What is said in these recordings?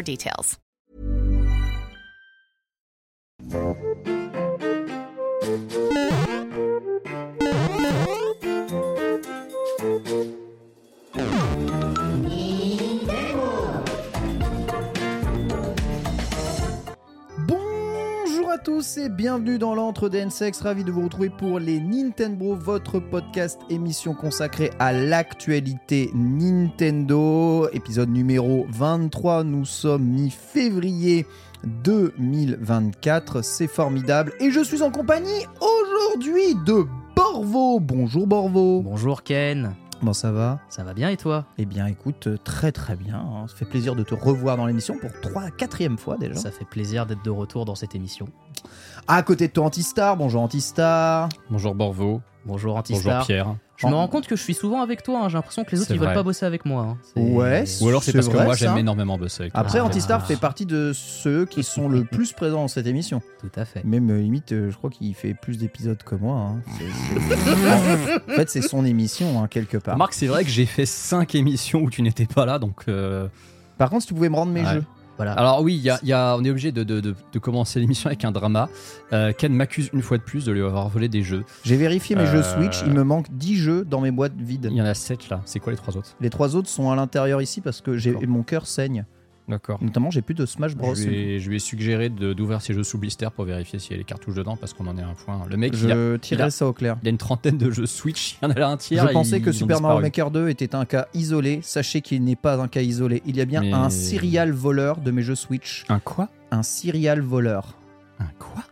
for details. Tous et bienvenue dans l'antre d'Ensex, ravi de vous retrouver pour les Nintendo, votre podcast émission consacrée à l'actualité Nintendo, épisode numéro 23, nous sommes mi-février 2024, c'est formidable et je suis en compagnie aujourd'hui de Borvo. Bonjour Borvo. Bonjour Ken, Comment ça va? Ça va bien et toi? Eh bien écoute, euh, très très bien, hein. ça fait plaisir de te revoir dans l'émission pour 3 quatrième fois déjà. Ça fait plaisir d'être de retour dans cette émission. À côté de toi Antistar, bonjour Antistar. Bonjour Borvo. Bonjour Bonjour Antistar. Pierre. Je me rends compte que je suis souvent avec toi, hein. j'ai l'impression que les autres ils veulent pas bosser avec moi. hein. Ouais, Ou alors c'est parce que moi j'aime énormément bosser avec toi. Après, Ah. Antistar fait partie de ceux qui sont le plus présents dans cette émission. Tout à fait. Même euh, limite, euh, je crois qu'il fait plus d'épisodes que moi. hein. En fait, c'est son émission, hein, quelque part. Marc, c'est vrai que j'ai fait 5 émissions où tu n'étais pas là, donc. euh, Par contre, si tu pouvais me rendre mes Ouais. jeux. Voilà. Alors oui, y a- il y a- on est obligé de, de- de- de commencer l'émission avec un drama. Euh, Ken m'accuse une fois de plus de lui avoir volé des jeux. J'ai vérifié mes Euh, jeux Switch, il me manque 10 jeux dans mes boîtes vides. Il y en a 7 là. C'est quoi les trois autres? Les trois autres sont à l'intérieur ici parce que j'ai mon cœur saigne. D'accord. Notamment, j'ai plus de Smash Bros. Je lui, ai, je lui ai suggéré de- d'ouvrir ses jeux sous blister pour vérifier s'il y a les cartouches dedans parce qu'on en est à un point. Le mec, il, a, Je a- ça au clair. il a une trentaine de jeux Switch, il y en a là un tiers. Je pensais ils- que ont Super Mario disparu. Maker 2 était un cas isolé. Sachez qu'il n'est pas un cas isolé. Il y a bien Mais- un serial voleur de mes jeux Switch. Un quoi? Un serial voleur. Un quoi?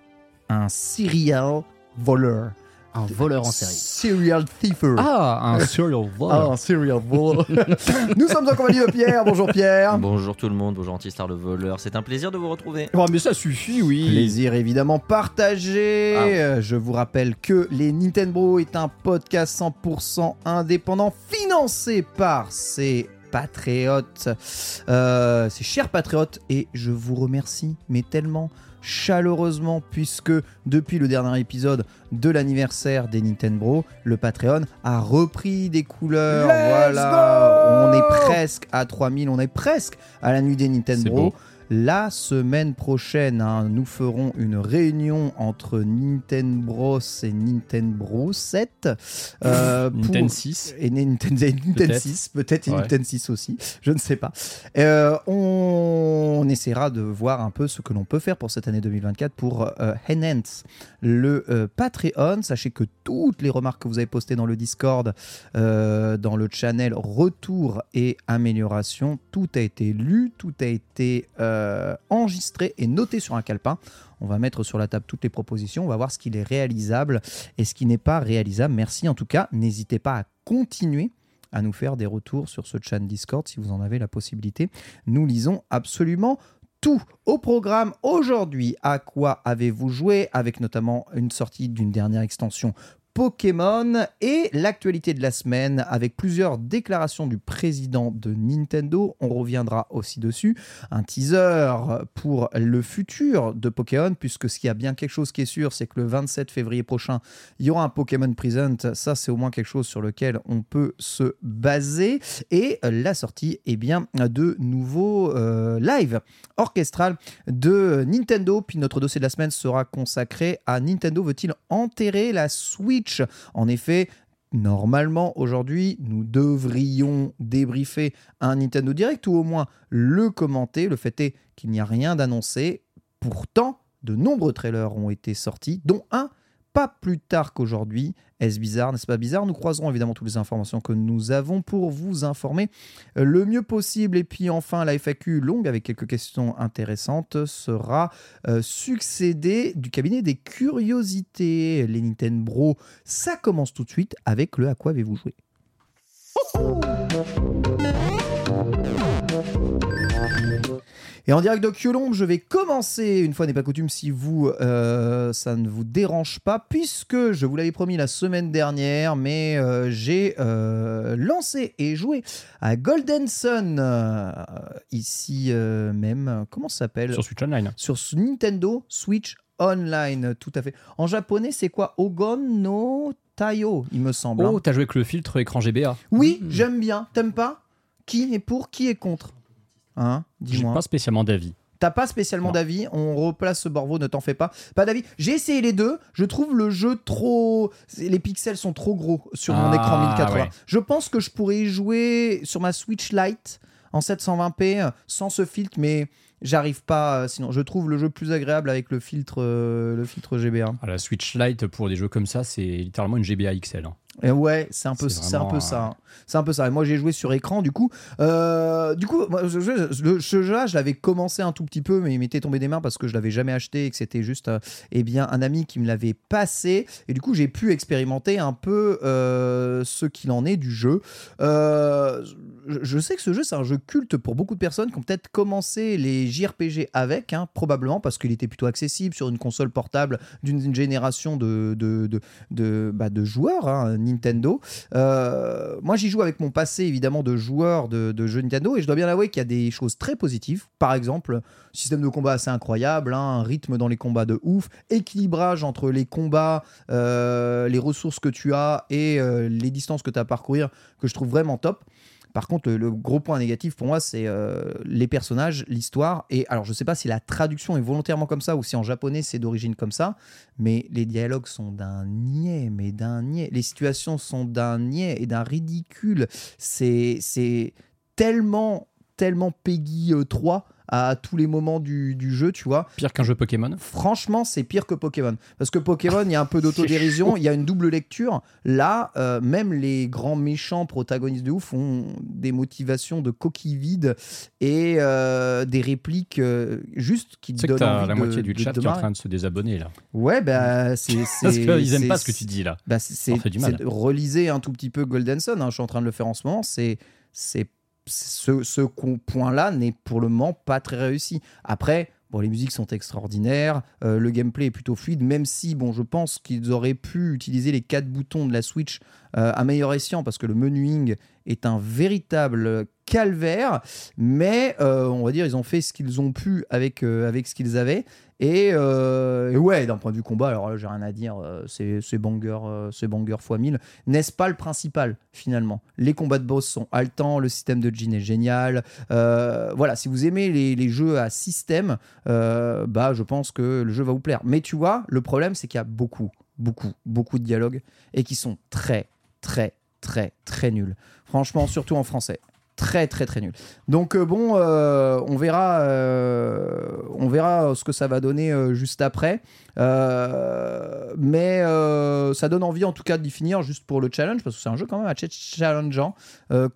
Un serial voleur. Un voleur en série. Serial thiefer. Ah, un serial Ah, voleur. un serial voleur. Nous sommes en compagnie de Pierre. Bonjour Pierre. Bonjour tout le monde, bonjour Antistar le voleur, c'est un plaisir de vous retrouver. Oh, mais ça suffit, oui. Plaisir évidemment partagé. Ah. Euh, Je vous rappelle que les Nintendo est un podcast 100% indépendant financé par ses patriotes, euh, ses chers patriotes, et je vous remercie, mais tellement chaleureusement puisque depuis le dernier épisode de l'anniversaire des Nintendo, le Patreon a repris des couleurs. voilà, on est presque à 3000, on est presque à la nuit des C'est Nintendo. La semaine prochaine, hein, nous ferons une réunion entre Nintendo Bros et Nintendo Bros 7. euh, pour- Nintendo 6. Et Nintendo, Nintendo Peut-être. 6, peut-être et Ouais. Nintendo 6 aussi, je ne sais pas. Euh, on, on essaiera de voir un peu ce que l'on peut faire pour cette année 2024 pour euh, enhance le euh, Patreon. Sachez que toutes les remarques que vous avez postées dans le Discord, euh, dans le channel retour et amélioration, tout a été lu, tout a été euh, enregistré et noté sur un calepin. On va mettre sur la table toutes les propositions, on va voir ce qu'il est réalisable et ce qui n'est pas réalisable. Merci en tout cas, n'hésitez pas à continuer à nous faire des retours sur ce chat Discord si vous en avez la possibilité. Nous lisons absolument tout au programme aujourd'hui. À quoi avez-vous joué Avec notamment une sortie d'une dernière extension Pokémon et l'actualité de la semaine avec plusieurs déclarations du président de Nintendo. On reviendra aussi dessus. Un teaser pour le futur de Pokémon, puisque s'il y a bien quelque chose qui est sûr, c'est que le 27 février prochain, il y aura un Pokémon Present. Ça, c'est au moins quelque chose sur lequel on peut se baser. Et la sortie, eh bien, de nouveaux euh, live orchestral de Nintendo. Puis notre dossier de la semaine sera consacré à Nintendo veut-il enterrer la Switch? En effet, normalement, aujourd'hui, nous devrions débriefer un Nintendo Direct ou au moins le commenter. Le fait est qu'il n'y a rien d'annoncé. Pourtant, de nombreux trailers ont été sortis, dont un pas plus tard qu'aujourd'hui. Est-ce bizarre, n'est-ce pas bizarre? Nous croiserons évidemment toutes les informations que nous avons pour vous informer euh, le mieux possible. Et puis enfin, la FAQ longue avec quelques questions intéressantes sera euh, succédée du cabinet des curiosités. Les Nintendo Bro, ça commence tout de suite avec le à quoi avez-vous joué? Et en direct de Kyolombe, je vais commencer, une fois n'est pas coutume, si vous, euh, ça ne vous dérange pas, puisque je vous l'avais promis la semaine dernière, mais euh, j'ai euh, lancé et joué à Golden Sun, ici même, comment ça s'appelle? Sur Switch Online. Sur Nintendo Switch Online, tout à fait. En japonais, c'est quoi? Ogon no Taio, il me semble. hein. Oh, t'as joué avec le filtre écran GBA. Oui, j'aime bien. T'aimes pas? Qui est pour, qui est contre? Hein Dis-moi. pas spécialement d'avis. T'as pas spécialement d'avis, on replace ce Borvo, ne t'en fais pas. Pas d'avis. J'ai essayé les deux, je trouve le jeu trop. Les pixels sont trop gros sur mon Ah, écran 1080. ouais. Je pense que je pourrais y jouer sur ma Switch Lite en 720p euh, sans ce filtre, mais j'arrive pas. euh, Sinon, je trouve le jeu plus agréable avec le filtre, euh, le filtre GBA. Ah, la Switch Lite pour des jeux comme ça, c'est littéralement une GBA XL. hein. Et ouais, c'est un peu, C'est un peu ça. euh, hein. C'est un peu ça. Et moi, j'ai joué sur écran, du coup. Euh, du coup, moi, ce jeu-là, je l'avais commencé un tout petit peu, mais il m'était tombé des mains parce que je l'avais jamais acheté et que c'était juste, euh, eh bien, un ami qui me l'avait passé. Et du coup, j'ai pu expérimenter un peu euh, ce qu'il en est du jeu. Je- sais que ce jeu, c'est un jeu culte pour beaucoup de personnes qui ont peut-être commencé les JRPG avec, hein, probablement parce qu'il était plutôt accessible sur une console portable d'une génération de, de, de, de, bah, joueurs hein, Nintendo. Euh, moi, j'y joue avec mon passé évidemment de joueur de, de jeux Nintendo et je dois bien avouer qu'il y a des choses très positives. Par exemple, système de combat assez incroyable, hein, un rythme dans les combats de ouf, équilibrage entre les combats, euh, les ressources que tu as et euh, les distances que tu as à parcourir que je trouve vraiment top. Par contre, le, gros point négatif pour moi, c'est euh, les personnages, l'histoire. Et alors, je sais pas si la traduction est volontairement comme ça ou si en japonais c'est d'origine comme ça, mais les dialogues sont d'un niais, mais d'un niais. Les situations sont d'un niais et d'un ridicule. C'est tellement, tellement Peggy euh, 3 à tous les moments du, du jeu, tu vois. Pire qu'un jeu Pokémon. Franchement, c'est pire que Pokémon. Parce que Pokémon, il y a un peu d'autodérision, il y a une double lecture. Là, euh, même les grands méchants protagonistes de ouf ont des motivations de coquilles vides et euh, des répliques euh, juste qui te que donnent envie la de- moitié du de- chat de qui est en train de se désabonner là. Ouais, bah, c'est. Parce qu'ils aiment pas ce que tu dis là. bah, c'est- relisez un tout petit peu Golden Sun. hein, je suis en train de le faire en ce moment. C'est c'est ce, point-là n'est pour le moment pas très réussi. Après. Bon, les musiques sont extraordinaires, euh, le gameplay est plutôt fluide, même si, bon, je pense qu'ils auraient pu utiliser les quatre boutons de la Switch euh, à meilleur escient, parce que le menuing est un véritable calvaire, mais euh, on va dire, ils ont fait ce qu'ils ont pu avec, avec ce qu'ils avaient, et, euh, et ouais, d'un point de vue combat, alors j'ai rien à dire, euh, c'est banger, euh, banger x 1000. N'est-ce pas le principal, finalement? Les combats de boss sont haletants, le système de Jin est génial. Euh, voilà, si vous aimez les, les jeux à système, bah, je pense que le jeu va vous plaire. Mais tu vois, le problème, c'est qu'il y a beaucoup, beaucoup, beaucoup de dialogues et qui sont très, très, très, très nuls. Franchement, surtout en français très très très nul. Donc euh, bon, euh, on verra, euh, on verra ce que ça va donner juste après. Mais ça donne envie en tout cas d'y finir juste pour le challenge parce que c'est un jeu quand même assez challengeant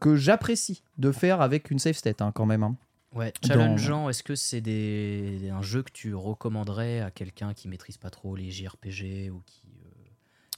que j'apprécie de faire avec une safe state hein, quand même. hein. Ouais, Dans- challengeant, est-ce que c'est des... un jeu que tu recommanderais à quelqu'un qui maîtrise pas trop les JRPG ou qui, euh,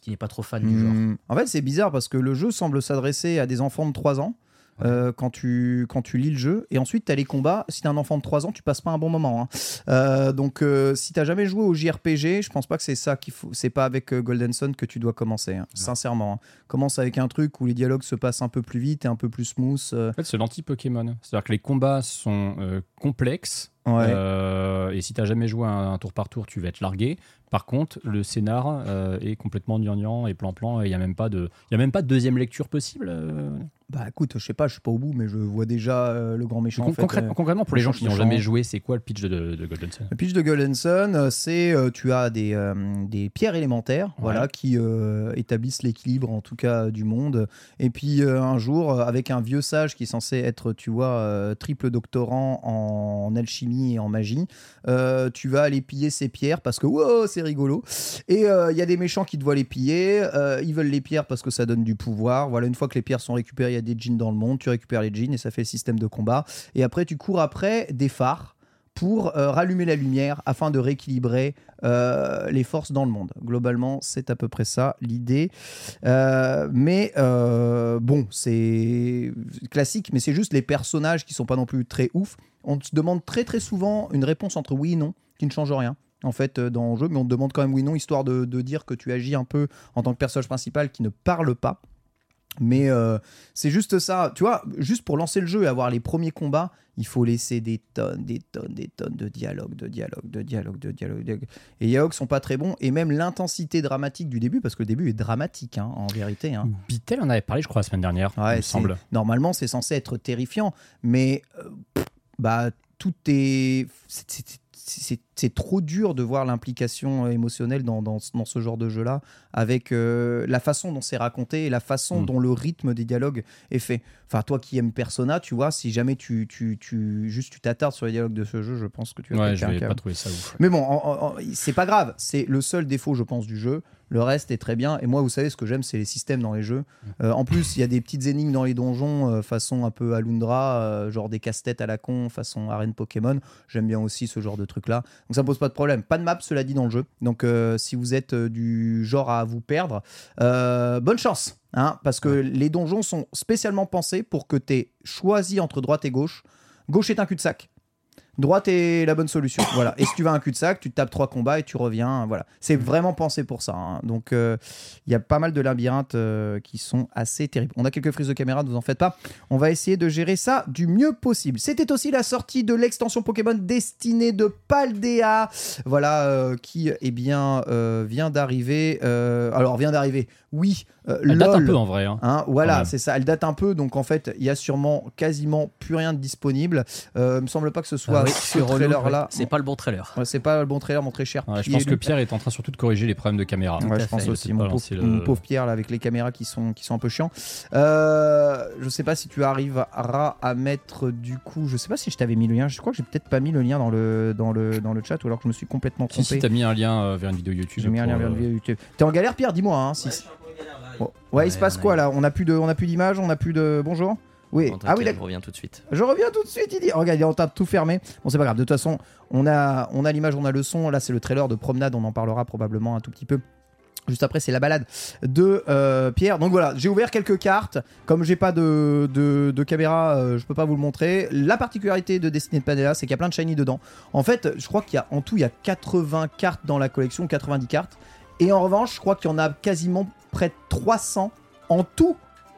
qui n'est pas trop fan du genre? Hmm. En fait, c'est bizarre parce que le jeu semble s'adresser à des enfants de 3 ans. Euh, quand, tu, quand tu lis le jeu et ensuite tu as les combats si t'es un enfant de 3 ans tu passes pas un bon moment hein. Euh, donc euh, si t'as jamais joué au JRPG je pense pas que c'est ça qu'il faut c'est pas avec Golden Sun que tu dois commencer hein, sincèrement hein. commence avec un truc où les dialogues se passent un peu plus vite et un peu plus smooth. En fait, c'est l'anti-Pokémon. C'est-à-dire que les combats sont complexes, Ouais. Euh, et si t'as jamais joué un, un tour par tour, tu vas être largué. Par contre, le scénar euh, est complètement gnangnan et plan-plan. Il n'y a, même pas de- y a même pas de deuxième lecture possible. euh. Bah écoute, je sais pas, je suis pas au bout, mais je vois déjà euh, le grand méchant. Con- en fait, concrètement, euh, concrètement, pour les gens qui n'ont méchant. jamais joué, c'est quoi le pitch de, de, de Golden Sun? Le pitch de Golden Sun, euh, c'est euh, tu as des, euh, des pierres élémentaires voilà, qui euh, établissent l'équilibre en tout cas du monde. Et puis euh, un jour, euh, avec un vieux sage qui est censé être, tu vois, euh, triple doctorant en, alchimie et en magie, euh, tu vas aller piller ces pierres parce que wow, c'est rigolo. Et euh, il y a des méchants qui te voient les piller. euh, ils veulent les pierres parce que ça donne du pouvoir. Voilà, une fois que les pierres sont récupérées, il y a des jeans dans le monde. Tu récupères les jeans et ça fait le système de combat. Et après, tu cours après des phares pour euh, rallumer la lumière afin de rééquilibrer euh, les forces dans le monde. Globalement, c'est à peu près ça l'idée. Euh, mais euh, bon, c'est classique, mais c'est juste les personnages qui sont pas non plus très ouf. On te demande très très souvent une réponse entre oui et non, qui ne change rien. En fait, euh, dans le jeu, mais on te demande quand même oui ou non, histoire de, de dire que tu agis un peu en tant que personnage principal qui ne parle pas. Mais euh, c'est juste ça, tu vois, juste pour lancer le jeu et avoir les premiers combats, il faut laisser des tonnes, des tonnes, des tonnes de dialogues, de dialogues, de dialogues, de dialogues. de dialogues. Et les dialogues sont pas très bons, et même l'intensité dramatique du début, parce que le début est dramatique, hein, en vérité. hein. Bitel en avait parlé, je crois, la semaine dernière, il Ouais, me c'est- semble. Normalement, c'est censé être terrifiant, mais euh, pff, bah tout est. c'est- c'est- trop dur de voir l'implication euh, émotionnelle dans, dans, dans ce genre de jeu-là, avec euh, la façon dont c'est raconté et la façon Mm. dont le rythme des dialogues est fait. Enfin, toi qui aimes Persona, tu vois, si jamais tu, tu, tu juste tu t'attardes sur les dialogues de ce jeu, je pense que tu vas Ouais, je un vais pas trouver ça ouf. Mais bon, c'est pas grave. C'est le seul défaut, je pense, du jeu. Le reste est très bien. Et moi, vous savez, ce que j'aime, c'est les systèmes dans les jeux. Euh, en plus, il y a des petites énigmes dans les donjons, euh, façon un peu Alundra, euh, genre des casse-têtes à la con, façon arène Pokémon. J'aime bien aussi ce genre de truc-là. Donc ça me pose pas de problème. Pas de map, cela dit, dans le jeu. Donc si vous êtes du genre à vous perdre, bonne chance. Hein, parce que les donjons sont spécialement pensés pour que tu aies choisi entre droite et gauche. Gauche est un cul-de-sac. Droite est la bonne solution. Voilà. Et si tu vas à un cul-de-sac, tu tapes trois combats et tu reviens. Voilà. C'est vraiment pensé pour ça. hein. Donc, euh, il y a pas mal de labyrinthes euh, qui sont assez terribles. On a quelques frises de caméra, ne vous en faites pas. On va essayer de gérer ça du mieux possible. C'était aussi la sortie de l'extension Pokémon destinée de Paldea. Voilà, euh, qui, eh bien, vient d'arriver. Alors, vient d'arriver. Oui. euh, Elle date un peu en vrai. hein. Hein, voilà, c'est ça. Elle date un peu, donc en fait, il y a sûrement quasiment plus rien de disponible. Euh, il me semble pas que ce soit oui, ce trailer-là. ouais. C'est pas le bon trailer. Ouais, c'est pas le bon trailer, mon très cher. Ouais, je Pierre. pense que Pierre est en train surtout de corriger les problèmes de caméra. Ouais, je pense aussi, mon pauvre, balancer le- mon pauvre Pierre, là, avec les caméras qui sont, qui sont un peu chiants. Euh, je sais pas si tu arriveras à mettre du coup. Je sais pas si je t'avais mis le lien. Je crois que j'ai peut-être pas mis le lien dans le, dans le, dans le chat ou alors que je me suis complètement Si, si, trompé. t'as mis un lien euh, vers une vidéo YouTube. j'ai mis un lien vers euh, une vidéo YouTube. T'es en galère, Pierre Dis-moi. Hein, si... Ouais, il se passe quoi là? On a plus de, on a plus d'image, on a plus de. Bonjour? Oui. Ah oui, d'accord. reviens tout de suite. Je reviens tout de suite, il dit. Regarde, il est en train de tout fermer. Bon, c'est pas grave. De toute façon, on a, on a l'image, on a le son. Là, c'est le trailer de Promenade. On en parlera probablement un tout petit peu. Juste après, c'est la balade de euh, Pierre. Donc voilà, j'ai ouvert quelques cartes. Comme j'ai pas de, de, de caméra, euh, je peux pas vous le montrer. La particularité de Destiny de Padella, c'est qu'il y a plein de shiny dedans. En fait, je crois qu'il y a en tout, il y a 80 cartes dans la collection, 90 cartes. Et en revanche, je crois qu'il y en a quasiment près de 300 en tout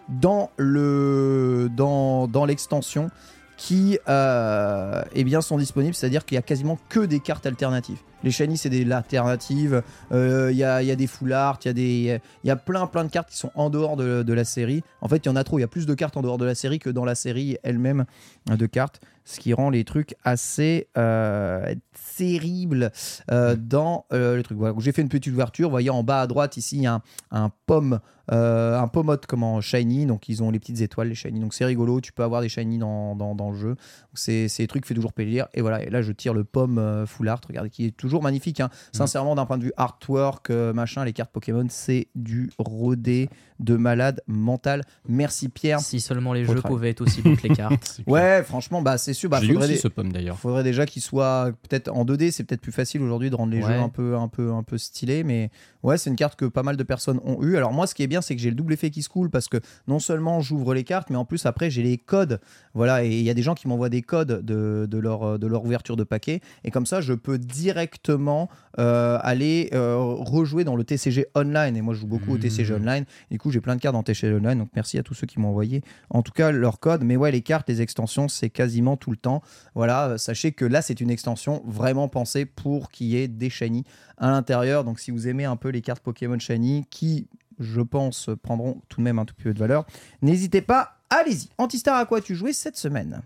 dans le dans, dans l'extension qui euh, eh bien, sont disponibles, c'est-à-dire qu'il y a quasiment que des cartes alternatives. Les shiny, c'est des alternatives. euh, Il y, a, y a des full art, il y, a des- y a plein plein de cartes qui sont en dehors de, de la série. En fait, il y en a trop. Il y a plus de cartes en dehors de la série que dans la série elle-même de cartes, ce qui rend les trucs assez euh, terribles dans le truc. Voilà. J'ai fait une petite ouverture. Vous voyez en bas à droite ici, il y a un, un pomme, euh, un pommote comme en shiny. Donc ils ont les petites étoiles, les shiny. Donc c'est rigolo. Tu peux avoir des shiny dans, dans, dans le jeu. C'est c'est des trucs qui fait toujours plaisir. Et voilà. Et là, je tire le pomme euh, full art. Regardez, qui est toujours magnifique. hein. Sincèrement, d'un point de vue artwork, euh, machin, les cartes Pokémon, c'est du rodé de malade mental. Merci Pierre. Si seulement les jeux pouvaient être aussi beaux que les cartes. Ouais, franchement, bah c'est sûr. Bah, faudrait aussi des- ce pomme d'ailleurs. faudrait déjà qu'il soit peut-être en 2D, c'est peut-être plus facile aujourd'hui de rendre les Ouais. jeux un peu, un peu, un peu stylés, mais ouais, c'est une carte que pas mal de personnes ont eu. Alors moi, ce qui est bien, c'est que j'ai le double effet qui se coule parce que non seulement j'ouvre les cartes, mais en plus après j'ai les codes. Voilà, et il y a des gens qui m'envoient des codes de, de leur, de leur ouverture de paquet, et comme ça, je peux directement euh, aller euh, rejouer dans le TCG Online. Et moi, je joue beaucoup au TCG Mmh. Online. Du coup, j'ai plein de cartes dans TCG Online. Donc, merci à tous ceux qui m'ont envoyé, en tout cas, leur code. Mais ouais, les cartes, les extensions, c'est quasiment tout le temps. Voilà, euh, sachez que là, c'est une extension vraiment pensée pour qu'il y ait des shiny à l'intérieur. Donc, si vous aimez un peu les cartes Pokémon shiny, qui, je pense, prendront tout de même un tout petit peu de valeur, n'hésitez pas. Allez-y. Antistar, à quoi tu jouais cette semaine?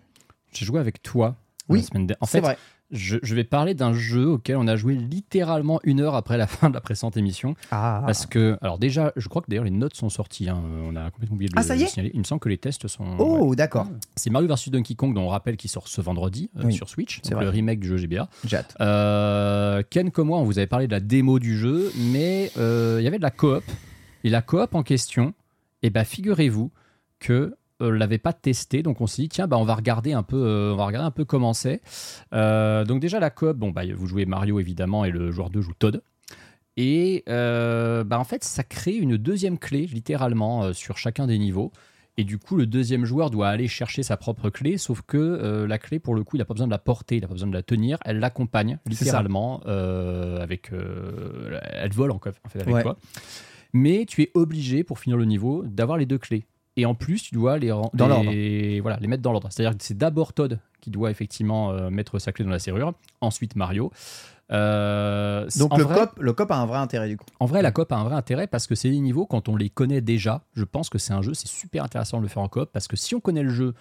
J'ai joué avec toi. Oui, la semaine dernière. En C'est fait, vrai. je, je vais parler d'un jeu auquel on a joué littéralement une heure après la fin de la précédente émission. Ah, Parce que, alors déjà, je crois que d'ailleurs les notes sont sorties. hein. On a complètement oublié de Ah, le, ça y le est signaler. Il me semble que les tests sont. ouais. Oh, d'accord. C'est Mario vs Donkey Kong, dont on rappelle qu'il sort ce vendredi euh, Oui, sur Switch, c'est le remake du jeu GBA. Euh, Ken comme moi, on vous avait parlé de la démo du jeu, mais euh, il y avait de la coop. Et la coop en question, eh ben, figurez-vous que euh, l'avait pas testé, donc on s'est dit tiens bah on va regarder un peu, euh, on va regarder un peu comment c'est. Euh, donc déjà la coop, bon bah vous jouez Mario évidemment et le joueur 2 joue Todd. Et euh, bah, en fait ça crée une deuxième clé littéralement sur chacun des niveaux. Et du coup, le deuxième joueur doit aller chercher sa propre clé, sauf que euh, la clé, pour le coup, il n'a pas besoin de la porter, il n'a pas besoin de la tenir, elle l'accompagne littéralement euh, avec. euh, elle vole en fait en fait, avec Ouais. toi. Mais tu es obligé, pour finir le niveau, d'avoir les deux clés. Et en plus, tu dois les, Dans les- voilà, les mettre dans l'ordre. C'est-à-dire que c'est d'abord Todd qui doit effectivement euh, mettre sa clé dans la serrure, ensuite Mario. Euh, Donc le, vrai- cop, le cop a un vrai intérêt du coup. en vrai, la coop a un vrai intérêt parce que c'est des niveaux, quand on les connaît déjà, je pense que c'est un jeu, c'est super intéressant de le faire en coop parce que si on connaît le jeu,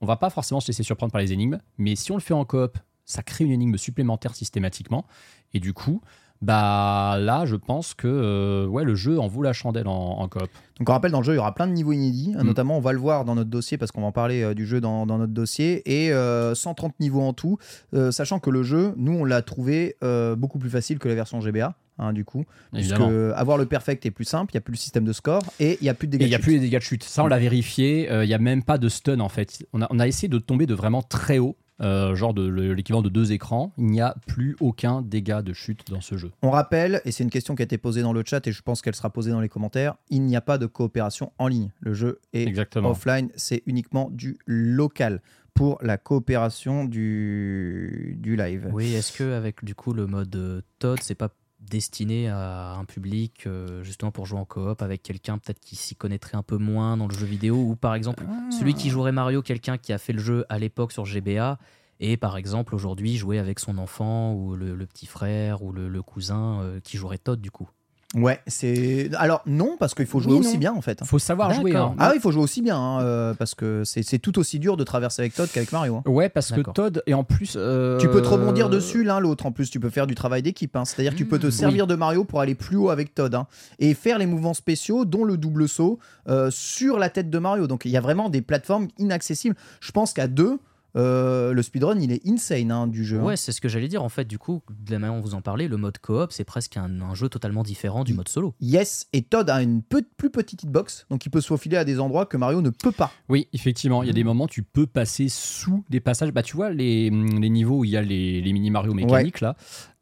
on va pas forcément se laisser surprendre par les énigmes, mais si on le fait en coop, ça crée une énigme supplémentaire systématiquement. Et du coup, bah là, je pense que euh, ouais, le jeu en vaut la chandelle en, en coop. Donc on rappelle dans le jeu il y aura plein de niveaux inédits, Mm. notamment on va le voir dans notre dossier parce qu'on va en parler euh, du jeu dans, dans notre dossier et euh, 130 niveaux en tout, euh, sachant que le jeu nous on l'a trouvé euh, beaucoup plus facile que la version GBA. hein, du coup, puisque avoir le perfect est plus simple, il n'y a plus le système de score et il n'y a plus de dégâts. il n'y a plus les dégâts de chute. Ça, on l'a vérifié. euh, Il n'y a même pas de stun en fait. On a, on a essayé de tomber de vraiment très haut, euh, genre de le- l'équivalent de deux écrans. Il n'y a plus aucun dégât de chute dans ce jeu. On rappelle, et c'est une question qui a été posée dans le chat et je pense qu'elle sera posée dans les commentaires, il n'y a pas de coopération en ligne. Le jeu est Exactement. offline, c'est uniquement du local pour la coopération du, du live. Oui, est-ce que avec du coup le mode euh, Todd, c'est pas destiné à un public euh, justement pour jouer en coop avec quelqu'un peut-être qui s'y connaîtrait un peu moins dans le jeu vidéo ou par exemple celui qui jouerait Mario, quelqu'un qui a fait le jeu à l'époque sur GBA et par exemple aujourd'hui jouer avec son enfant ou le, le petit frère ou le, le cousin euh, qui jouerait Todd du coup. Ouais, c'est. Alors, non, parce qu'il faut jouer Oui, aussi bien en fait. Faut savoir jouer. Hein. Ah oui, il faut jouer aussi bien, hein, euh, parce que c'est tout aussi dur de traverser avec Todd qu'avec Mario. hein. Ouais, parce que. Todd, et en plus. euh, Tu peux te rebondir dessus l'un l'autre. En plus, tu peux faire du travail d'équipe. hein. C'est-à-dire que tu peux te Mmh, servir de Mario pour aller plus haut avec Todd hein, et faire les mouvements spéciaux, dont le double saut euh, sur la tête de Mario. Donc, il y a vraiment des plateformes inaccessibles. Je pense qu'à deux, euh, le speedrun, il est insane hein, du jeu. hein. Ouais, c'est ce que j'allais dire en fait du coup, de la manière dont vous en parlez, le mode coop c'est presque un, un jeu totalement différent du mode solo. Yes, et Todd a une peu- plus petite hitbox, donc il peut se faufiler à des endroits que Mario ne peut pas. Oui, effectivement, il y a des moments tu peux passer sous des passages. Bah, tu vois, les, les niveaux où il y a les, les mini Mario mécaniques, là,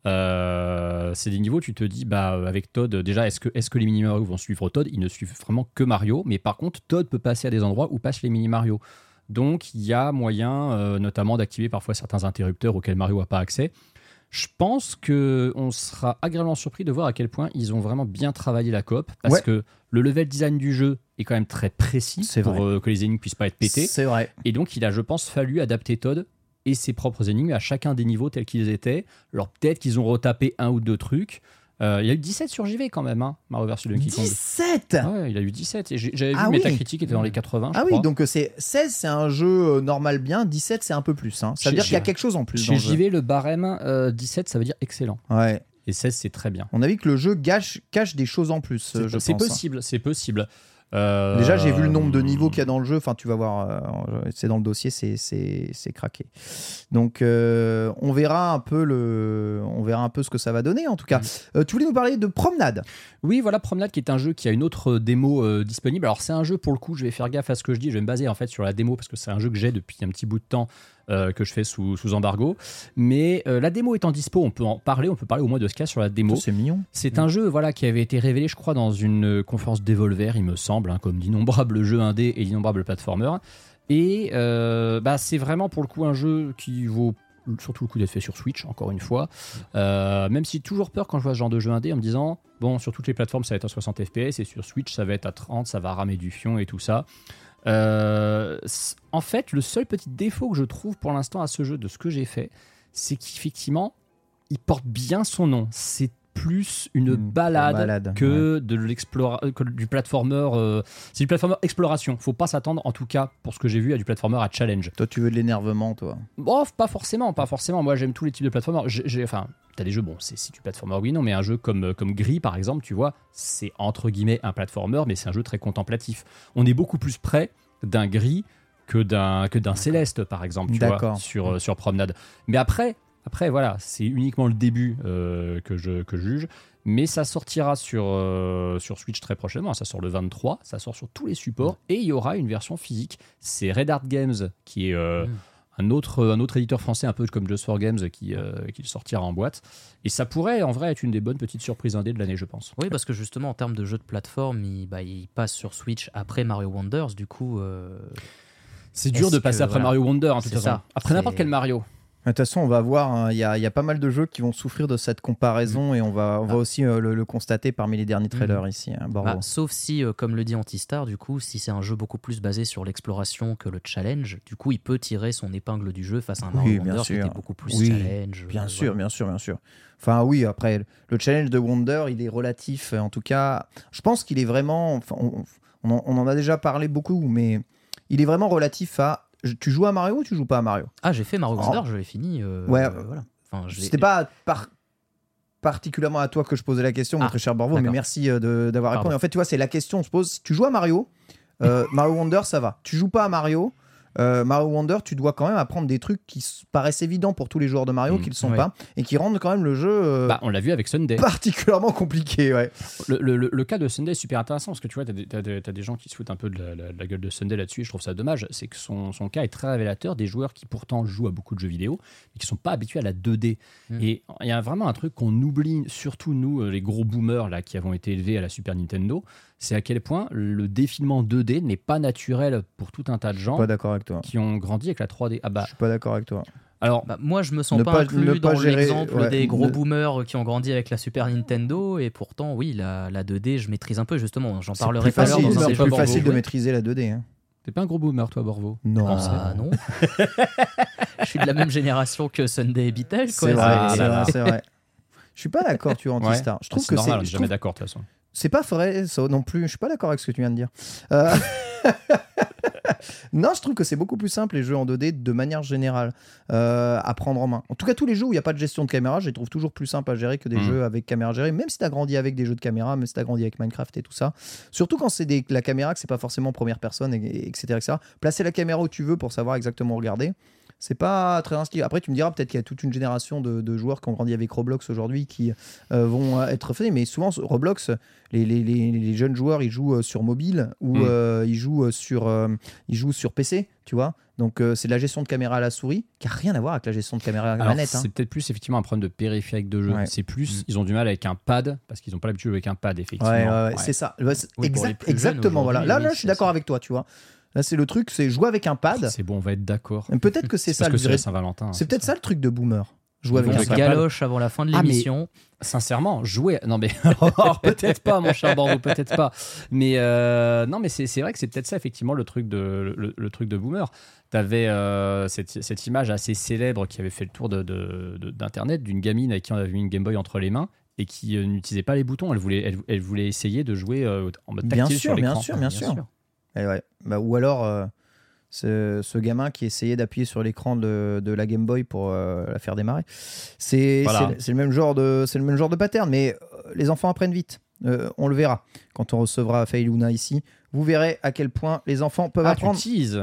euh, c'est des niveaux où tu te dis, bah, avec Todd, déjà, est-ce que, est que les mini Mario vont suivre Todd? Ils ne suivent vraiment que Mario, mais par contre, Todd peut passer à des endroits où passent les mini Mario. Donc, il y a moyen, euh, notamment, d'activer parfois certains interrupteurs auxquels Mario n'a pas accès. Je pense que on sera agréablement surpris de voir à quel point ils ont vraiment bien travaillé la coop, parce Ouais. que le level design du jeu est quand même très précis C'est pour vrai. euh, que les énigmes puissent pas être pétées. C'est vrai. Et donc, il a, je pense, fallu adapter Todd et ses propres énigmes à chacun des niveaux tels qu'ils étaient. Alors, peut-être qu'ils ont retapé un ou deux trucs. Euh, il y a eu 17 sur JV quand même, hein, Mario vs Donkey Kong. 17 Ouais, il a eu 17. Et J'avais Ah vu oui. Metacritic était dans les 80. je Ah oui, crois. donc euh, c'est 16, c'est un jeu euh, normal bien, 17, c'est un peu plus. hein. Ça veut Chez- dire qu'il y a quelque chose en plus. Chez dans le. JV, le barème euh, 17, ça veut dire excellent. Ouais. Et 16, c'est très bien. On a vu que le jeu gâche, cache des choses en plus, euh, je C'est c'est pense. possible, c'est possible. Euh, Déjà, j'ai vu le nombre de niveaux qu'il y a dans le jeu. Enfin, tu vas voir, euh, c'est dans le dossier, c'est- c'est c'est craqué. Donc, euh, on verra un peu le, on verra un peu ce que ça va donner. En tout cas, Euh, tu voulais nous parler de promenade. Oui, voilà, Promenade qui est un jeu qui a une autre démo euh, disponible. Alors, c'est un jeu pour le coup, je vais faire gaffe à ce que je dis. Je vais me baser en fait sur la démo parce que c'est un jeu que j'ai depuis un petit bout de temps euh, que je fais sous, sous embargo. Mais euh, la démo étant dispo, on peut en parler. On peut parler au moins de ce a sur la démo. C'est mignon. C'est un jeu voilà, qui avait été révélé, je crois, dans une euh, conférence Devolver, il me semble, hein, comme d'innombrables jeux indés et d'innombrables platformers. Et euh, bah, c'est vraiment pour le coup un jeu qui vaut surtout le coup d'être fait sur Switch, encore une fois. Euh, même si toujours peur quand je vois ce genre de jeu indé en me disant, bon, sur toutes les plateformes, ça va être à 60 FPS et sur Switch, ça va être à 30, ça va ramer du fion et tout ça. Euh, en fait, le seul petit défaut que je trouve pour l'instant à ce jeu, de ce que j'ai fait, c'est qu'effectivement, il porte bien son nom. C'est plus une balade, balade, que de l'explora- que du platformer. euh, c'est du platformer exploration. Faut pas s'attendre, en tout cas pour ce que j'ai vu, à du platformer à challenge. Toi, tu veux de l'énervement, toi? Bon, pas forcément, pas forcément. Moi, j'aime tous les types de platformers. J'ai, enfin, t'as des jeux, bon, c'est, c'est du platformer, oui, non, mais un jeu comme, euh, comme Gris, par exemple, tu vois, c'est entre guillemets un platformer, mais c'est un jeu très contemplatif. On est beaucoup plus près d'un Gris que d'un, que d'un Céleste, par exemple, tu vois, sur, euh, sur Promenade. Mais après, après, voilà, c'est uniquement le début euh, que, je, que je juge. Mais ça sortira sur, euh, sur Switch très prochainement. Ça sort le 23. Ça sort sur tous les supports. Et il y aura une version physique. C'est Red Art Games qui est euh, un, autre, un autre éditeur français, un peu comme Just for Games, qui, qui le sortira en boîte. Et ça pourrait en vrai être une des bonnes petites surprises indées de l'année, je pense. Oui, parce que justement, en termes de jeu de plateforme, il, bah, il passe sur Switch après Mario Wonders. Du coup, C'est dur de passer que, après voilà, Mario Wonder, en toute façon. ça. Après n'importe quel Mario. De toute façon, on va voir, hein, il y, a, il y a pas mal de jeux qui vont souffrir de cette comparaison et on va, on va Ah. aussi euh, le, le constater parmi les derniers trailers ici. hein, bah, sauf si, euh, comme le dit Antistar, du coup, si c'est un jeu beaucoup plus basé sur l'exploration que le challenge, du coup, il peut tirer son épingle du jeu face à un Mario Oui, bien Wonders qui était beaucoup plus Oui, challenge. Bien euh, sûr, voilà. bien sûr, bien sûr. Enfin, oui, après, le challenge de Wonder, il est relatif. En tout cas, je pense qu'il est vraiment. enfin, on, on en, on en a déjà parlé beaucoup, mais il est vraiment relatif à. Tu joues à Mario ou tu joues pas à Mario? Ah, j'ai fait Mario Oh. Wonders, je l'ai fini. euh, Ouais. euh, voilà. Enfin, C'était pas par- particulièrement à toi que je posais la question, mon Ah, très cher Borvo, mais merci euh, d'avoir répondu. En fait, tu vois, c'est la question, on se pose. Si tu joues à Mario, euh, Mario Wonder, ça va. Tu joues pas à Mario. Euh, Mario Wonder, tu dois quand même apprendre des trucs qui paraissent évidents pour tous les joueurs de Mario, Mm, qui le sont ouais. pas, et qui rendent quand même le jeu euh, Bah, on l'a vu avec Sunday. particulièrement compliqué. Ouais. Le, le- le- le cas de Sunday est super intéressant parce que tu vois, tu as, des gens qui se foutent un peu de la, la- la gueule de Sunday là-dessus. et Je trouve ça dommage. C'est que son, son cas est très révélateur des joueurs qui pourtant jouent à beaucoup de jeux vidéo mais qui sont pas habitués à la 2D. Mm. Et il y a vraiment un truc qu'on oublie, surtout nous, euh, les gros boomers là, qui avons été élevés à la Super Nintendo, c'est à quel point le défilement 2D n'est pas naturel pour tout un tas de Je gens suis pas d'accord avec toi. qui ont grandi avec la 3D. Ah bah, Je suis pas d'accord avec toi. alors, Bah, moi, je me sens pas, pas- inclus pas dans gérer- l'exemple ouais, des gros ne- boomers qui ont grandi avec la Super Nintendo. Et pourtant, oui, la, la 2D, je maîtrise un peu, justement. J'en C'est parlerai plus facile, dans un c'est plus facile de maîtriser la 2D. hein. t'es pas un gros boomer, toi, Borvo Non. Ah non. je suis de la même génération que Sunday et Beatle. quoi. C'est vrai, Ah, c'est là, vrai, là. c'est vrai. Je suis pas d'accord, tu es anti-star. Je trouve c'est que normal, je jamais trouve- d'accord de toute façon. C'est pas vrai, ça non plus. Je suis pas d'accord avec ce que tu viens de dire. Euh, non, je trouve que c'est beaucoup plus simple les jeux en 2D de manière générale euh, à prendre en main. En tout cas, tous les jeux où il n'y a pas de gestion de caméra, je les trouve toujours plus simples à gérer que des Mhm. jeux avec caméra gérée. Même si tu as grandi avec des jeux de caméra, même si tu as grandi avec Minecraft et tout ça. Surtout quand c'est des- la caméra, que c'est pas forcément première personne, et, et- etc., etc. Placer la caméra où tu veux pour savoir exactement regarder. C'est pas très instinctif. Après, tu me diras peut-être qu'il y a toute une génération de, de joueurs qui ont grandi avec Roblox aujourd'hui qui euh, vont être faits. Mais souvent, Roblox, les, les- les- les jeunes joueurs, ils jouent euh, sur mobile ou Mm. euh, ils, jouent euh, sur, euh, ils jouent sur PC, tu vois. Donc, euh, c'est de la gestion de caméra à la souris qui a rien à voir avec la gestion de caméra à la manette. hein. C'est peut-être plus effectivement un problème de périphérique de jeu. Ouais. C'est plus, Mm. ils ont du mal avec un pad parce qu'ils n'ont pas l'habitude avec un pad, effectivement. Ouais, c'est ça. Oui, exact- jeunes exactement. Voilà. Là, là, je suis d'accord avec toi, tu vois. Là, c'est le truc, c'est jouer avec un pad. C'est bon, on va être d'accord. Peut-être que c'est ça le vrai- Saint-Valentin. C'est peut-être ça le truc de boomer. Jouer avec un galoche avant la fin de Ah, mais- l'émission. Sincèrement, jouer. Non, mais alors, peut-être pas, mon cher Bordeaux, peut-être pas. Mais euh, non, mais c'est vrai que c'est peut-être ça, effectivement, le truc de, le, le truc de boomer. Tu avais cette, cette image assez célèbre qui avait fait le tour de- de- de- d'Internet d'une gamine avec qui on avait mis une Game Boy entre les mains et qui euh, n'utilisait pas les boutons. Elle voulait, elle, elle voulait essayer de jouer euh, en mode Bien tactile sûr, sur bien l'écran. sûr, bien sûr. Eh ouais. Bah, ou alors euh, ce, ce gamin qui essayait d'appuyer sur l'écran de, de la Game Boy pour euh, la faire démarrer. C'est Voilà. le même genre de c'est le même genre de pattern, mais euh, les enfants apprennent vite. Euh, on le verra quand on recevra Failuna ici. Vous verrez à quel point les enfants peuvent Ah, apprendre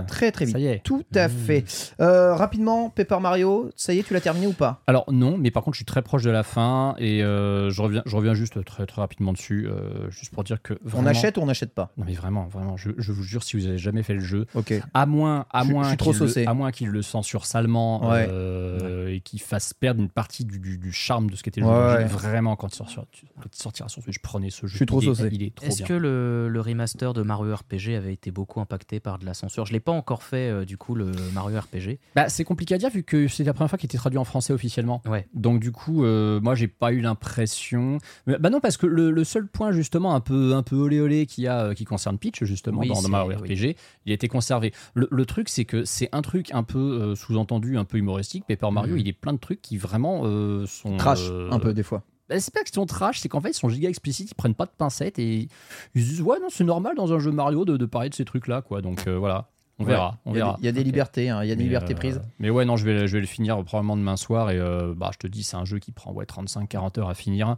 très très vite. Ça y est. Tout à Mmh. fait. Euh, rapidement, Paper Mario, ça y est, tu l'as terminé ou pas? Alors non, mais par contre je suis très proche de la fin et euh, je, reviens, je reviens juste très, très rapidement dessus, euh, juste pour dire que On achète ou on n'achète pas? Non mais vraiment, vraiment, je, je vous jure si vous avez jamais fait le jeu, Ok. à moins, à Je- je moins trop le- à moins qu'il le censure salement Ouais. euh, et qu'il fasse perdre une partie du, du- du charme de ce qu'était le Ouais, jeu. ouais. Vraiment quand il, sort sur- quand il sortira sur Switch, prenez ce jeu. suis trop il est- saucé. Il est trop Est-ce bien. que le, le remaster de Mario Mario RPG avait été beaucoup impacté par de la censure. Je l'ai pas encore fait euh, du coup le Mario RPG. Bah, c'est compliqué à dire vu que c'est la première fois qu'il était traduit en français officiellement. Ouais. Donc du coup, euh, moi j'ai pas eu l'impression. Bah non parce que le, le seul point justement un peu un peu olé olé qu'il y a euh, qui concerne Peach justement Oui, dans, dans Mario oui. RPG, il a été conservé. Le, le truc c'est que c'est un truc un peu euh, sous-entendu, un peu humoristique. Paper Mario, Mhm. il est plein de trucs qui vraiment euh, sont Trash, euh, un peu des fois. Bah, c'est pas qu'ils sont trash, c'est qu'en fait ils sont giga explicites, ils prennent pas de pincettes et ils se disent ouais non c'est normal dans un jeu Mario de, de parler de ces trucs là quoi. Donc euh, voilà, on Ouais. verra, on Il y a verra. des- il y a des libertés, hein, il y a des Mais, libertés euh, prises. Mais ouais, non, je vais, je vais le finir probablement demain soir. Et euh, bah, je te dis, c'est un jeu qui prend ouais, 35-40 heures à finir.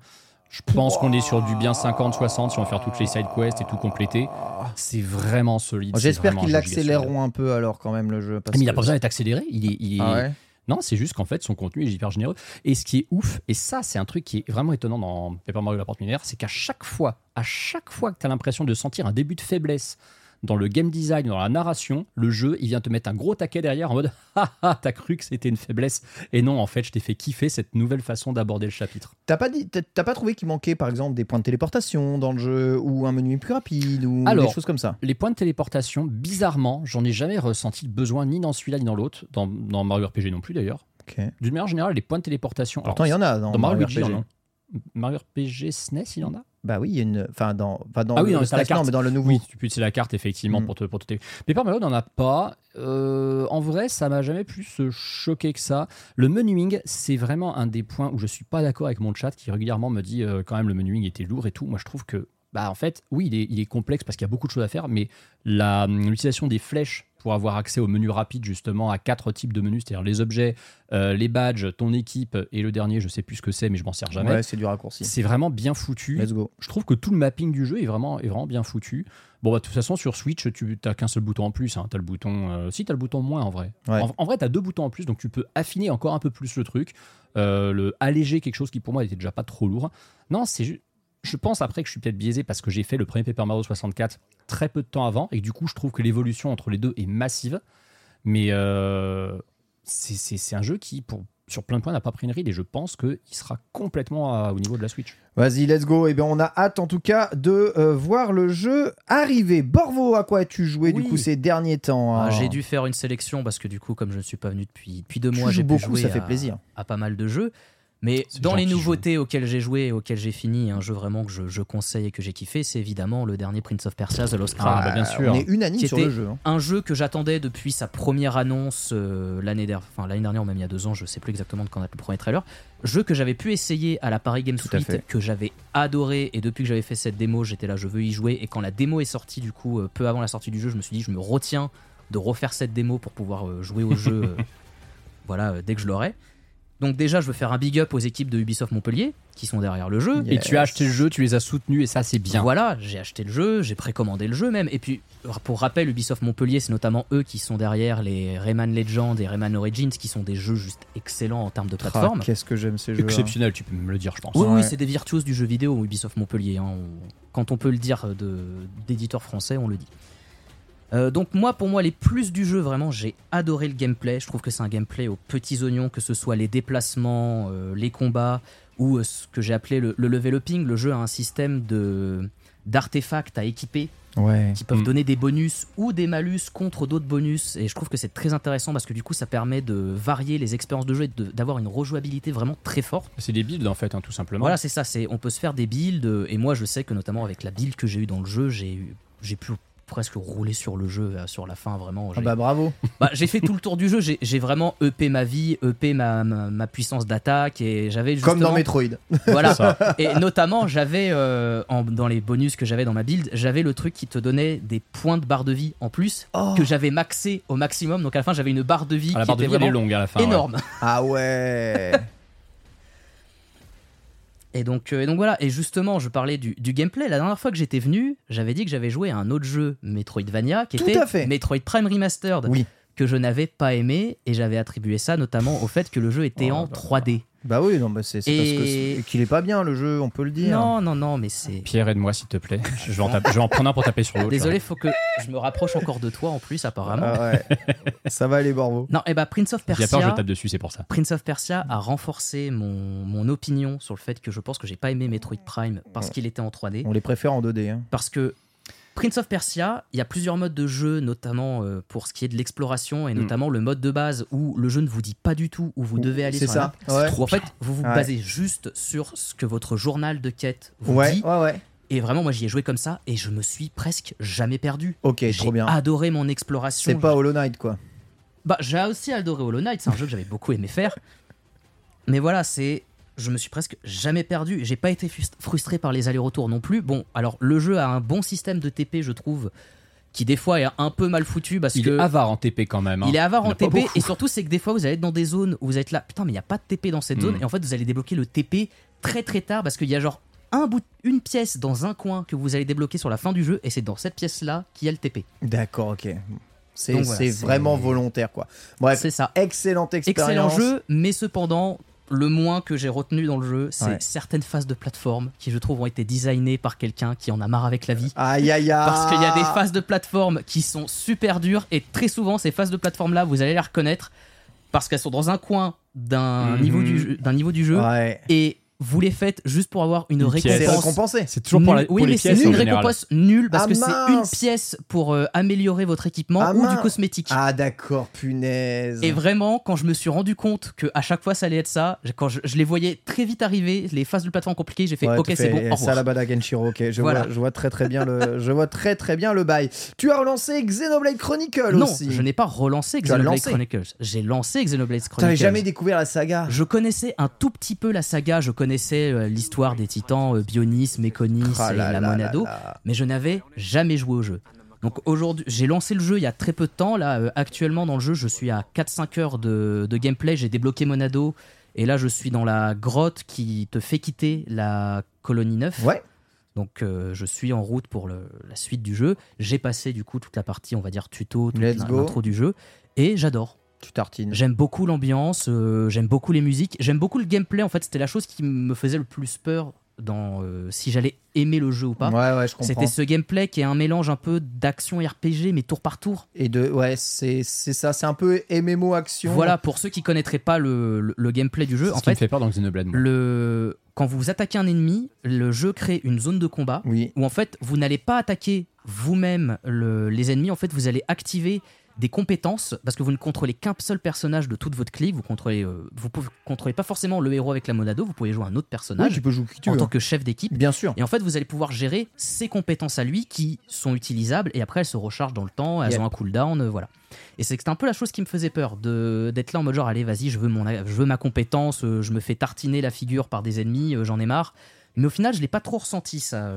Je pense qu'on est sur du bien 50-60 si on veut faire toutes les side quests et tout compléter. C'est vraiment solide. J'espère qu'ils l'accéléreront un peu alors quand même le jeu. parce Mais il n'a que- pas besoin d'être accéléré. Il est, il est- Ah ouais Non, c'est juste qu'en fait, son contenu est hyper généreux. Et ce qui est ouf, et ça, c'est un truc qui est vraiment étonnant dans Paper Mario la porte mineure, c'est qu'à chaque fois, à chaque fois que tu as l'impression de sentir un début de faiblesse dans le game design, dans la narration, le jeu, il vient te mettre un gros taquet derrière en mode Ah ah, t'as cru que c'était une faiblesse. Et non, en fait, je t'ai fait kiffer cette nouvelle façon d'aborder le chapitre. T'as pas, dit- t'as- pas trouvé qu'il manquait par exemple des points de téléportation dans le jeu ou un menu plus rapide ou Alors, des choses comme ça? Les points de téléportation, bizarrement, j'en ai jamais ressenti le besoin ni dans celui-là ni dans l'autre, dans, dans Mario RPG non plus d'ailleurs. D'une manière générale, les points de téléportation. Pourtant, il y en a dans, Dans Mario Luigi, RPG. Mario RPG SNES, il en a Bah oui, il y a une. Enfin, dans, pas dans Ah oui, le non, la non, carte. mais dans le nouveau. Oui, tu peux utiliser la carte effectivement Mm. pour te pour te Paper Mario n'en a pas. Euh, en vrai, ça m'a jamais plus euh, choqué que ça. Le menuing, c'est vraiment un des points où je suis pas d'accord avec mon chat qui régulièrement me dit euh, quand même le menuing était lourd et tout. Moi, je trouve que bah en fait, oui, il est, il est complexe parce qu'il y a beaucoup de choses à faire, mais la hum, l'utilisation des flèches pour avoir accès au menu rapide justement à quatre types de menus, c'est-à-dire les objets, euh, les badges, ton équipe et le dernier, je sais plus ce que c'est, mais je m'en sers jamais. Ouais, c'est du raccourci. C'est vraiment bien foutu Let's go. je trouve que tout le mapping du jeu est vraiment, est vraiment bien foutu. Bon, bah, de toute façon, sur Switch, tu n'as qu'un seul bouton en plus. Hein. Tu as le bouton. euh, si, tu as le bouton moins en vrai. Ouais. En, en vrai, tu as deux boutons en plus, donc tu peux affiner encore un peu plus le truc. Euh, le alléger quelque chose qui pour moi était déjà pas trop lourd. Non, c'est Je pense après que je suis peut-être biaisé parce que j'ai fait le premier Paper Mario 64 très peu de temps avant et que du coup, je trouve que l'évolution entre les deux est massive. Mais euh, c'est- c'est c'est un jeu qui, pour, sur plein de points, n'a pas pris une ride et je pense qu'il sera complètement à- au niveau de la Switch. Vas-y, let's go. Et bien, on a hâte en tout cas de euh, voir le jeu arriver. Borvo, à quoi as-tu joué du coup ces derniers temps Ah, hein J'ai dû faire une sélection parce que du coup, comme je ne suis pas venu depuis, depuis deux Tu mois, j'ai pu beaucoup, jouer ça fait à- plaisir. à pas mal de jeux. Mais dans les nouveautés auxquelles j'ai joué et auxquelles j'ai fini, un jeu vraiment que je, je conseille et que j'ai kiffé, c'est évidemment le dernier Prince of Persia, The Lost Crown. Ah, bah, bien sûr. On est unanime sur le jeu. hein. Un jeu que j'attendais depuis sa première annonce euh, l'année dernière, enfin l'année dernière ou même il y a deux ans, je sais plus exactement de quand date le premier trailer. Jeu que j'avais pu essayer à la Paris Games fait. que j'avais adoré et depuis que j'avais fait cette démo, j'étais là, je veux y jouer. Et quand la démo est sortie, du coup, euh, peu avant la sortie du jeu, je me suis dit, je me retiens de refaire cette démo pour pouvoir euh, jouer au jeu, euh, voilà, euh, dès que je l'aurai. Donc déjà, je veux faire un big up aux équipes de Ubisoft Montpellier qui sont derrière le jeu. Yeah. Et tu as acheté le jeu, tu les as soutenus et ça c'est bien. Voilà, j'ai acheté le jeu, j'ai précommandé le jeu même. Et puis, pour rappel, Ubisoft Montpellier, c'est notamment eux qui sont derrière les Rayman Legends et Rayman Origins, qui sont des jeux juste excellents en termes de Ah, plateforme. Qu'est-ce que j'aime ces jeux. Exceptionnel, tu peux me le dire, je pense. Oui, Ouais. oui, c'est des virtuoses du jeu vidéo, Ubisoft Montpellier. hein. On- Quand on peut le dire de- d'éditeur français, on le dit. Euh, donc moi, pour moi, les plus du jeu, vraiment, j'ai adoré le gameplay. Je trouve que c'est un gameplay aux petits oignons, que ce soit les déplacements, euh, les combats, ou euh, ce que j'ai appelé le, le level-upping. Le jeu a un système de d'artefacts à équiper Ouais. qui peuvent Mm. donner des bonus ou des malus contre d'autres bonus. Et je trouve que c'est très intéressant parce que du coup, ça permet de varier les expériences de jeu et d'avoir une rejouabilité vraiment très forte. C'est des builds en fait, hein, tout simplement. Voilà, c'est ça. C'est on peut se faire des builds et moi je sais que notamment avec la build que j'ai eu dans le jeu, j'ai eu j'ai pu presque rouler sur le jeu euh, sur la fin vraiment. Ah J'ai bah bravo. bah, j'ai fait tout le tour du jeu. J'ai vraiment EP ma vie, EP ma, ma, ma puissance d'attaque et j'avais Comme dans Metroid. Voilà. Ça. Et notamment, j'avais euh, en- dans les bonus que j'avais dans ma build, j'avais le truc qui te donnait des points de barre de vie en plus Oh. que j'avais maxé au maximum. Donc à la fin, j'avais une barre de vie Ah, la qui barre de était elle est vraiment longue à la fin. ouais. énorme. Ah ouais. Et donc, euh, et donc voilà, et justement, je parlais du, du gameplay. La dernière fois que j'étais venu, j'avais dit que j'avais joué à un autre jeu Metroidvania qui Tout était à fait. Metroid Prime Remastered, Oui. que je n'avais pas aimé, et j'avais attribué ça notamment au fait que le jeu était Oh, en bah, 3D. Bah oui, non, bah c'est c'est parce que c'est- qu'il est pas bien le jeu, on peut le dire. Non, non, non, mais c'est. Pierre, aide-moi s'il te plaît. Je vais en, taper- je vais en prendre un pour taper sur l'autre. Désolé, faut que je me rapproche encore de toi en plus, apparemment. Ah ouais. Ça va aller, Borvo. Non, et bah Prince of J'ai peur, je Persia. tape dessus, c'est pour ça. Prince of Persia a renforcé mon, mon opinion sur le fait que je pense que j'ai pas aimé Metroid Prime parce qu'il était en 3D. On les préfère en 2D. hein. Parce que Prince of Persia, il y a plusieurs modes de jeu, notamment euh, pour ce qui est de l'exploration, et Mm. notamment le mode de base où le jeu ne vous dit pas du tout où vous devez aller C'est la ça. Ouais. En fait, vous vous Ouais. basez juste sur ce que votre journal de quête vous Ouais, dit. ouais, ouais. Et vraiment, moi, j'y ai joué comme ça, et je me suis presque jamais perdu. Ok, J'ai trop bien. adoré mon exploration. C'est pas Hollow Knight, quoi. Bah, j'ai aussi adoré Hollow Knight, c'est un jeu que j'avais beaucoup aimé faire. Mais voilà, c'est. Je me suis presque jamais perdu. J'ai pas été frust- frustré par les allers-retours non plus. Bon, alors le jeu a un bon système de TP, je trouve, qui des fois est un peu mal foutu parce Il que. est avare en TP quand même. hein. Il est avare en TP et surtout c'est que des fois vous allez être dans des zones où vous êtes là putain mais il n'y a pas de TP dans cette zone Mm. et en fait vous allez débloquer le TP très très tard parce qu'il y a genre un bout, une pièce dans un coin que vous allez débloquer sur la fin du jeu et c'est dans cette pièce là qu'il y a le TP. D'accord, ok. C'est voilà, vraiment volontaire, quoi. Bref, C'est ça. excellente expérience. Excellent jeu, mais cependant, le moins que j'ai retenu dans le jeu, c'est Ouais. certaines phases de plateforme qui, je trouve, ont été designées par quelqu'un qui en a marre avec la vie. Aïe, aïe, aïe. Parce qu'il y a des phases de plateforme qui sont super dures et très souvent, ces phases de plateforme-là, vous allez les reconnaître parce qu'elles sont dans un coin d'un Mhm. niveau, du jeu- d'un niveau du jeu Ouais. et vous les faites juste pour avoir une, Une récompense. récompensé. C'est toujours pour, la- pour oui, les mais c'est une récompense nulle parce Ah, que c'est une pièce pour euh, améliorer votre équipement Ah, ou du cosmétique. Ah, d'accord, punaise. Et vraiment, quand je me suis rendu compte que à chaque fois ça allait être ça, quand je, je les voyais très vite arriver, les phases de plateforme compliquées, j'ai fait Ouais, ok c'est bon, au revoir. Salabada Genshiro, ok, je, Voilà. vois, je vois très très bien le, je vois très très bien le bail. Tu as relancé Xenoblade Chronicle Non, aussi. je n'ai pas relancé Xenoblade. Chronicles. J'ai lancé Xenoblade Chronicles. T'avais jamais découvert la saga. Je connaissais un tout petit peu la saga, je connaissais euh, l'histoire des titans, euh, Bionis, Méconis Ah et la Monado, mais je n'avais jamais joué au jeu. Donc aujourd'hui, j'ai lancé le jeu il y a très peu de temps. Là, euh, actuellement dans le jeu, je suis à 4-5 heures de, de gameplay. J'ai débloqué Monado. Et là, je suis dans la grotte qui te fait quitter la colonie 9. Ouais. Donc euh, je suis en route pour le- la suite du jeu. J'ai passé du coup toute la partie, on va dire tuto, toute l'intro du jeu. Et j'adore. Tu tartines. J'aime beaucoup l'ambiance, euh, j'aime beaucoup les musiques, j'aime beaucoup le gameplay. En fait, c'était la chose qui me faisait le plus peur dans euh, si j'allais aimer le jeu ou pas. Ouais, ouais, je comprends. C'était ce gameplay qui est un mélange un peu d'action RPG, mais tour par tour. Et de, ouais, c'est c'est ça, c'est un peu MMO action. Voilà, pour ceux qui connaîtraient pas le, le- le gameplay du jeu, C'est en ce qui me fait, fait peur dans Xenoblade. le... quand vous attaquez un ennemi, le jeu crée une zone de combat Oui. où en fait vous n'allez pas attaquer vous-même le- les ennemis, en fait vous allez activer des compétences parce que vous ne contrôlez qu'un seul personnage de toute votre clique, vous contrôlez, euh, vous pouvez contrôlez pas forcément le héros avec la monado, vous pouvez jouer un autre Oui, personnage tu peux jouer qui tu en veux. tant que chef d'équipe. Bien sûr. Et en fait, vous allez pouvoir gérer ses compétences à lui qui sont utilisables et après elles se rechargent dans le temps, elles ont un cooldown, euh, voilà. Et c'est un peu la chose qui me faisait peur de d'être là en mode genre allez vas-y je veux mon je veux ma compétence, euh, je me fais tartiner la figure par des ennemis, j'en ai marre. Mais au final je l'ai pas trop ressenti ça.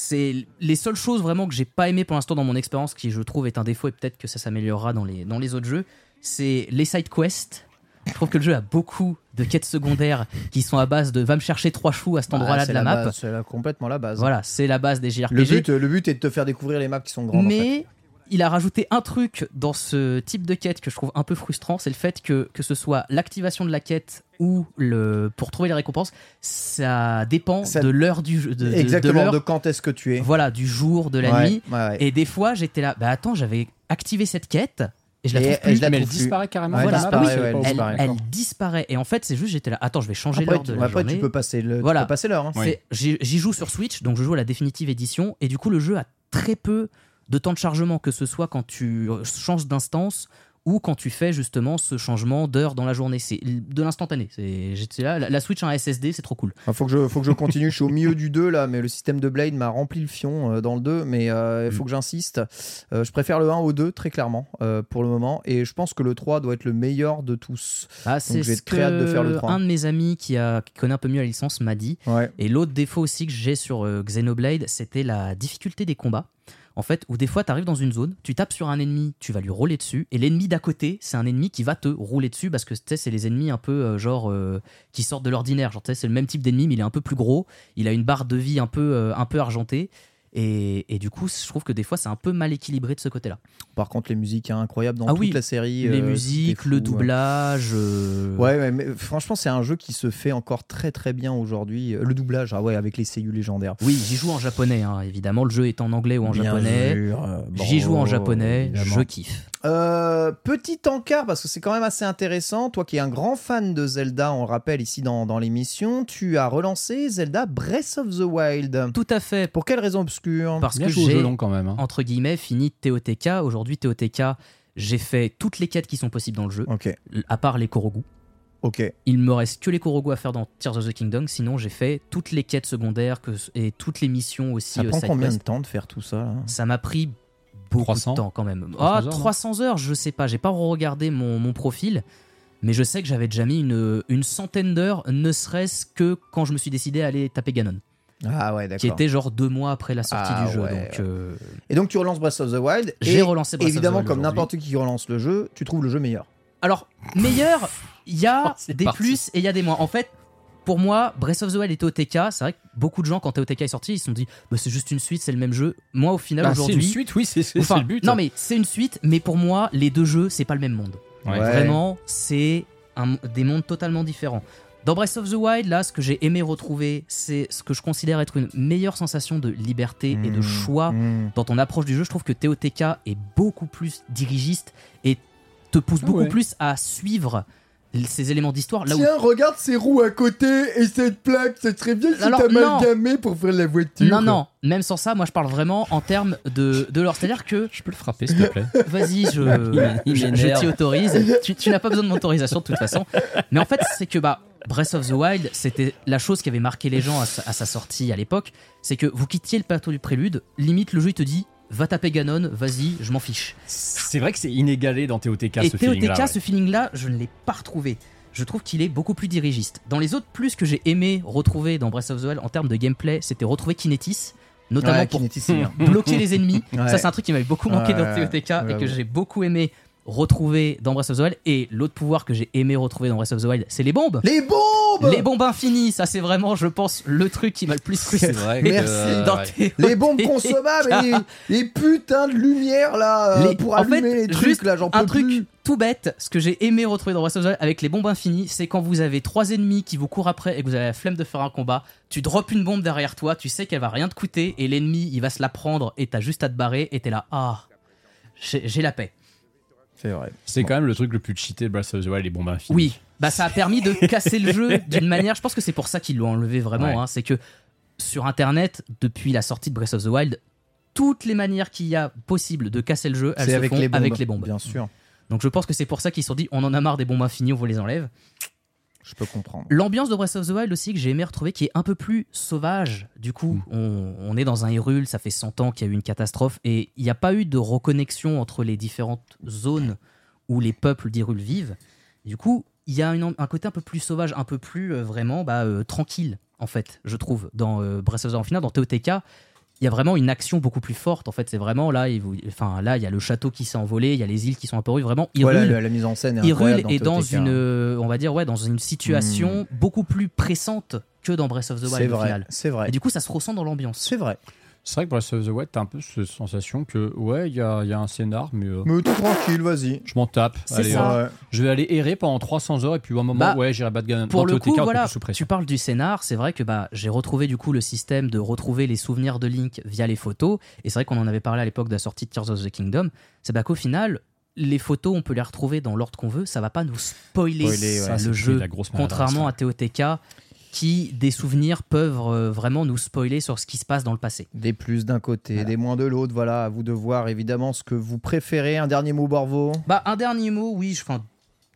C'est les seules choses vraiment que j'ai pas aimé pour l'instant dans mon expérience qui je trouve est un défaut et peut-être que ça s'améliorera dans les dans les autres jeux, c'est les side quests. Je trouve que le jeu a beaucoup de quêtes secondaires qui sont à base de va me chercher trois choux à cet Bah, endroit-là de la, map. C'est complètement la base. Voilà, c'est la base des JRPG. Le but, le but est de te faire découvrir les maps qui sont grandes. en fait. Il a rajouté un truc dans ce type de quête que je trouve un peu frustrant, c'est le fait que que ce soit l'activation de la quête ou le pour trouver les récompenses, ça dépend Ça- de l'heure du jeu, de, de- de Exactement. l'heure, De, quand est-ce que tu es. voilà, du jour, de la Ouais, nuit. ouais, ouais. Et des fois, j'étais là, bah attends, j'avais activé cette quête et je la Et- trouve et plus. je la mais elle plus. disparaît carrément. La elle disparaît, je savais ouais, pas elle où. elle, disparaît. elle disparaît. Et en fait, c'est juste, j'étais là, attends, je vais changer l'heure de la après, journée. tu peux passer le, tu Voilà. peux passer l'heure. hein. Oui. C'est- J'y j'y joue sur Switch, donc je joue à la définitive édition, et du coup le jeu a très peu de temps de chargement, que ce soit quand tu euh, changes d'instance ou quand tu fais justement ce changement d'heure dans la journée. C'est de l'instantané. C'est j'étais là, la, la Switch en SSD, c'est trop cool. Il faut que je, faut que je continue. je suis au milieu du 2 là, mais le système de Blade m'a rempli le fion euh, dans le 2. Mais euh, il faut que j'insiste. Euh, je préfère le 1 au 2, très clairement, pour le moment. Et je pense que le 3 doit être le meilleur de tous. Ah, c'est j'ai ce très hâte de faire le que 3. un de mes amis qui, a, qui connaît un peu mieux la licence m'a dit. Ouais. Et l'autre défaut aussi que j'ai sur Xenoblade, c'était la difficulté des combats. En fait, où des fois, tu arrives dans une zone, tu tapes sur un ennemi, tu vas lui rouler dessus, et l'ennemi d'à côté, c'est un ennemi qui va te rouler dessus parce que tu sais, c'est les ennemis un peu euh, genre euh, qui sortent de l'ordinaire. Genre, tu sais, c'est le même type d'ennemi, mais il est un peu plus gros, il a une barre de vie un peu, euh, un peu argentée. Et, et du coup, je trouve que des fois, c'est un peu mal équilibré de ce côté-là. Par contre, les musiques hein, incroyables dans Ah toute oui, la série. les euh, musiques, le doublage. euh, Ouais, ouais, mais franchement, c'est un jeu qui se fait encore très très bien aujourd'hui. Euh, Le doublage, ah ouais, avec les CU légendaires. Oui, j'y joue en japonais, hein, évidemment. Le jeu est en anglais ou en Bien japonais. euh, J'y joue en japonais, évidemment. je kiffe. Euh, petit encart, parce que c'est quand même assez intéressant. Toi qui es un grand fan de Zelda, on le rappelle ici dans, dans l'émission, tu as relancé Zelda Breath of the Wild. Tout à fait. Pour quelle raison obscure Parce Bien que j'ai, long quand même. hein. entre guillemets, fini TOTK. Aujourd'hui, TOTK, j'ai fait toutes les quêtes qui sont possibles dans le jeu, Ok, à part les Korogu. ok. Il me reste que les Korogu à faire dans Tears of the Kingdom. Sinon, j'ai fait toutes les quêtes secondaires que, et toutes les missions aussi. Ça euh, prend combien de temps de faire tout ça là? Ça m'a pris beaucoup 300? de temps quand même. 300 ah, heures, non 300 heures, je sais pas. J'ai pas regardé mon, mon profil. Mais je sais que j'avais déjà mis une, une centaine d'heures, ne serait-ce que quand je me suis décidé à aller taper Ganon, Ah ouais, d'accord. qui était genre deux mois après la sortie Ah du jeu. ouais, donc, ouais. euh, Et donc tu relances Breath of the Wild. J'ai relancé Breath of the Évidemment, Wild comme n'importe qui qui relance le jeu, tu trouves le jeu meilleur. Alors, meilleur, il y Oh, a c'est des parti. plus et il y a des moins. En fait, pour moi, Breath of the Wild et TOTK, c'est vrai que beaucoup de gens, quand TOTK est sorti, ils se sont dit bah, c'est juste une suite, c'est le même jeu. Moi, au final, Ah, c'est une aujourd'hui. suite, oui, c'est Enfin, le but. Non, mais c'est une suite, mais pour moi, les deux jeux, c'est pas le même monde. Ouais. Vraiment, c'est des mondes totalement différents. Dans Breath of the Wild, là, ce que j'ai aimé retrouver, c'est ce que je considère être une meilleure sensation de liberté et de Mmh, choix mmh. dans ton approche du jeu. Je trouve que TOTK est beaucoup plus dirigiste et te pousse Ah beaucoup ouais. plus à suivre ces éléments d'histoire. Là où regarde ces roues à côté et cette plaque, ça serait bien si Alors, non. t'amalgamais pour faire la voiture. Non, non, même sans ça, moi je parle vraiment en termes de, de l'or. C'est-à-dire que, Je peux le frapper, s'il te plaît. vas-y, je, je, t'y autorise. Tu, tu n'as pas besoin de mon autorisation de toute façon. Mais en fait, c'est que bah, Breath of the Wild, c'était la chose qui avait marqué les gens à sa, à sa sortie à l'époque. C'est que vous quittiez le plateau du prélude, limite le jeu il te dit va taper Ganon, vas-y, je m'en fiche. C'est vrai que c'est inégalé dans TOTK Et ce TOTK, feeling-là. ouais. ce feeling-là, je ne l'ai pas retrouvé. Je trouve qu'il est beaucoup plus dirigiste. Dans les autres plus que j'ai aimé retrouver dans Breath of the Wild en termes de gameplay, c'était retrouver Kinetis, notamment Ouais, pour Kinetis, bien. bloquer les ennemis. Ouais. Ça, c'est un truc qui m'avait beaucoup manqué Ouais, dans ouais, TOTK et que j'ai beaucoup aimé retrouver dans Breath of the Wild. Et l'autre pouvoir que j'ai aimé retrouver dans Breath of the Wild, c'est les bombes. Les bombes Les bombes infinies, ça c'est vraiment, je pense, le truc qui m'a le plus frustré. vrai que, Merci. dans ouais. TOTK. Les bombes consommables et les, les putains de lumière là euh, Les- pour en allumer fait, les trucs juste là, j'en un peux truc plus. tout bête, ce que j'ai aimé retrouver dans Breath of the Wild avec les bombes infinies, c'est quand vous avez trois ennemis qui vous courent après et que vous avez la flemme de faire un combat, tu drops une bombe derrière toi, tu sais qu'elle va rien te coûter et l'ennemi il va se la prendre et t'as juste à te barrer et t'es là, ah, j'ai la paix. C'est vrai. C'est quand même le truc le plus cheaté de Breath of the Wild, les bombes infinies. Oui, bah ça a permis de casser le jeu d'une manière, je pense que c'est pour ça qu'ils l'ont enlevé vraiment, Ouais. hein, c'est que sur internet, depuis la sortie de Breath of the Wild, toutes les manières qu'il y a possible de casser le jeu, elles se avec font les bombes. avec les bombes. Bien sûr, Donc je pense que c'est pour ça qu'ils se sont dit on en a marre des bombes infinies, on vous les enlève. Je peux comprendre. L'ambiance de Breath of the Wild aussi que j'ai aimé retrouver qui est un peu plus sauvage. Du coup, on, on est dans un Hyrule, ça fait 100 ans qu'il y a eu une catastrophe et il n'y a pas eu de reconnexion entre les différentes zones où les peuples d'Hyrule vivent. Du coup, il y a une- un côté un peu plus sauvage, un peu plus euh, vraiment bah, euh, tranquille en fait, je trouve dans euh, Breath of the Wild. En final, dans TOTK, il y a vraiment une action beaucoup plus forte. En fait, c'est vraiment là, il, vous- enfin là, il y a le château qui s'est envolé, il y a les îles qui sont apparues. Vraiment, Hyrule, Voilà, la, la mise en scène est Hyrule est dans TOTK. une, euh, on va dire, ouais, dans une situation beaucoup plus pressante que dans Breath of the Wild C'est vrai, c'est vrai. Et du coup, ça se ressent dans l'ambiance. C'est vrai. C'est vrai que Breath of the Wild, t'as un peu cette sensation que, ouais, il y a, il y a un scénar, mais euh, Mais tout tranquille, vas-y. je m'en tape. C'est Allez, ça. euh, Ouais. je vais aller errer pendant 300 heures et puis à un moment, Bah, ouais, j'irai battre Ganon. Pour Dans le coup, un peu voilà, tu parles du scénar, c'est vrai que bah, j'ai retrouvé du coup le système de retrouver les souvenirs de Link via les photos, et c'est vrai qu'on en avait parlé à l'époque de la sortie de Tears of the Kingdom, c'est bah, qu'au final, les photos, on peut les retrouver dans l'ordre qu'on veut, ça va pas nous spoiler, Spoiler, ouais. Le jeu, la grosse maladresse, contrairement à TOTK, qui, des souvenirs, peuvent euh, vraiment nous spoiler sur ce qui se passe dans le passé. Des plus d'un côté, des moins de l'autre. Voilà, à vous de voir évidemment ce que vous préférez. Un dernier mot, Borvo? Bah, un dernier mot, oui, je- enfin,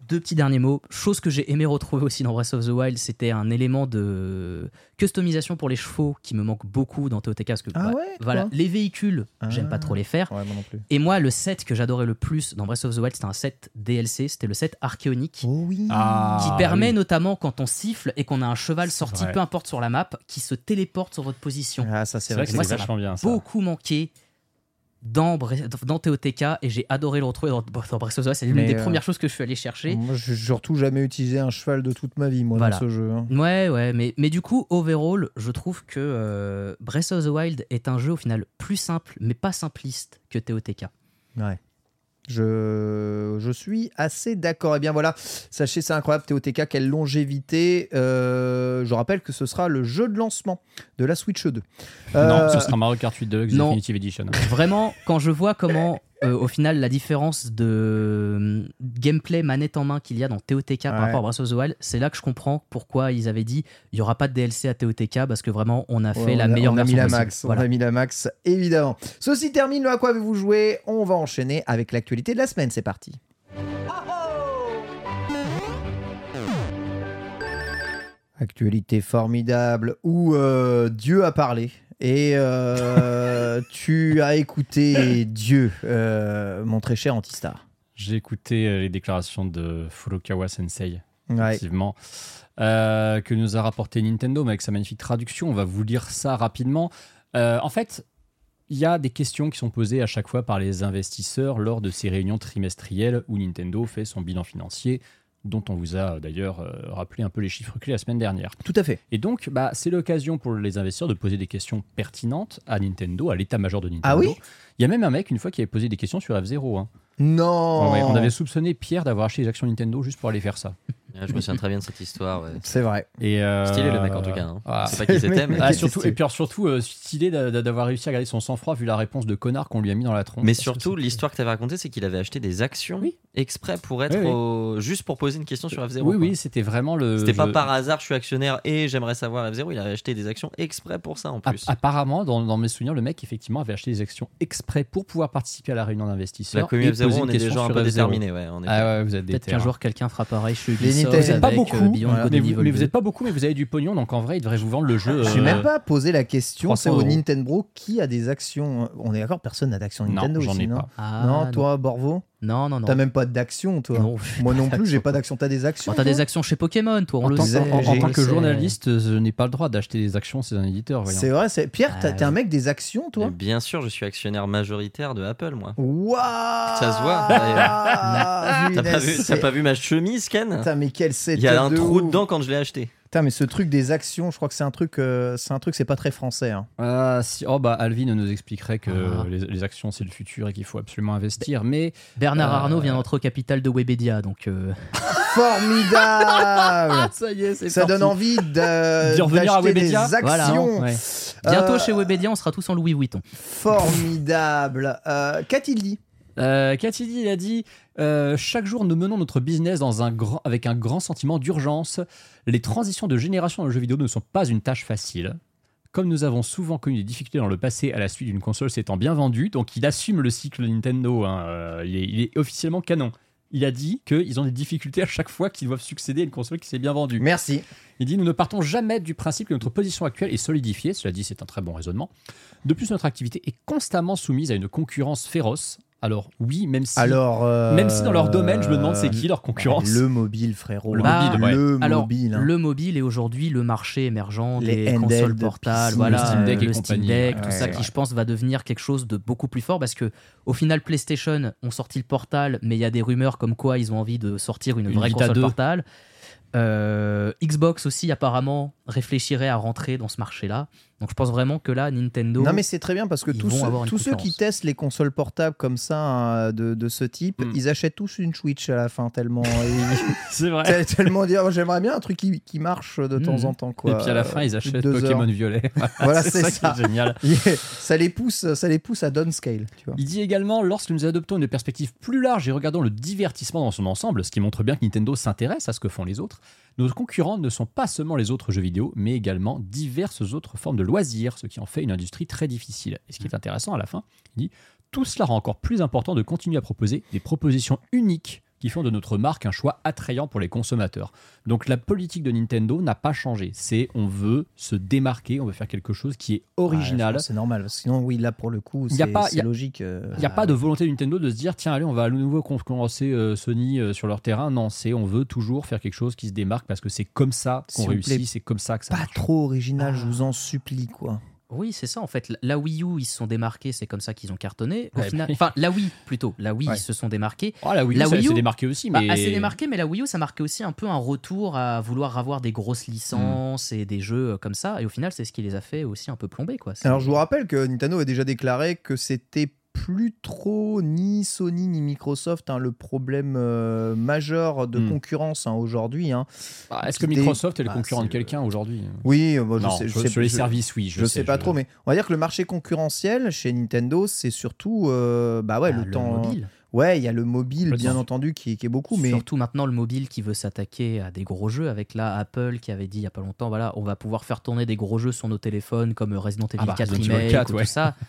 deux petits derniers mots. Chose que j'ai aimé retrouver aussi dans Breath of the Wild, c'était un élément de customisation pour les chevaux qui me manque beaucoup dans TOTK. Parce que, Ah bah, ouais, voilà, les véhicules, j'aime Ah. pas trop les faire. Ouais, moi non plus. Et moi, le set que j'adorais le plus dans Breath of the Wild, c'était un set DLC, c'était le set archéonique. Oh oui. Ah, Qui permet oui. notamment quand on siffle et qu'on a un cheval sorti, vrai. peu importe sur la map, qui se téléporte sur votre position. Ah, ça c'est vrai. vrai que moi, ça vachement bien ça. beaucoup manqué dans, dans TOTK et j'ai adoré le retrouver dans, dans Breath of the Wild. C'est l'une des euh, premières choses que je suis allé chercher. Moi, j'ai surtout jamais utilisé un cheval de toute ma vie, moi, Voilà. dans ce jeu. hein. Ouais, ouais, mais, mais du coup, overall, je trouve que euh, Breath of the Wild est un jeu au final plus simple, mais pas simpliste que TOTK. Ouais. Je, je suis assez d'accord. Et bien voilà, sachez, c'est incroyable, TOTK, quelle longévité. Euh, je rappelle que ce sera le jeu de lancement de la Switch 2. Non, Euh, ce sera Mario Kart 8 Deluxe. Definitive Edition. Vraiment, quand je vois comment euh, au final, la différence de euh, gameplay manette en main qu'il y a dans TOTK par rapport à Breath of the Wild, c'est là que je comprends pourquoi ils avaient dit il y aura pas de DLC à TOTK parce que vraiment on a fait Ouais, la a- meilleure on a mis la max, Voilà. on a mis la max, évidemment. Ceci termine le à quoi avez-vous joué? On va enchaîner avec l'actualité de la semaine, c'est parti. Actualité formidable où euh, Dieu a parlé et euh, tu as écouté Dieu, euh, mon très cher Antistar. J'ai écouté euh, les déclarations de Furukawa Sensei, Ouais. effectivement, euh, que nous a rapporté Nintendo, mais avec sa magnifique traduction. On va vous lire ça rapidement. Euh, en fait, il y a des questions qui sont posées à chaque fois par les investisseurs lors de ces réunions trimestrielles où Nintendo fait son bilan financier, dont on vous a d'ailleurs euh, rappelé un peu les chiffres clés la semaine dernière. Tout à fait. Et donc, bah, c'est l'occasion pour les investisseurs de poser des questions pertinentes à Nintendo, à l'état-major de Nintendo. Ah oui Il y a même un mec, une fois, qui avait posé des questions sur F0. hein. Non Ouais, on avait soupçonné Pierre d'avoir acheté des actions Nintendo juste pour aller faire ça. Ouais, Je me souviens très bien de cette histoire. ouais. C'est vrai. Et euh, Stylé le mec en tout cas. hein. ah, C'est pas qui c'était, mais. Ah, surtout, et puis alors, surtout, euh, stylé d'a- d'a- d'avoir réussi à garder son sang-froid vu la réponse de connard qu'on lui a mis dans la tronche. Mais surtout, l'histoire que tu avais racontée, c'est qu'il avait acheté des actions Oui. exprès pour être Oui, oui. au- juste pour poser une question sur F0. Oui, quoi. oui, c'était vraiment le. C'était pas je- par hasard, je suis actionnaire et j'aimerais savoir F0. Il avait acheté des actions exprès pour ça en A- plus. Apparemment, dans, dans mes souvenirs, le mec effectivement avait acheté des actions exprès pour pouvoir participer à la réunion d'investisseurs. La poser F0, une on est des question gens un sur peu F0. déterminés. Ouais. Ah ouais, vous êtes des Peut-être qu'un jour quelqu'un frappe pareil Ubisoft. Nintendo- Vous êtes pas beaucoup, euh, voilà. Good mais, vous, mais vous 2. êtes pas beaucoup, mais vous avez du pognon, donc en vrai, ils devraient vous vendre le jeu. Je suis euh, même pas posé la question, 300 c'est au. Nintendo qui a des actions. On est d'accord, personne n'a d'actions Non, Nintendo j'en ai non pas. Ah, Non, toi, Borvo Non, non, non. T'as même pas d'actions, toi Non, Moi non plus, j'ai pas d'actions. T'as des actions Bon, T'as des actions chez Pokémon, toi, on En le tant, sait. en- en j'ai- tant je que journaliste, je n'ai pas le droit d'acheter des actions, c'est un éditeur. C'est vrai, c'est Pierre, Ah, t'es un mec des actions, toi Mais bien sûr, je suis actionnaire majoritaire de Apple, moi. Waouh Ça se voit, T'as pas, vu, pas ma chemise, Ken? Putain, mais quel Il y a un trou ouf. dedans quand je l'ai acheté. Putain, mais ce truc des actions, je crois que c'est un truc, euh, c'est un truc, c'est pas très français. hein. Ah, si, oh bah Alvin nous expliquerait que Ah. les, les actions c'est le futur et qu'il faut absolument investir, mais Bernard Euh, Arnault vient d'entrer au capital de Webedia, donc euh, Formidable ça y est, c'est Ça donne envie de- D'y revenir à d'acheter des Webedia actions. Voilà. Ouais. bientôt Euh, chez Webedia, on sera tous en Louis Vuitton. Formidable. Euh, Qu'a-t-il dit Euh, Qu'a-t-il dit Il a dit euh, Chaque jour, nous menons notre business dans un grand, avec un grand sentiment d'urgence. Les transitions de génération dans le jeu vidéo ne sont pas une tâche facile. Comme nous avons souvent connu des difficultés dans le passé à la suite d'une console s'étant bien vendue, donc il assume le cycle Nintendo. hein, euh, il, est, il est officiellement canon. Il a dit qu'ils ont des difficultés à chaque fois qu'ils doivent succéder à une console qui s'est bien vendue. Merci. Il dit Nous ne partons jamais du principe que notre position actuelle est solidifiée. Cela dit, c'est un très bon raisonnement. De plus, notre activité est constamment soumise à une concurrence féroce. Alors, oui, même si, Alors, euh, même si dans leur domaine, je me demande c'est qui leur concurrence. Le mobile, frérot. Le Bah, mobile, ouais. Le Alors, mobile. hein. le mobile est aujourd'hui le marché émergent Les des handhelds consoles portables, voilà, le Steam Deck et le Steam compagnie. Deck, tout Ouais, ça ouais. qui, je pense, va devenir quelque chose de beaucoup plus fort parce que, au final, PlayStation ont sorti le portal, mais il y a des rumeurs comme quoi ils ont envie de sortir une, Une vraie Vita console 2. portable. Euh, Xbox aussi, apparemment, réfléchirait à rentrer dans ce marché-là. Donc, je pense vraiment que là, Nintendo. Non mais c'est très bien parce que tous, ceux, tous qui testent les consoles portables comme ça hein, de, de ce type, Mm. ils achètent tous une Switch à la fin tellement C'est vrai. tel- tellement dire j'aimerais bien un truc qui, qui marche de temps Mm. en temps quoi. Et puis à la fin, ils achètent Deux Pokémon heures. Violet. Voilà, c'est ça. est génial. ça les pousse ça les pousse à downscale, tu vois. Il dit également lorsque nous adoptons une perspective plus large et regardons le divertissement dans son ensemble, ce qui montre bien que Nintendo s'intéresse à ce que font les autres, nos concurrents ne sont pas seulement les autres jeux vidéo, mais également diverses autres formes de loisirs, ce qui en fait une industrie très difficile. Et ce qui est intéressant à la fin, il dit tout cela rend encore plus important de continuer à proposer des propositions uniques qui font de notre marque un choix attrayant pour les consommateurs. Donc la politique de Nintendo n'a pas changé. C'est on veut se démarquer, on veut faire quelque chose qui est original. c'est normal parce que sinon oui là pour le coup Y a c'est logique. euh, Il n'y a pas de volonté de Nintendo de se dire tiens allez on va à nouveau concurrencer euh, Sony euh, sur leur terrain. Non, c'est on veut toujours faire quelque chose qui se démarque parce que c'est comme ça qu'on réussit, c'est comme ça que ça pas marche. trop original, je Ah. vous en supplie quoi. Oui, c'est ça en fait. La Wii U, ils se sont démarqués, c'est comme ça qu'ils ont cartonné. Au Ouais, final, enfin la Wii plutôt, la Wii Ouais. ils se sont démarqués. Oh, la Wii U, La ça Wii U, s'est démarqué aussi, Bah, mais assez démarqué, mais la Wii U, ça marquait aussi un peu un retour à vouloir avoir des grosses licences et des jeux euh, comme ça. Et au final, c'est ce qui les a fait aussi un peu plomber. Quoi. Alors je vous rappelle que Nintendo a déjà déclaré que c'était plus trop ni Sony ni Microsoft hein, le problème euh, majeur de Hmm. concurrence hein, aujourd'hui. hein. Bah, Est-ce que Microsoft est le Bah, concurrent de quelqu'un aujourd'hui Oui, euh, moi, je Non, sais, je sur- sais- sur les je- services, oui. Je, Je, sais, pas trop, mais on va dire que le marché concurrentiel chez Nintendo, c'est surtout, euh, bah ouais, Ah, le, temps. mobile. Ouais, il y a le mobile, Le bien entendu, qui, qui est beaucoup, mais Surtout maintenant le mobile qui veut s'attaquer à des gros jeux avec là Apple qui avait dit il y a pas longtemps voilà on va pouvoir faire tourner des gros jeux sur nos téléphones comme Resident Evil Ah bah, 4 Resident Evil Remake 4, ou ouais. tout ça.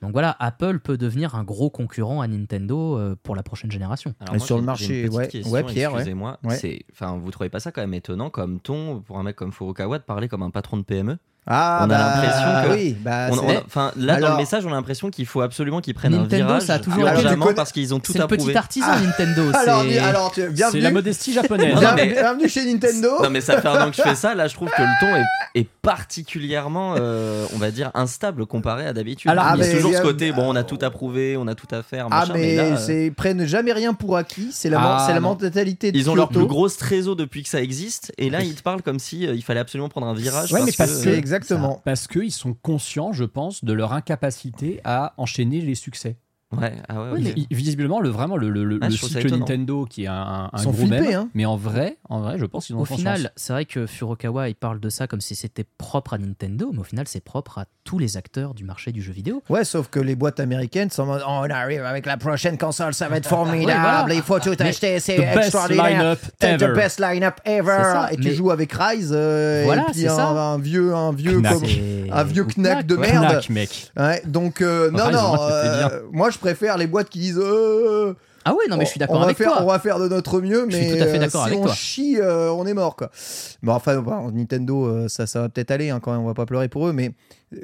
Donc voilà, Apple peut devenir un gros concurrent à Nintendo euh, pour la prochaine génération. Alors moi, sur le marché, ouais. question, Ouais, Pierre. Excusez-moi. Ouais. C'est, enfin, vous trouvez pas ça quand même étonnant comme ton pour un mec comme Furukawa de parler comme un patron de PME ah, on a bah, l'impression que- oui, bah, On- c'est- on a- Enfin, là dans le message, on a l'impression qu'il faut absolument qu'ils prennent Nintendo, un virage ça a toujours été- parce qu'ils ont tout C'est approuvé. petit artisan Nintendo. alors, c'est- alors, tu- C'est bienvenue, la modestie japonaise. Non, bien- mais- bienvenue chez Nintendo. Non mais ça fait un an que je fais ça. Là, je trouve que le ton est, est particulièrement, euh, on va dire, instable comparé à d'habitude. Alors, il y a ah, mais toujours ce côté, bon, on a tout approuvé, on a tout à faire. Ah mais, là, euh, c'est ils prennent jamais rien pour acquis, c'est la, Ah, c'est la mentalité de Ils ont leur plus grosse trésor depuis que ça existe, et là ils te parlent comme si euh, il fallait absolument prendre un virage. Ouais, mais parce que, exactement. Parce qu'ils sont conscients, je pense, de leur incapacité à enchaîner les succès. Ouais, ah ouais, Oui, ok. mais I- Visiblement, le, vraiment, le, le, le- Ah, le. Nintendo qui est un, gros flippés, mème, hein. mais en vrai, en vrai, je pense qu'ils ont Au final, c'est vrai que Furukawa il parle de ça comme si c'était propre à Nintendo, mais au final c'est propre à tous les acteurs du marché du jeu vidéo. Ouais, sauf que les boîtes américaines sont Oh, on arrive avec la prochaine console, ça va être formidable, voilà. il faut tout acheter, c'est best extraordinaire. ever. the best line-up ever. Et tu mais- joues avec Rise euh, Voilà, et puis un, ça. un vieux, un vieux, Knack. comme- C'est- un vieux knack de merde. Knack, mec. Ouais, donc euh, non, Rise, non, moi, euh, je préfère les boîtes qui disent. Ah ouais, non mais je suis on d'accord avec faire, toi. On va faire de notre mieux, Je mais suis tout à fait euh, d'accord si avec on toi. chie, euh, on est mort quoi. Bon, enfin, bon, Nintendo, euh, ça, ça va peut-être aller hein, quand même. On va pas pleurer pour eux, mais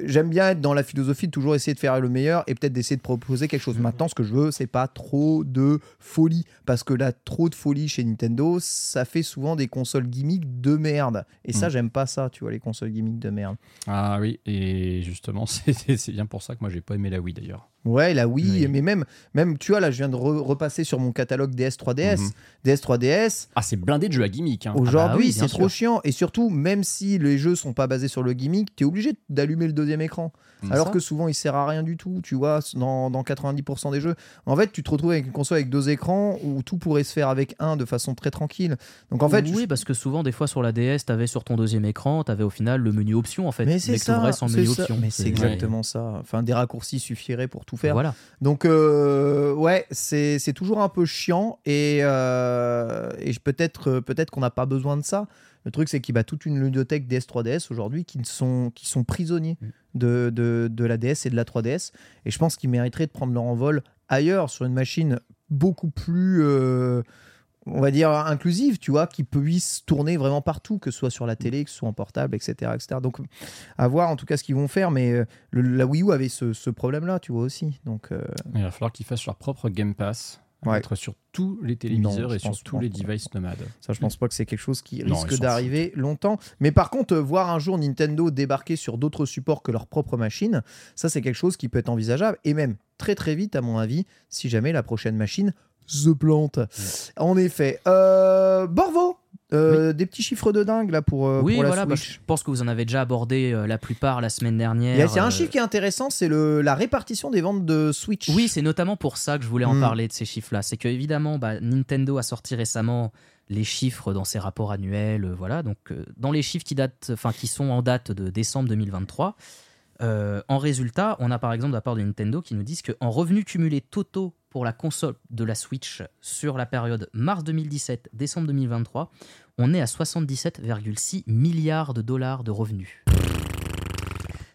j'aime bien être dans la philosophie de toujours essayer de faire le meilleur et peut-être d'essayer de proposer quelque chose. Maintenant, ce que je veux, c'est pas trop de folie, parce que là, trop de folie chez Nintendo, ça fait souvent des consoles gimmicks de merde. Et ça, Mm. j'aime pas ça, tu vois, les consoles gimmicks de merde. Ah oui, et justement, c'est c'est bien pour ça que moi, j'ai pas aimé la Wii d'ailleurs. Ouais, la Wii, Oui. mais même, même, tu vois, là, je viens de re- repasser sur mon catalogue DS 3DS. Mhm. DS 3DS, Ah, c'est blindé de jeux à gimmick. Hein. Aujourd'hui, oui, bien c'est trop chiant. Et surtout, même si les jeux sont pas basés sur le gimmick, tu es obligé d'allumer le deuxième écran. Alors ça. que souvent, il sert à rien du tout, tu vois, dans, dans 90% des jeux. En fait, tu te retrouves avec une console avec deux écrans où tout pourrait se faire avec un de façon très tranquille. Donc en fait, oui, je- parce que souvent, des fois, sur la DS, t'avais sur ton deuxième écran, t'avais au final le menu option en fait. mais c'est ça. sans menu ça. option. Mais c'est exactement ça. Enfin, des raccourcis suffiraient pour tout faire. Voilà. Donc, euh, ouais, c'est c'est toujours un peu chiant et, euh, et peut-être euh, peut-être qu'on n'a pas besoin de ça. Le truc, c'est qu'il y a toute une ludothèque DS3DS aujourd'hui qui sont, qui sont prisonniers Mm. de, de, de la DS et de la 3DS. Et je pense qu'ils mériteraient de prendre leur envol ailleurs, sur une machine beaucoup plus, euh, on va dire, inclusive, tu vois, qui puisse tourner vraiment partout, que ce soit sur la télé, que ce soit en portable, etc. etc. Donc, à voir en tout cas ce qu'ils vont faire. Mais euh, le- la Wii U avait ce, ce problème-là, tu vois aussi. Donc, euh, Il va falloir qu'ils fassent leur propre Game Pass. À Ouais. Mettre sur tous les téléviseurs Non, et sur tous les devices nomades. Ça, je pense pas que c'est quelque chose qui Non, risque d'arriver longtemps. Mais par contre, euh, voir un jour Nintendo débarquer sur d'autres supports que leur propre machine, ça, c'est quelque chose qui peut être envisageable. Et même très très vite, à mon avis, si jamais la prochaine machine se plante. En effet. Euh, Borvo euh, Des petits chiffres de dingue là pour, euh, oui, pour la voilà, bah, Switch. je pense que vous en avez déjà abordé euh, la plupart la semaine dernière. Il y a, il y a un chiffre qui est intéressant, c'est la répartition des ventes de Switch. Oui, c'est notamment pour ça que je voulais en Mm. parler de ces chiffres-là. C'est que évidemment, bah, Nintendo a sorti récemment les chiffres dans ses rapports annuels, voilà. Donc, dans les chiffres qui datent, enfin, qui sont en date de décembre 2023, euh, en résultat, on a par exemple de la part de Nintendo qui nous disent qu'en revenus cumulés totaux pour la console de la Switch sur la période mars 2017 décembre 2023, on est à 77,6 milliards de dollars de revenus.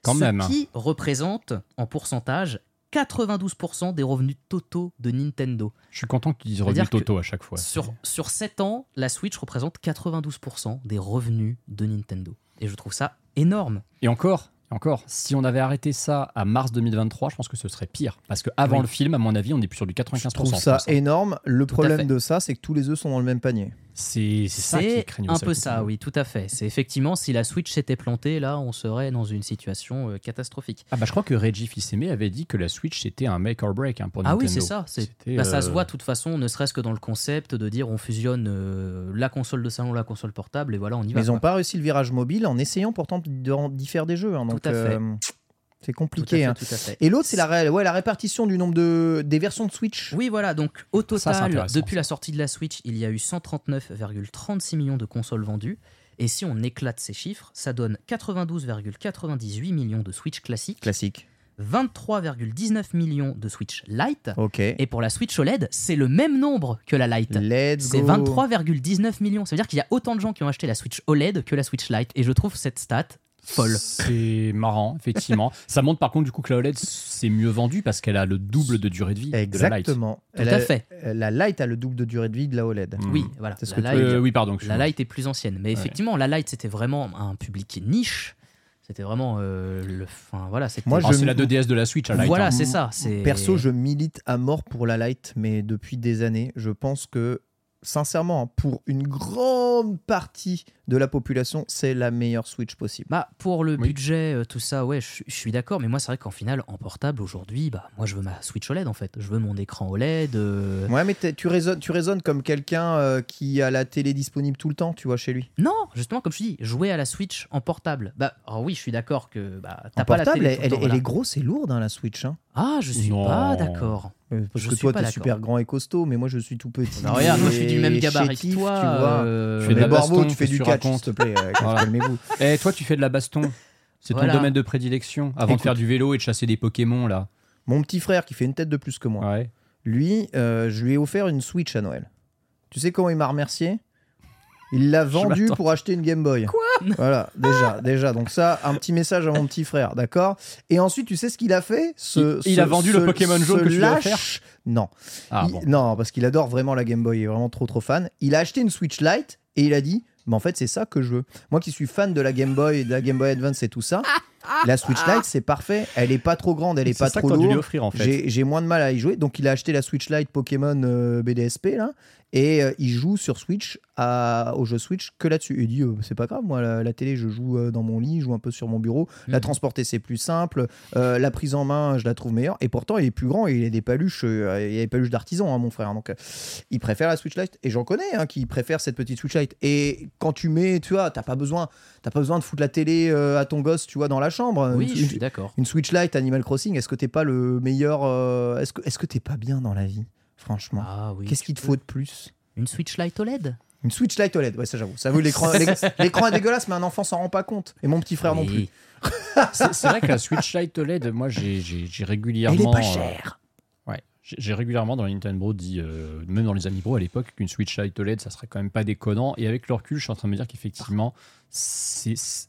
Quand Ce même. qui représente en pourcentage 92% des revenus totaux de Nintendo. Je suis content qu'ils disent C'est-à-dire revenus totaux à chaque fois. Sur, sur 7 ans, la Switch représente 92% des revenus de Nintendo. Et je trouve ça énorme. Et encore, encore, si on avait arrêté ça à mars 2023, je pense que ce serait pire. Parce qu'avant Oui. le film, à mon avis, on est plus sur du 95%. Je trouve ça énorme. Le Tout problème de ça, c'est que tous les œufs sont dans le même panier. C'est ça qui craigne un peu ça, oui, tout à fait. C'est effectivement, si la Switch s'était plantée, là, on serait dans une situation euh, catastrophique. Ah bah je crois que Reggie Fils-Aimé avait dit que la Switch c'était un make or break hein, pour Ah Nintendo. oui, c'est ça. c'est- bah, Ça se euh, voit de toute façon, ne serait-ce que dans le concept de dire on fusionne euh, la console de salon, la console portable, et voilà, on y va. Mais ils n'ont pas réussi le virage mobile en essayant pourtant d'y faire des jeux. hein. Donc, à fait. C'est Tout à compliqué. fait, hein. tout à fait. Et l'autre, c'est la, ré- ouais, la répartition du nombre de, des versions de Switch. Oui, voilà, donc au total, depuis la sortie de la Switch, il y a eu 139,36 millions de consoles vendues. Et si on éclate ces chiffres, ça donne 92,98 millions de Switch classiques, Classique. 23,19 millions de Switch Lite. Ok. Et pour la Switch OLED, c'est le même nombre que la Lite. Let's C'est go. 23,19 millions. Ça veut dire qu'il y a autant de gens qui ont acheté la Switch OLED que la Switch Lite. Et je trouve cette stat folle. C'est marrant, effectivement. ça montre par contre du coup que la OLED c'est mieux vendu parce qu'elle a le double de durée de vie de la Lite. Exactement. Tout Elle à fait. La Lite a le double de durée de vie de la OLED. Oui, voilà. C'est ce La que tu Lite- Euh, oui, pardon. La. Lite est plus ancienne, mais effectivement, la Lite c'était vraiment un public niche. C'était vraiment euh, le. Enfin voilà, c'était. Moi, je- c'est la 2DS de la Switch, la Lite. voilà, hein. c'est ça. C'est Perso, je milite à mort pour la Lite, mais depuis des années, je pense que, sincèrement, pour une grande partie de la population, c'est la meilleure Switch possible. Bah, pour le Oui. budget, euh, tout ça, ouais, je suis d'accord, mais moi, c'est vrai qu'en final, en portable, aujourd'hui, bah, moi, je veux ma Switch OLED, en fait. Je veux mon écran OLED. euh, Ouais, mais tu raisonnes, tu raisonnes comme quelqu'un euh, qui a la télé disponible tout le temps, tu vois, chez lui. Non, justement, comme je te dis, jouer à la Switch en portable. Bah, alors oui, je suis d'accord que bah, t'as pas la portable, télé elle, tout le elle- temps, elle voilà. est grosse et lourde, hein, la Switch. hein. Ah, je suis Non. pas d'accord. Euh, Parce Je que toi, t'es super grand et costaud, mais moi, je suis tout petit. Bah, regarde, moi, je suis du même et gabarit que toi. tu vois. euh, Je fais de mais la Borbo, baston, tu fais du catch, s'il te plaît. euh, Voilà. Calmez-vous. Eh, toi, tu fais de la baston. C'est ton Voilà. domaine de prédilection. Avant de faire du vélo et de chasser des Pokémon, là. Mon petit frère, qui fait une tête de plus que moi, Ouais. Lui, euh, je lui ai offert une Switch à Noël. Tu sais comment il m'a remercié? Il l'a m'attends. pour acheter une Game Boy. Quoi Voilà, déjà, déjà. Donc ça, un petit message à mon petit frère, d'accord? Et ensuite, tu sais ce qu'il a fait? Ce- Il- a vendu le Pokémon jaune que tu lui as lâche- offert Non. Ah Il- bon. Non, parce qu'il adore vraiment la Game Boy, il est vraiment trop trop fan. Il a acheté une Switch Lite et il a dit mais en fait, c'est ça que je veux. Moi qui suis fan de la Game Boy, de la Game Boy Advance et tout ça, la Switch Lite, c'est parfait. Elle est pas trop grande, elle est, C'est pas ça trop lui lourde. offrir, en fait. J'ai j'ai moins de mal à y jouer. Donc il a acheté la Switch Lite Pokémon euh, BDSP là. Et euh, il joue sur Switch à, au jeu Switch que là-dessus. Il dit euh, c'est pas grave, moi la, la télé je joue euh, dans mon lit, je joue un peu sur mon bureau. La Mhm. transporter c'est plus simple. La prise en main je la trouve meilleure. Et pourtant il est plus grand et il a des paluches, il a des paluches d'artisan hein, mon frère. Donc il préfère la Switch Lite. Et j'en connais hein, qui préfèrent cette petite Switch Lite. Et quand tu mets, tu vois, t'as pas besoin, t'as pas besoin de foutre la télé à ton gosse, tu vois, dans la chambre. Oui, Une- je suis d'accord. une Switch Lite Animal Crossing, est-ce que t'es pas le meilleur Est-ce que est-ce que t'es pas bien dans la vie, franchement Ah oui. Qu'est-ce qu'il te peux. faut de plus? Une Switch Lite OLED Une Switch Lite OLED, ouais ça j'avoue. Ça veut l'écran l'écran est dégueulasse, mais un enfant s'en rend pas compte. Et mon petit frère non plus. C'est c'est vrai que la Switch Lite OLED, moi, j'ai j'ai- j'ai régulièrement. Elle est pas euh, chère. Ouais, j'ai j'ai régulièrement dans les Nintendo dit, euh, même dans les Amiibo à l'époque, qu'une Switch Lite OLED, ça serait quand même pas déconnant. Et avec le recul, je suis en train de me dire qu'effectivement, c'est c'est-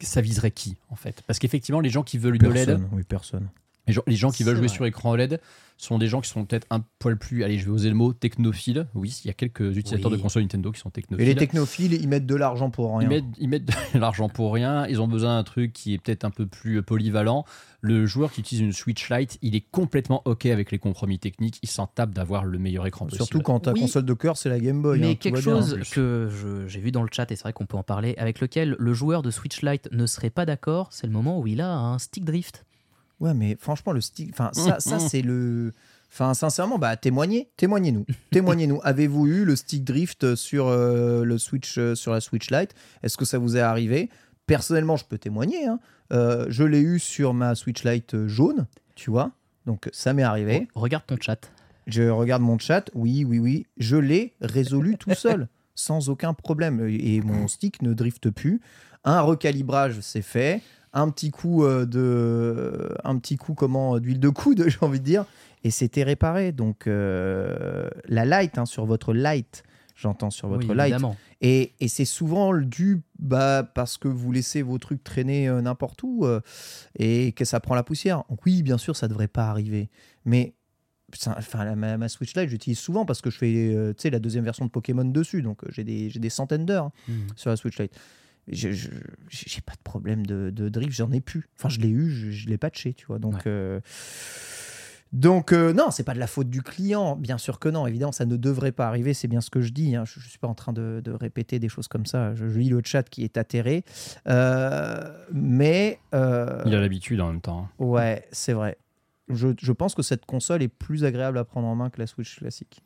ça viserait qui en fait? Parce qu'effectivement, les gens qui veulent une OLED, Personne, oui personne. les gens, les gens qui C'est veulent jouer vrai. sur écran OLED sont des gens qui sont peut-être un poil plus, allez, je vais oser le mot, technophiles. Oui, il y a quelques utilisateurs Oui. de consoles Nintendo qui sont Et technophiles. les technophiles, ils mettent de l'argent pour rien. Ils mettent, ils mettent de l'argent pour rien, ils ont besoin d'un truc qui est peut-être un peu plus polyvalent. Le joueur qui utilise une Switch Lite, il est complètement OK avec les compromis techniques, il s'en tape d'avoir le meilleur écran possible. Surtout quand ta Oui. console de cœur c'est la Game Boy. Mais hein, quelque bien. chose que j'ai vu dans le chat, et c'est vrai qu'on peut en parler, avec lequel le joueur de Switch Lite ne serait pas d'accord, c'est le moment où il a un stick drift. Ouais, mais franchement, le stick. Enfin, ça, ça c'est le. Enfin, sincèrement, bah, témoignez, témoignez-nous. Témoignez-nous. Avez-vous eu le stick drift sur, euh, le Switch, euh, sur la Switch Lite? Est-ce que ça vous est arrivé? Personnellement, je peux témoigner. hein. Euh, je l'ai eu sur ma Switch Lite jaune, tu vois. Donc, ça m'est arrivé. Regarde ton chat. Je regarde mon chat. Oui, oui, oui. Je l'ai résolu tout seul, sans aucun problème. Et mon stick ne drifte plus. Un recalibrage, c'est fait. Un petit coup euh, de, un petit coup comment d'huile de coude, j'ai envie de dire, et c'était réparé. Donc euh, la light hein, sur votre light, j'entends sur votre Oui, light. évidemment. Et, et c'est souvent dû bah, parce que vous laissez vos trucs traîner euh, n'importe où euh, et que ça prend la poussière. Donc oui, bien sûr, ça devrait pas arriver. Mais enfin, la- ma, ma Switch Lite, j'utilise souvent parce que je fais euh, tu sais, la deuxième version de Pokémon dessus. Donc euh, j'ai des, des centaines d'heures Mhm. sur la Switch Lite. Je- J'ai pas de problème de, de drift, j'en ai plus. Enfin, je l'ai eu, je, je l'ai patché, tu vois. Donc, Ouais. euh, donc euh, non, c'est pas de la faute du client, bien sûr que non. Évidemment, ça ne devrait pas arriver, c'est bien ce que je dis. hein. Je, je suis pas en train de, de répéter des choses comme ça. Je, je lis le chat qui est atterré. Euh, mais euh, Il a l'habitude en même temps. hein. ouais, c'est vrai. Je, je pense que cette console est plus agréable à prendre en main que la Switch classique.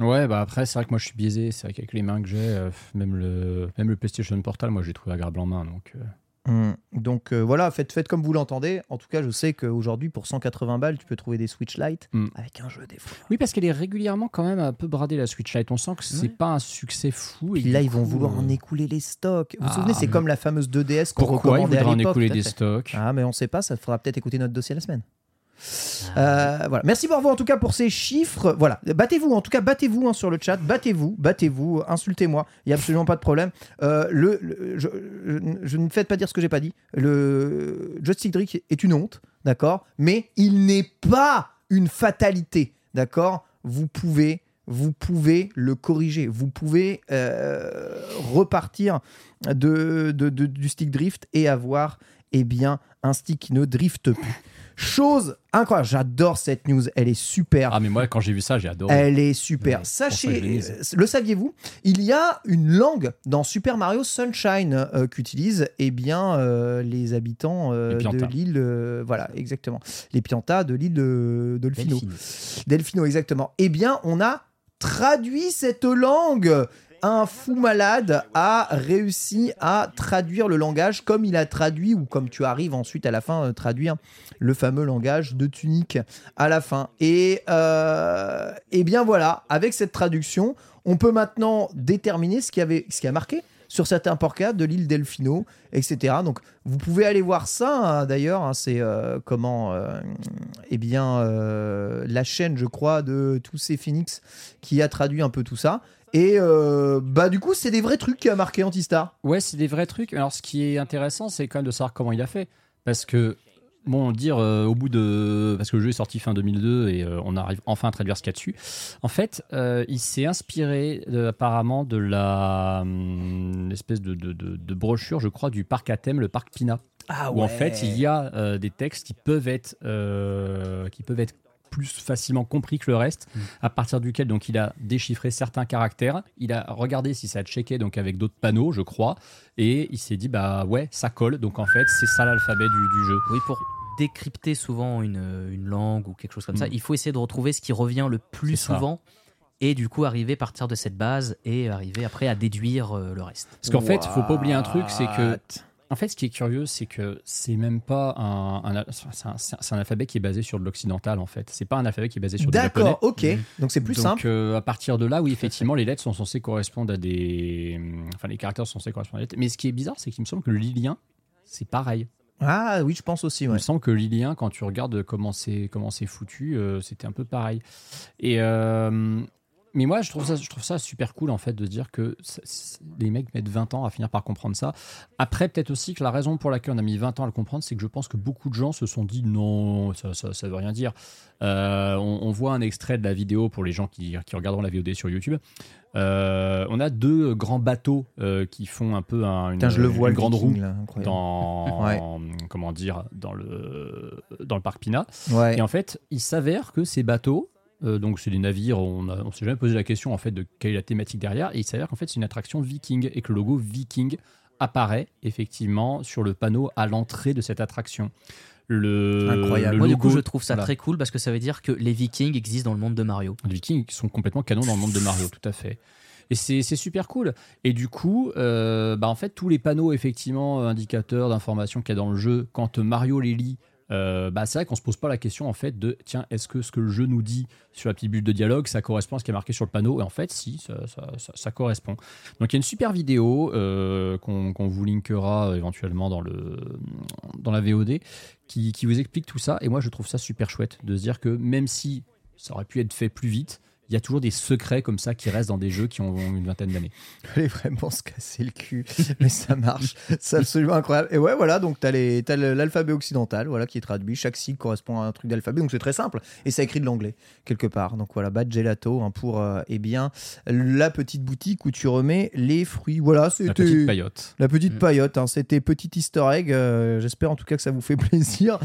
Ouais, bah après, c'est vrai que moi je suis biaisé. C'est vrai qu'avec les mains que j'ai, euh, même, le, même le PlayStation Portal, moi j'ai trouvé agréable en main. Donc, euh, Hum, Donc euh, voilà, faites, faites comme vous l'entendez. En tout cas, je sais qu'aujourd'hui, pour 180 balles, tu peux trouver des Switch Lite Hum. avec un jeu des fois. Oui, parce qu'elle est régulièrement quand même un peu bradée la Switch Lite. On sent que c'est Ouais. pas un succès fou. et Puis là, ils vont vouloir euh, en écouler les stocks. Vous vous Ah, souvenez, c'est mais- comme la fameuse 2DS qu'on Pourquoi ils recommandait à voudraient en l'époque. écouler des stocks? Ah, mais on sait pas, ça faudra peut-être écouter notre dossier la semaine. Ah. Voilà. Merci en tout cas pour ces chiffres. Voilà, battez-vous en tout cas, battez-vous hein, sur le chat, battez-vous, battez-vous, insultez-moi, il y a absolument pas de problème. Euh, le, je, ne faites pas dire ce que j'ai pas dit. Le joystick drift est une honte, d'accord, mais il n'est pas une fatalité, d'accord? Vous pouvez, vous pouvez le corriger, vous pouvez euh, repartir de- du stick drift et avoir eh bien un stick qui ne drifte plus. Chose incroyable, j'adore cette news, elle est super. Ah, mais moi, quand j'ai vu ça, j'ai adoré. Elle est super. Ouais, Sachez, euh, le saviez-vous? Il y a une langue dans Super Mario Sunshine euh, qu'utilisent eh bien euh, les habitants euh, Les de l'île, voilà exactement, les Pianta de l'île de. Delphine. Delphino, exactement. Eh bien, on a traduit cette langue. Un fou malade a réussi à traduire le langage comme il a traduit, ou comme tu arrives ensuite à la fin euh, traduire le fameux langage de Tunique à la fin. Et, euh, eh bien voilà, avec cette traduction, on peut maintenant déterminer ce qui, avait, a marqué sur certains ports de l'île Delfino, etc. Donc vous pouvez aller voir ça hein, d'ailleurs, hein, c'est euh, comment, euh, eh bien, la chaîne, je crois, de tous ces Phoenix qui a traduit un peu tout ça. Et euh, bah du coup, c'est des vrais trucs qui a marqué Antistar. Ouais, c'est des vrais trucs. Alors, ce qui est intéressant, c'est quand même de savoir comment il a fait. Parce que, bon, dire euh, au bout de. Parce que le jeu est sorti fin 2002 et euh, on arrive enfin à traduire ce qu'il y a dessus. En fait, euh, il s'est inspiré de- apparemment de la. hum, espèce de, de- de- de brochure, je crois, du parc à thème, le parc Pina. Ah où en fait, il y a euh, des textes qui peuvent être. euh, qui peuvent être plus facilement compris que le reste, Mm. à partir duquel donc il a déchiffré certains caractères, il a regardé si ça checkait donc avec d'autres panneaux, je crois, et il s'est dit bah ouais ça colle, donc en fait c'est ça l'alphabet du, du jeu. Oui, pour décrypter souvent une, une langue ou quelque chose comme ça, Mm. il faut essayer de retrouver ce qui revient le plus souvent et du coup arriver à partir de cette base et arriver après à déduire euh, le reste. Parce qu'en fait, il faut pas oublier un truc, c'est que en fait ce qui est curieux, c'est que c'est même pas un, un- alphabet qui est basé sur de l'occidental en fait. C'est pas un alphabet qui est basé sur du japonais. D'accord, ok. Donc c'est plus Donc, simple. euh, à partir de là, oui, effectivement, les lettres sont censées correspondre à des. Enfin, les caractères sont censés correspondre à des lettres. Mais ce qui est bizarre, c'est qu'il me semble que le lilien, c'est pareil. Ah oui, je pense aussi. Il me semble que lilien, quand tu regardes comment c'est comment c'est foutu, euh, c'était un peu pareil. Et. euh, mais moi, je trouve, ça, je trouve ça super cool, en fait, de dire que les mecs mettent 20 ans à finir par comprendre ça. Après, peut-être aussi que la raison pour laquelle on a mis 20 ans à le comprendre, c'est que je pense que beaucoup de gens se sont dit non, ça, ça, ça veut rien dire. Euh, on, on voit un extrait de la vidéo pour les gens qui, qui regarderont la VOD sur YouTube. Euh, on a deux grands bateaux euh, qui font un peu un- une, Putain, je le vois une le grande Viking, roue là, dans Ouais. comment dire dans le dans le parc Pina. Ouais. Et en fait, il s'avère que ces bateaux, euh, donc c'est des navires, on on s'est jamais posé la question en fait de quelle est la thématique derrière, et il s'avère qu'en fait c'est une attraction viking et que le logo viking apparaît effectivement sur le panneau à l'entrée de cette attraction. Le, Incroyable. le Moi, du coup, je trouve ça voilà. très cool parce que ça veut dire que les Vikings existent dans le monde de Mario. Les Vikings qui sont complètement canons dans le monde de Mario, tout à fait. Et c'est c'est super cool. Et du coup, euh, bah en fait, tous les panneaux, effectivement, indicateurs d'informations qu'il y a dans le jeu, quand Mario les lit, euh, bah, c'est vrai qu'on se pose pas la question en fait de tiens, est-ce que ce que le jeu nous dit sur la petite bulle de dialogue, ça correspond à ce qui est marqué sur le panneau? Et en fait, si, ça, ça- correspond. Donc il y a une super vidéo euh, qu'on qu'on vous linkera éventuellement dans, le, dans la VOD qui, qui vous explique tout ça. Et moi, je trouve ça super chouette de se dire que même si ça aurait pu être fait plus vite, il y a toujours des secrets comme ça qui restent dans des jeux qui ont une vingtaine d'années. fallait vraiment se casser le cul, mais ça marche, c'est absolument incroyable. Et ouais, voilà, donc t'as le- l'alphabet occidental, voilà, qui est traduit. Chaque sigle correspond à un truc d'alphabet, donc c'est très simple. Et ça écrit de l'anglais quelque part. Donc voilà, Bad Gelato hein, pour, euh, eh bien, la petite boutique où tu remets les fruits. Voilà, La c'était petite paillote. la petite Mm. paillote. hein. C'était petit Easter egg. euh, J'espère en tout cas que ça vous fait plaisir.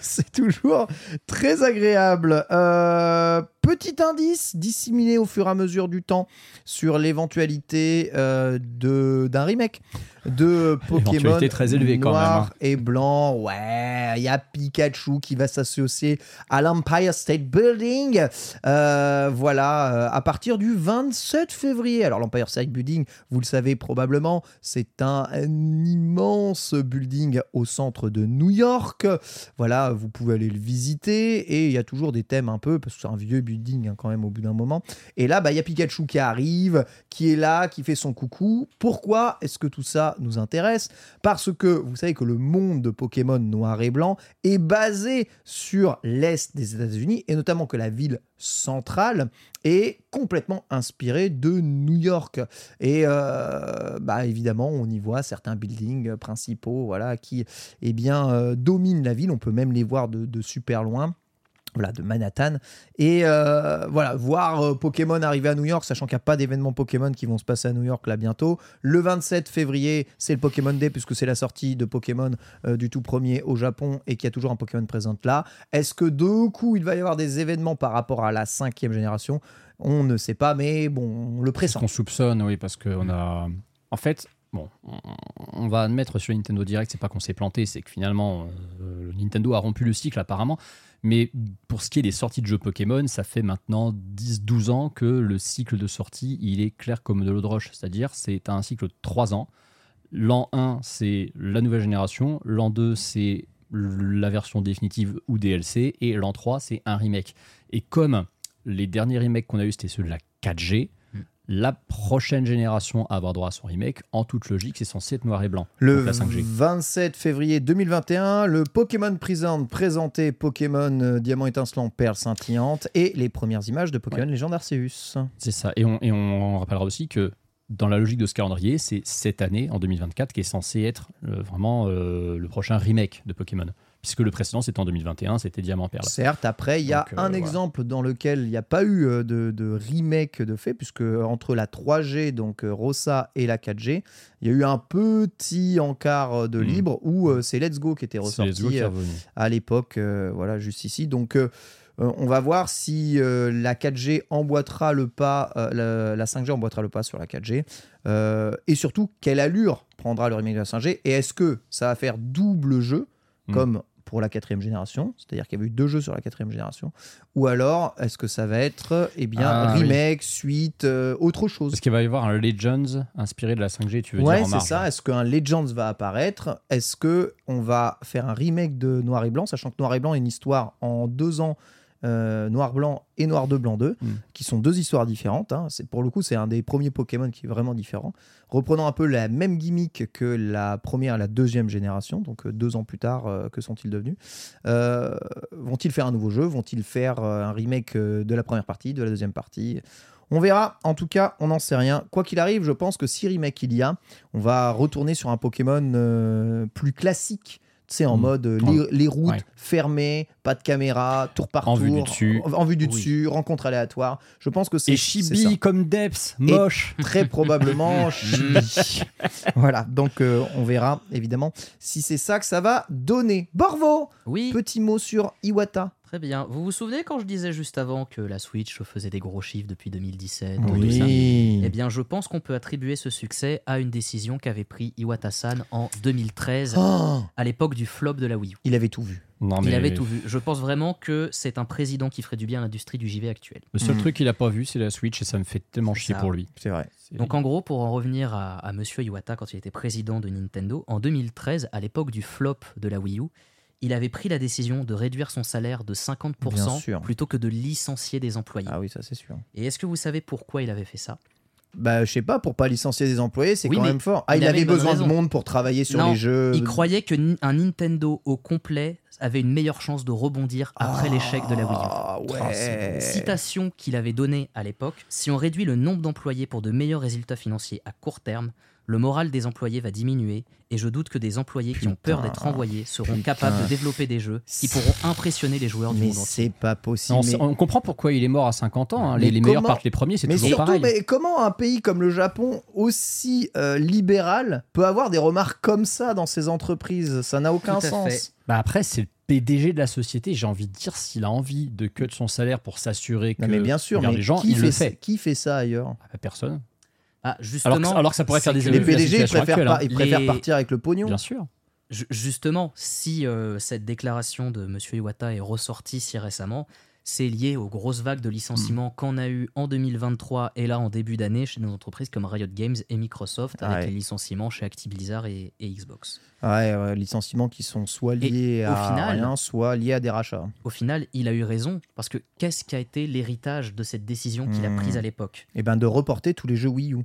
c'est toujours très agréable. Euh, petit indice disséminé au fur et à mesure du temps sur l'éventualité euh, d'un remake. De Pokémon très élevée quand noir même, hein. et blanc. Ouais, il y a Pikachu qui va s'associer à l'Empire State Building. Euh, voilà, euh, à partir du 27 février. Alors l'Empire State Building, vous le savez probablement, c'est un, un immense building au centre de New York. Voilà, vous pouvez aller le visiter et il y a toujours des thèmes un peu parce que c'est un vieux building hein, quand même au bout d'un moment. Et là, bah, il y a Pikachu qui arrive, qui est là, qui fait son coucou. Pourquoi est-ce que tout ça nous intéresse Parce que vous savez que le monde de Pokémon noir et blanc est basé sur l'Est des États-Unis et notamment que la ville centrale est complètement inspirée de New York. Et euh, bah, évidemment, on y voit certains buildings principaux voilà, qui eh bien, euh, dominent la ville. On peut même les voir de, de super loin voilà, de Manhattan. Et euh, voilà, voir euh, Pokémon arriver à New York, sachant qu'il n'y a pas d'événements Pokémon qui vont se passer à New York là bientôt. Le 27 février, c'est le Pokémon Day, puisque c'est la sortie de Pokémon euh, du tout premier au Japon et qu'il y a toujours un Pokémon présent là. Est-ce que de coup, il va y avoir des événements par rapport à la cinquième génération? On ne sait pas, mais bon, on le pressent. qu'on soupçonne, oui, parce qu'on a. En fait, bon, on- on va admettre sur Nintendo Direct, c'est pas qu'on s'est planté, c'est que finalement, Nintendo a rompu le cycle apparemment. Mais pour ce qui est des sorties de jeux Pokémon, ça fait maintenant 10-12 ans que le cycle de sortie, il est clair comme de l'eau de roche. C'est-à-dire, c'est un cycle de 3 ans. L'an 1, c'est la nouvelle génération. L'an 2, c'est la version définitive ou DLC. Et l'an 3, c'est un remake. Et comme les derniers remakes qu'on a eu, c'était ceux de la 4G, Mm. La prochaine génération à avoir droit à son remake, en toute logique, c'est censé être noir et blanc. Le donc la 5G. 27 février 2021, le Pokémon Present présentait Pokémon euh, Diamant étincelant, Perle scintillante et les premières images de Pokémon Légende Arceus. C'est ça. Et on, et on rappellera aussi que dans la logique de ce calendrier, c'est cette année, en 2024, qui est censé être euh, vraiment euh, le prochain remake de Pokémon. Puisque le précédent, c'était en 2021, c'était Diamant Perle. Certes, après, il y a Donc, euh, un voilà. exemple dans lequel il n'y a pas eu euh, de, de remake de fait, puisque entre la 3G, donc euh, Rossa, et la 4G, il y a eu un petit encart euh, de Mhm. libre où euh, c'est Let's Go qui était ressorti qui euh, à l'époque, euh, voilà, juste ici. Donc, euh, euh, on va voir si euh, la 4G emboîtera le pas, euh, la, la 5G emboîtera le pas sur la 4G. Euh, et surtout, quelle allure prendra le remake de la 5G Et est-ce que ça va faire double jeu, Mm. comme pour la quatrième génération C'est-à-dire qu'il y avait eu deux jeux sur la quatrième génération. Ou alors, est-ce que ça va être eh bien, Ah, oui. remake, suite, euh, autre chose? Parce qu'il va y avoir un Legends inspiré de la 5G, tu veux Ouais, dire en c'est ça. Est-ce qu'un Legends va apparaître? Est-ce que on va faire un remake de Noir et Blanc, sachant que Noir et Blanc est une histoire en deux ans, euh, Noir Blanc et Noir 2 Blanc 2, Mm. qui sont deux histoires différentes. hein. C'est pour le coup, c'est un des premiers Pokémon qui est vraiment différent, reprenant un peu la même gimmick que la première et la deuxième génération. Donc euh, deux ans plus tard, euh, que sont-ils devenus? Euh, Vont-ils faire un nouveau jeu? Vont-ils faire un remake de la première partie, de la deuxième partie? On verra, en tout cas, on n'en sait rien. Quoi qu'il arrive, je pense que si remake il y a, on va retourner sur un Pokémon euh, plus classique. Tu sais, en Mm. mode euh, les, les routes ouais. fermées, pas de caméra, tour par En tour, vue du dessus. en, en vue du Oui. dessus, rencontre aléatoire. Je pense que c'est Et. Chibi comme Depths, moche. Très probablement Chibi. voilà, donc euh, on verra évidemment si c'est ça que ça va donner. Borvo, Oui, petit mot sur Iwata. Très bien. Vous vous souvenez quand je disais juste avant que la Switch faisait des gros chiffres depuis 2017 Oui. Eh bien, je pense qu'on peut attribuer ce succès à une décision qu'avait pris Iwata-san en 2013, Oh, à l'époque du flop de la Wii U. il avait tout vu. Non, Il avait tout vu. Je pense vraiment que c'est un président qui ferait du bien à l'industrie du JV actuel. Le seul Mm. truc qu'il a pas vu, c'est la Switch et ça me fait tellement chier ça. pour lui. C'est vrai. Donc en gros, pour en revenir à, à Monsieur Iwata quand il était président de Nintendo, en 2013, à l'époque du flop de la Wii U, il avait pris la décision de réduire son salaire de Bien 50% sûr. plutôt que de licencier des employés. Ah oui, ça c'est sûr. Et est-ce que vous savez pourquoi il avait fait ça? Bah, je sais pas, pour pas licencier des employés, c'est Oui, quand même fort. Ah, il il, avait besoin raison. de monde pour travailler sur Non, les jeux. Il croyait que un Nintendo au complet avait une meilleure chance de rebondir après l'échec de la Wii U. Ah ouais. Citation qu'il avait donnée à l'époque Si on réduit le nombre d'employés pour de meilleurs résultats financiers à court terme, le moral des employés va diminuer et je doute que des employés qui ont peur d'être envoyés seront Putain. capables de développer des jeux qui pourront impressionner les joueurs du Mais monde entier. c'est pas possible. on, mais- sait- on comprend pourquoi il est mort à 50 ans. hein. Les, les meilleurs partent les premiers, c'est Mais toujours surtout, pareil. mais comment un pays comme le Japon, aussi euh, libéral, peut avoir des remarques comme ça dans ses entreprises? Ça n'a aucun sens. Bah après, c'est le PDG de la société. J'ai envie de dire, s'il a envie de cut son salaire pour s'assurer que Non, mais bien sûr, mais les gens, qui, il fait le ça, fait. qui fait ça ailleurs? Ah bah, personne. Ah, justement, Alors que, alors que ça pourrait faire des Les PDG, ils préfèrent, pas- partir avec le pognon. Bien sûr. Ju- Justement, si euh, cette déclaration de M. Iwata est ressortie si récemment, c'est lié aux grosses vagues de licenciements Mm. qu'on a eu en 2023 et là en début d'année chez nos entreprises comme Riot Games et Microsoft avec Ouais. les licenciements chez Activision et, et Xbox. Ouais, ouais, licenciements qui sont soit liés Et à final- rien, soit liés à des rachats. Au final, il a eu raison parce que qu'est-ce qui a été l'héritage de cette décision qu'il a Hmm. prise à l'époque? Et ben de reporter tous les jeux Wii U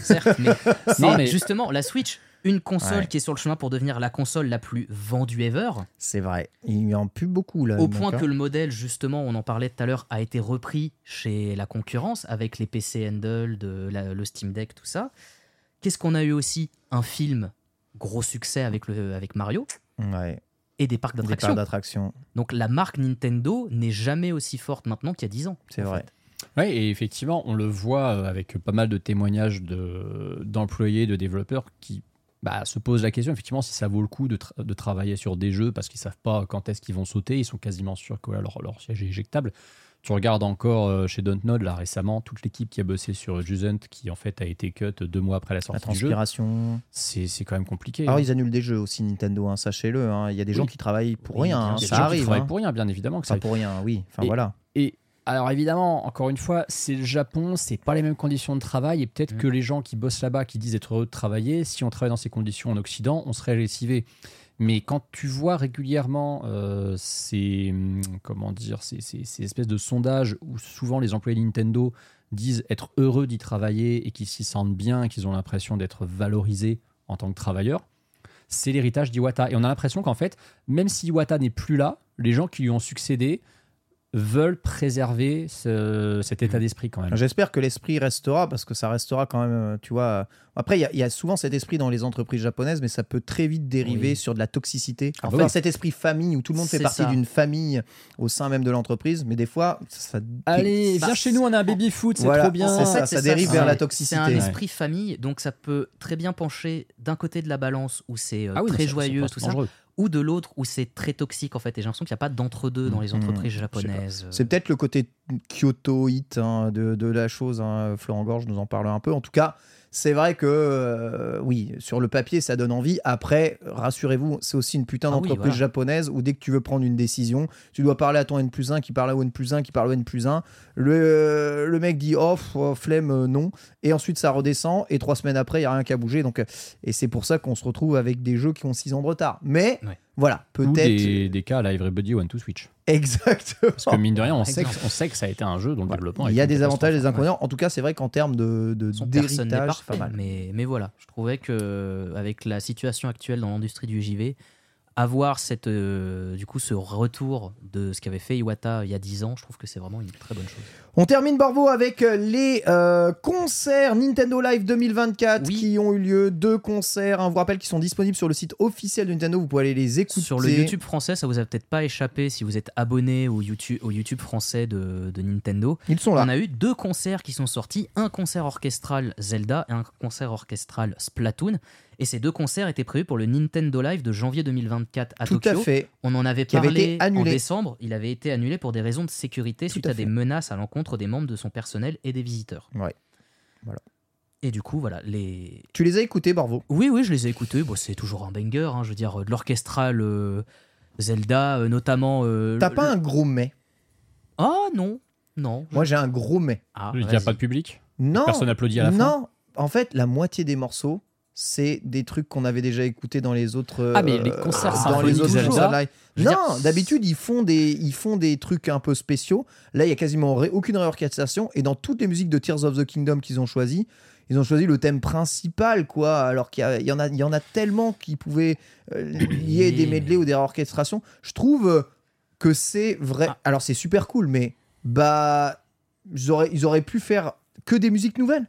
Certes, mais Non, mais- justement la Switch, une console Ouais. qui est sur le chemin pour devenir la console la plus vendue ever. C'est vrai. Il n'y en a plus beaucoup là. Au point mec, que hein. le modèle, justement, on en parlait tout à l'heure, a été repris chez la concurrence avec les PC Handle, de la- le Steam Deck, tout ça. Qu'est-ce qu'on a eu aussi? Un film, gros succès avec, le, avec Mario, Ouais, et des parcs d'attractions. Donc la marque Nintendo n'est jamais aussi forte maintenant qu'il y a 10 ans. C'est vrai. fait. Oui, et effectivement, on le voit euh, avec pas mal de témoignages de- d'employés, de, développeurs qui bah, se posent la question, effectivement, si ça vaut le coup de, tra- de travailler sur des jeux parce qu'ils savent pas quand est-ce qu'ils vont sauter, ils sont quasiment sûrs que voilà, leur, leur siège est éjectable. Tu regardes encore euh, chez Dontnod, là récemment, toute l'équipe qui a bossé sur Jusant, qui en fait a été cut deux mois après la La sortie du jeu, c'est c'est quand même compliqué. Alors hein. ils annulent des jeux aussi Nintendo, hein, sachez-le. hein. Il y a des gens qui travaillent pour Oui, rien. Ça gens qui arrive. travaillent pour rien, bien évidemment. Que ça Pas pour rien, oui. Enfin Et- voilà. Et alors évidemment, encore une fois, c'est le Japon, c'est pas les mêmes conditions de travail et peut-être Mm. que les gens qui bossent là-bas, qui disent être heureux de travailler, si on travaille dans ces conditions en Occident, on serait lessivé. Mais quand tu vois régulièrement euh, ces hum, comment dire ces, ces- ces espèces de sondages où souvent les employés de Nintendo disent être heureux d'y travailler et qu'ils s'y sentent bien, qu'ils ont l'impression d'être valorisés en tant que travailleurs, c'est l'héritage d'Iwata. Et on a l'impression qu'en fait, même si Iwata n'est plus là, les gens qui lui ont succédé veulent préserver ce- cet état d'esprit quand même. J'espère que l'esprit restera parce que ça restera quand même, euh, tu vois. euh, Après, il y a- il y, a souvent cet esprit dans les entreprises japonaises, mais ça peut très vite dériver Oui. sur de la toxicité. Ah bah Enfin, oui. cet esprit famille où tout le monde fait partie d'une famille au sein même de l'entreprise, mais des fois, ça. Allez, Bah, viens chez nous, on a un baby foot, c'est Voilà, trop bien. c'est ça, fait, ça dérive vers la toxicité. C'est un Ouais. esprit famille, donc ça peut très bien pencher d'un côté de la balance où c'est euh, Ah oui, très joyeux, tout ça, dangereux. Ou de l'autre où c'est très toxique en fait. Et j'ai l'impression qu'il n'y a pas d'entre-deux dans les Mhm. entreprises Je sais pas. japonaises. C'est peut-être le côté Kyoto-hit hein, de, de la chose. Hein. Florent Gorge nous en parle un peu. En tout cas, c'est vrai que, euh, oui, sur le papier, ça donne envie. Après, rassurez-vous, c'est aussi une putain Ah oui, d'entreprise voilà. japonaise où dès que tu veux prendre une décision, tu dois parler à ton N plus 1 qui parle au N plus 1 qui parle au N plus 1. Le, le mec dit off, flemme, euh, non. Et ensuite, ça redescend. Et trois semaines après, il n'y a rien qu'à bouger. Donc, euh, et c'est pour ça qu'on se retrouve avec des jeux qui ont 6 ans de retard. Mais Ouais. Voilà, Ou peut-être. des, des cas à la Everybody One to Switch. Exactement. Parce que mine de rien, on sait, que, on sait que ça a été un jeu dont le Voilà. développement Il y a des avantages et des inconvénients. En tout cas, c'est vrai qu'en termes de, de Son personne n'est parfait, pas mal. mais, mais voilà, je trouvais que avec la situation actuelle dans l'industrie du JV, avoir cette, euh, du coup, ce retour de ce qu'avait fait Iwata il y a 10 ans, je trouve que c'est vraiment une très bonne chose. On termine Borvo avec euh, les euh, concerts Nintendo Live 2024 Oui. qui ont eu lieu. Deux concerts, hein, je vous rappelle, qui sont disponibles sur le site officiel de Nintendo. Vous pouvez aller les écouter. Sur le YouTube français, ça vous a peut-être pas échappé si vous êtes abonné au YouTube, au YouTube français de, de Nintendo. Ils sont là. On a eu deux concerts qui sont sortis, un concert orchestral Zelda et un concert orchestral Splatoon. Et ces deux concerts étaient prévus pour le Nintendo Live de janvier 2024 à Tout Tokyo. à fait. On en avait parlé été en annulé. décembre. Il avait été annulé pour des raisons de sécurité Tout suite à à, des menaces à l'encontre des membres de son personnel et des visiteurs. Ouais. Voilà. Et du coup, voilà, les. Tu les as écoutés, Borvo Oui, oui, je les ai écoutés. Bon, c'est toujours un banger. hein, je veux dire, euh, de l'orchestral euh, Zelda, euh, notamment. euh, T'as le- pas un gros mais? Oh non, non. Moi, j'ai un gros mais. Ah, Il n'y a pas de public? Non. Personne applaudit à la fin? Non. En fait, la moitié des morceaux, c'est des trucs qu'on avait déjà écoutés dans les autres. Ah, mais les euh, concerts dans les autres concerts live. Non, d'habitude ils font des ils font des trucs un peu spéciaux. Là, il y a quasiment aucune réorchestration et dans toutes les musiques de Tears of the Kingdom qu'ils ont choisi, ils ont choisi le thème principal quoi. Alors qu'il y en a il y en a tellement qui pouvaient euh, lier des medley ou des réorchestrations. Je trouve euh, que c'est vrai. Ah. Alors c'est super cool, mais bah ils auraient, ils auraient pu faire que des musiques nouvelles.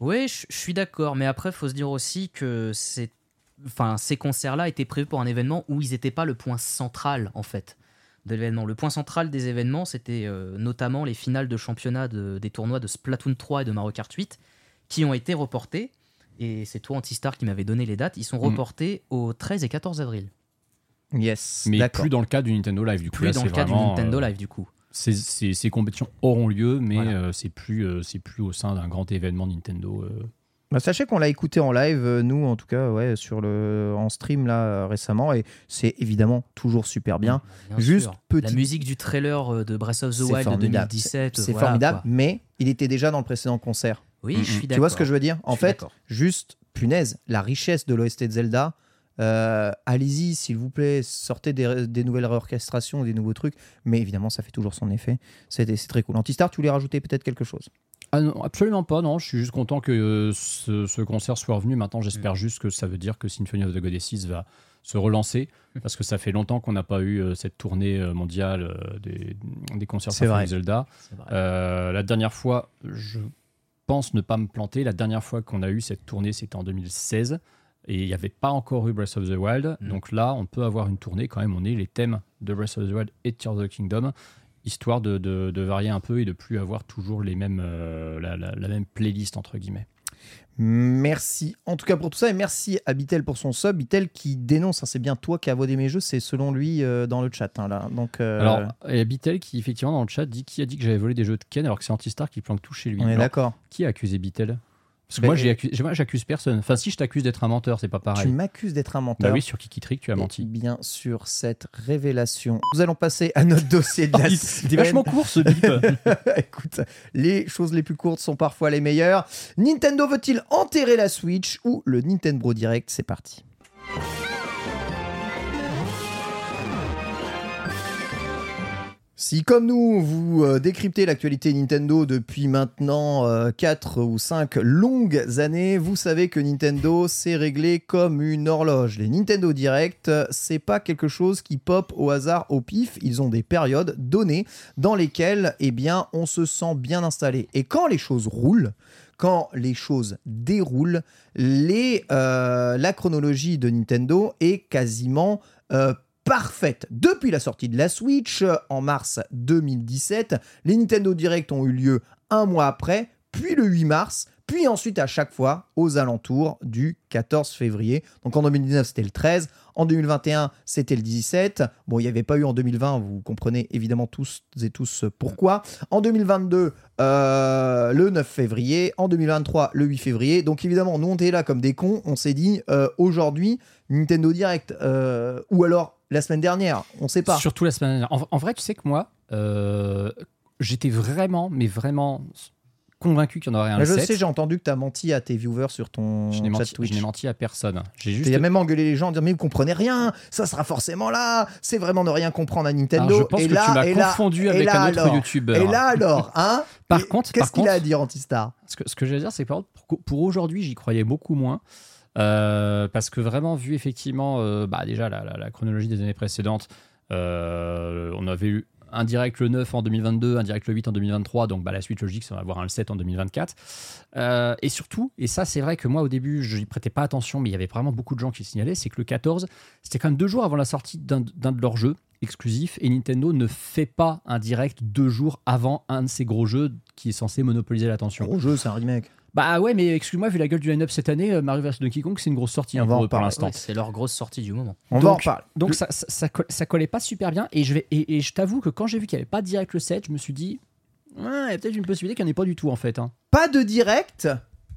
Oui, je suis d'accord, mais après, faut se dire aussi que c'est, enfin, ces concerts-là étaient prévus pour un événement où ils n'étaient pas le point central, en fait, de l'événement. Le point central des événements, c'était euh, notamment les finales de championnat de- des tournois de Splatoon 3 et de Mario Kart 8, qui ont été reportés. Et c'est toi, Antistar, qui m'avait donné les dates. Ils sont Mm. reportés au 13 et 14 avril. Yes, Mais plus dans le cas du Nintendo Live. Du coup, Plus là, dans le cas du Nintendo euh, Live, du coup. Ces, ces- ces compétitions auront lieu, mais Voilà. euh, c'est plus, euh, c'est plus au sein d'un grand événement Nintendo. euh. Bah, sachez qu'on l'a écouté en live, euh, nous en tout cas, ouais, sur le en stream là récemment, et c'est évidemment toujours super bien. Bien Juste petit- La musique du trailer de Breath of the Wild de formidable. 2017. C'est voilà, formidable, quoi. mais il était déjà dans le précédent concert. Oui, je suis d'accord. Tu vois ce que je veux dire? En fait, juste punaise, la richesse de l'OST de Zelda. Euh, Allez-y, s'il vous plaît, sortez des, des nouvelles réorchestrations, des nouveaux trucs. Mais évidemment, ça fait toujours son effet. C'est très cool. Antistar, tu voulais rajouter peut-être quelque chose? Ah non, absolument pas, non. Je suis juste content que euh, ce, ce concert soit revenu. Maintenant, j'espère juste que ça veut dire que Symphony of the Goddesses va se relancer, parce que ça fait longtemps qu'on n'a pas eu euh, cette tournée mondiale des, des concerts Symphony. Zelda. C'est vrai. Euh, la dernière fois, je pense ne pas me planter, la dernière fois qu'on a eu cette tournée, c'était en 2016. Et il n'y avait pas encore eu Breath of the Wild. Mm. Donc là, on peut avoir une tournée quand même. On est les thèmes de Breath of the Wild et Tears of the Kingdom, histoire de, de- de varier un peu et de plus avoir toujours les mêmes, euh, la, la- la même playlist, entre guillemets. Merci en tout cas pour tout ça et merci à Bitel pour son sub. Bitel qui dénonce, hein, c'est bien toi qui as vodé mes jeux, c'est selon lui euh, dans le chat. hein, là. Donc, euh, Alors, a Bitel qui, effectivement, dans le chat, dit qui a dit que j'avais volé des jeux de Ken alors que c'est Antistar qui planque tout chez lui. on est d'accord. Qui a accusé Bitel? Parce que Ben, moi, j'accuse personne. Enfin, si je t'accuse d'être un menteur, c'est pas pareil. Tu m'accuses d'être un menteur. Bah oui, sur Kiki Trick, tu as Et menti. bien sûr, cette révélation. Nous allons passer à notre dossier de la C'était vachement court ce bip. Écoute, les choses les plus courtes sont parfois les meilleures. Nintendo veut-il enterrer la Switch ou le Nintendo Direct? C'est parti. Si comme nous, vous euh, décryptez l'actualité Nintendo depuis maintenant 4 ou 5 longues années, vous savez que Nintendo s'est réglé comme une horloge. Les Nintendo Direct, euh, c'est pas quelque chose qui pop au hasard au pif, ils ont des périodes données dans lesquelles eh bien, on se sent bien installé. Et quand les choses roulent, quand les choses déroulent, euh, la chronologie de Nintendo est quasiment euh, parfaite. Depuis la sortie de la Switch euh, en mars 2017, les Nintendo Direct ont eu lieu un mois après, puis le 8 mars, puis ensuite à chaque fois aux alentours du 14 février. Donc en 2019 c'était le 13, en 2021 c'était le 17. Bon, il n'y avait pas eu en 2020, vous comprenez évidemment tous et tous pourquoi. En 2022, euh, le 9 février, en 2023 le 8 février. Donc évidemment, nous on était là comme des cons, on s'est dit euh, aujourd'hui Nintendo Direct ou alors la semaine dernière, on sait pas. Surtout la semaine dernière. En, en vrai, tu sais que moi, euh, j'étais vraiment, mais vraiment convaincu qu'il y en aurait un le je 7. sais, j'ai entendu que tu as menti à tes viewers sur ton Je chat menti, Twitch. je n'ai menti à personne. J'ai juste. Il y a même engueulé les gens en disant mais vous comprenez rien, ça sera forcément là, c'est vraiment ne rien comprendre à Nintendo. Alors, je pense et que là, tu m'as là- confondu et avec là un autre youtubeur. Et là alors, hein Par Et contre- qu'est-ce qu'il a à dire Antistar? Ce que, ce que je veux dire, c'est que pour aujourd'hui, j'y croyais beaucoup moins. Euh, parce que vraiment, vu effectivement, euh, bah, déjà la, chronologie des années précédentes, euh, on avait eu un direct le 9 en 2022, un direct le 8 en 2023, donc bah, la suite logique, ça va avoir un le 7 en 2024. Euh, et surtout, et ça c'est vrai que moi au début, je n'y prêtais pas attention, mais il y avait vraiment beaucoup de gens qui signalaient, c'est que le 14, c'était quand même deux jours avant la sortie d'un de leurs jeux exclusifs, et Nintendo ne fait pas un direct deux jours avant un de ces gros jeux qui est censé monopoliser l'attention. Gros jeu, c'est un remake. Bah ouais, mais excuse-moi, vu la gueule du line-up cette année, euh, Mario vs Donkey Kong, c'est une grosse sortie hein, pour, l'instant. Ouais, c'est leur grosse sortie du moment. On va en Donc- parler. Donc ça, ça, ça, coll- ça collait pas super bien. Et je, vais, et, et je t'avoue que quand j'ai vu qu'il n'y avait pas de direct le 7, je me suis dit, Ouais, il y a peut-être une possibilité qu'il n'y en ait pas du tout en fait. hein. Pas de direct.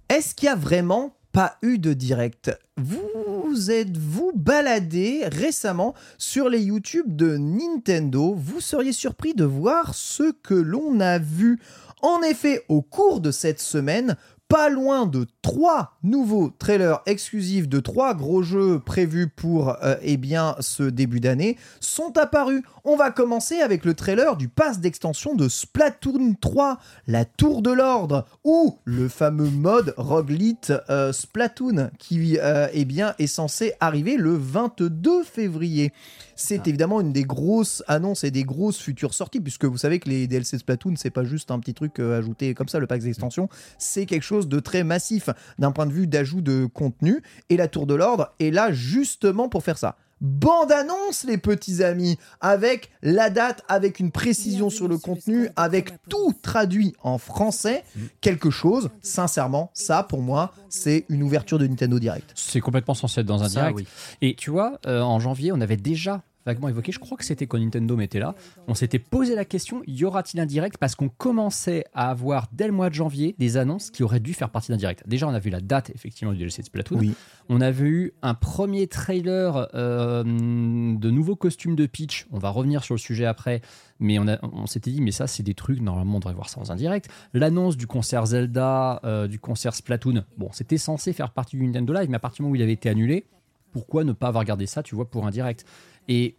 Est-ce qu'il y a vraiment pas eu de direct? Vous vous êtes-vous baladé récemment sur les YouTube de Nintendo? Vous seriez surpris de voir ce que l'on a vu. En effet, au cours de cette semaine, pas loin de trois nouveaux trailers exclusifs de trois gros jeux prévus pour euh, eh ce début d'année sont apparus. On va commencer avec le trailer du pass d'extension de Splatoon 3, la Tour de l'Ordre, ou le fameux mode Roguelite euh, Splatoon qui euh, eh bien, est censé arriver le 22 février. C'est évidemment une des grosses annonces et des grosses futures sorties, puisque vous savez que les DLC de Splatoon, c'est pas juste un petit truc euh, ajouté comme ça, le pack d'extension, c'est quelque chose de très massif d'un point de vue d'ajout de contenu. Et la Tour de l'Ordre est là justement pour faire ça. Bande annonce, les petits amis, avec la date, avec une précision sur le contenu, avec tout traduit en français. Quelque chose, sincèrement, ça pour moi, c'est une ouverture de Nintendo Direct. C'est complètement censé être dans un Ça, direct. oui. Et tu vois, euh, en janvier, on avait déjà vaguement évoqué, je crois que c'était quand Nintendo mettait là, on s'était posé la question, y aura-t-il un direct? Parce qu'on commençait à avoir dès le mois de janvier des annonces qui auraient dû faire partie d'un direct. Déjà, on a vu la date effectivement du DLC de Splatoon. Oui. On avait eu un premier trailer euh, de nouveaux costumes de Peach. On va revenir sur le sujet après, mais on, a- on s'était dit, mais ça, c'est des trucs, normalement, on devrait voir ça dans un direct. L'annonce du concert Zelda, euh, du concert Splatoon, bon, c'était censé faire partie du Nintendo Live, mais à partir du moment où il avait été annulé, pourquoi ne pas avoir gardé ça, tu vois, pour un direct? Et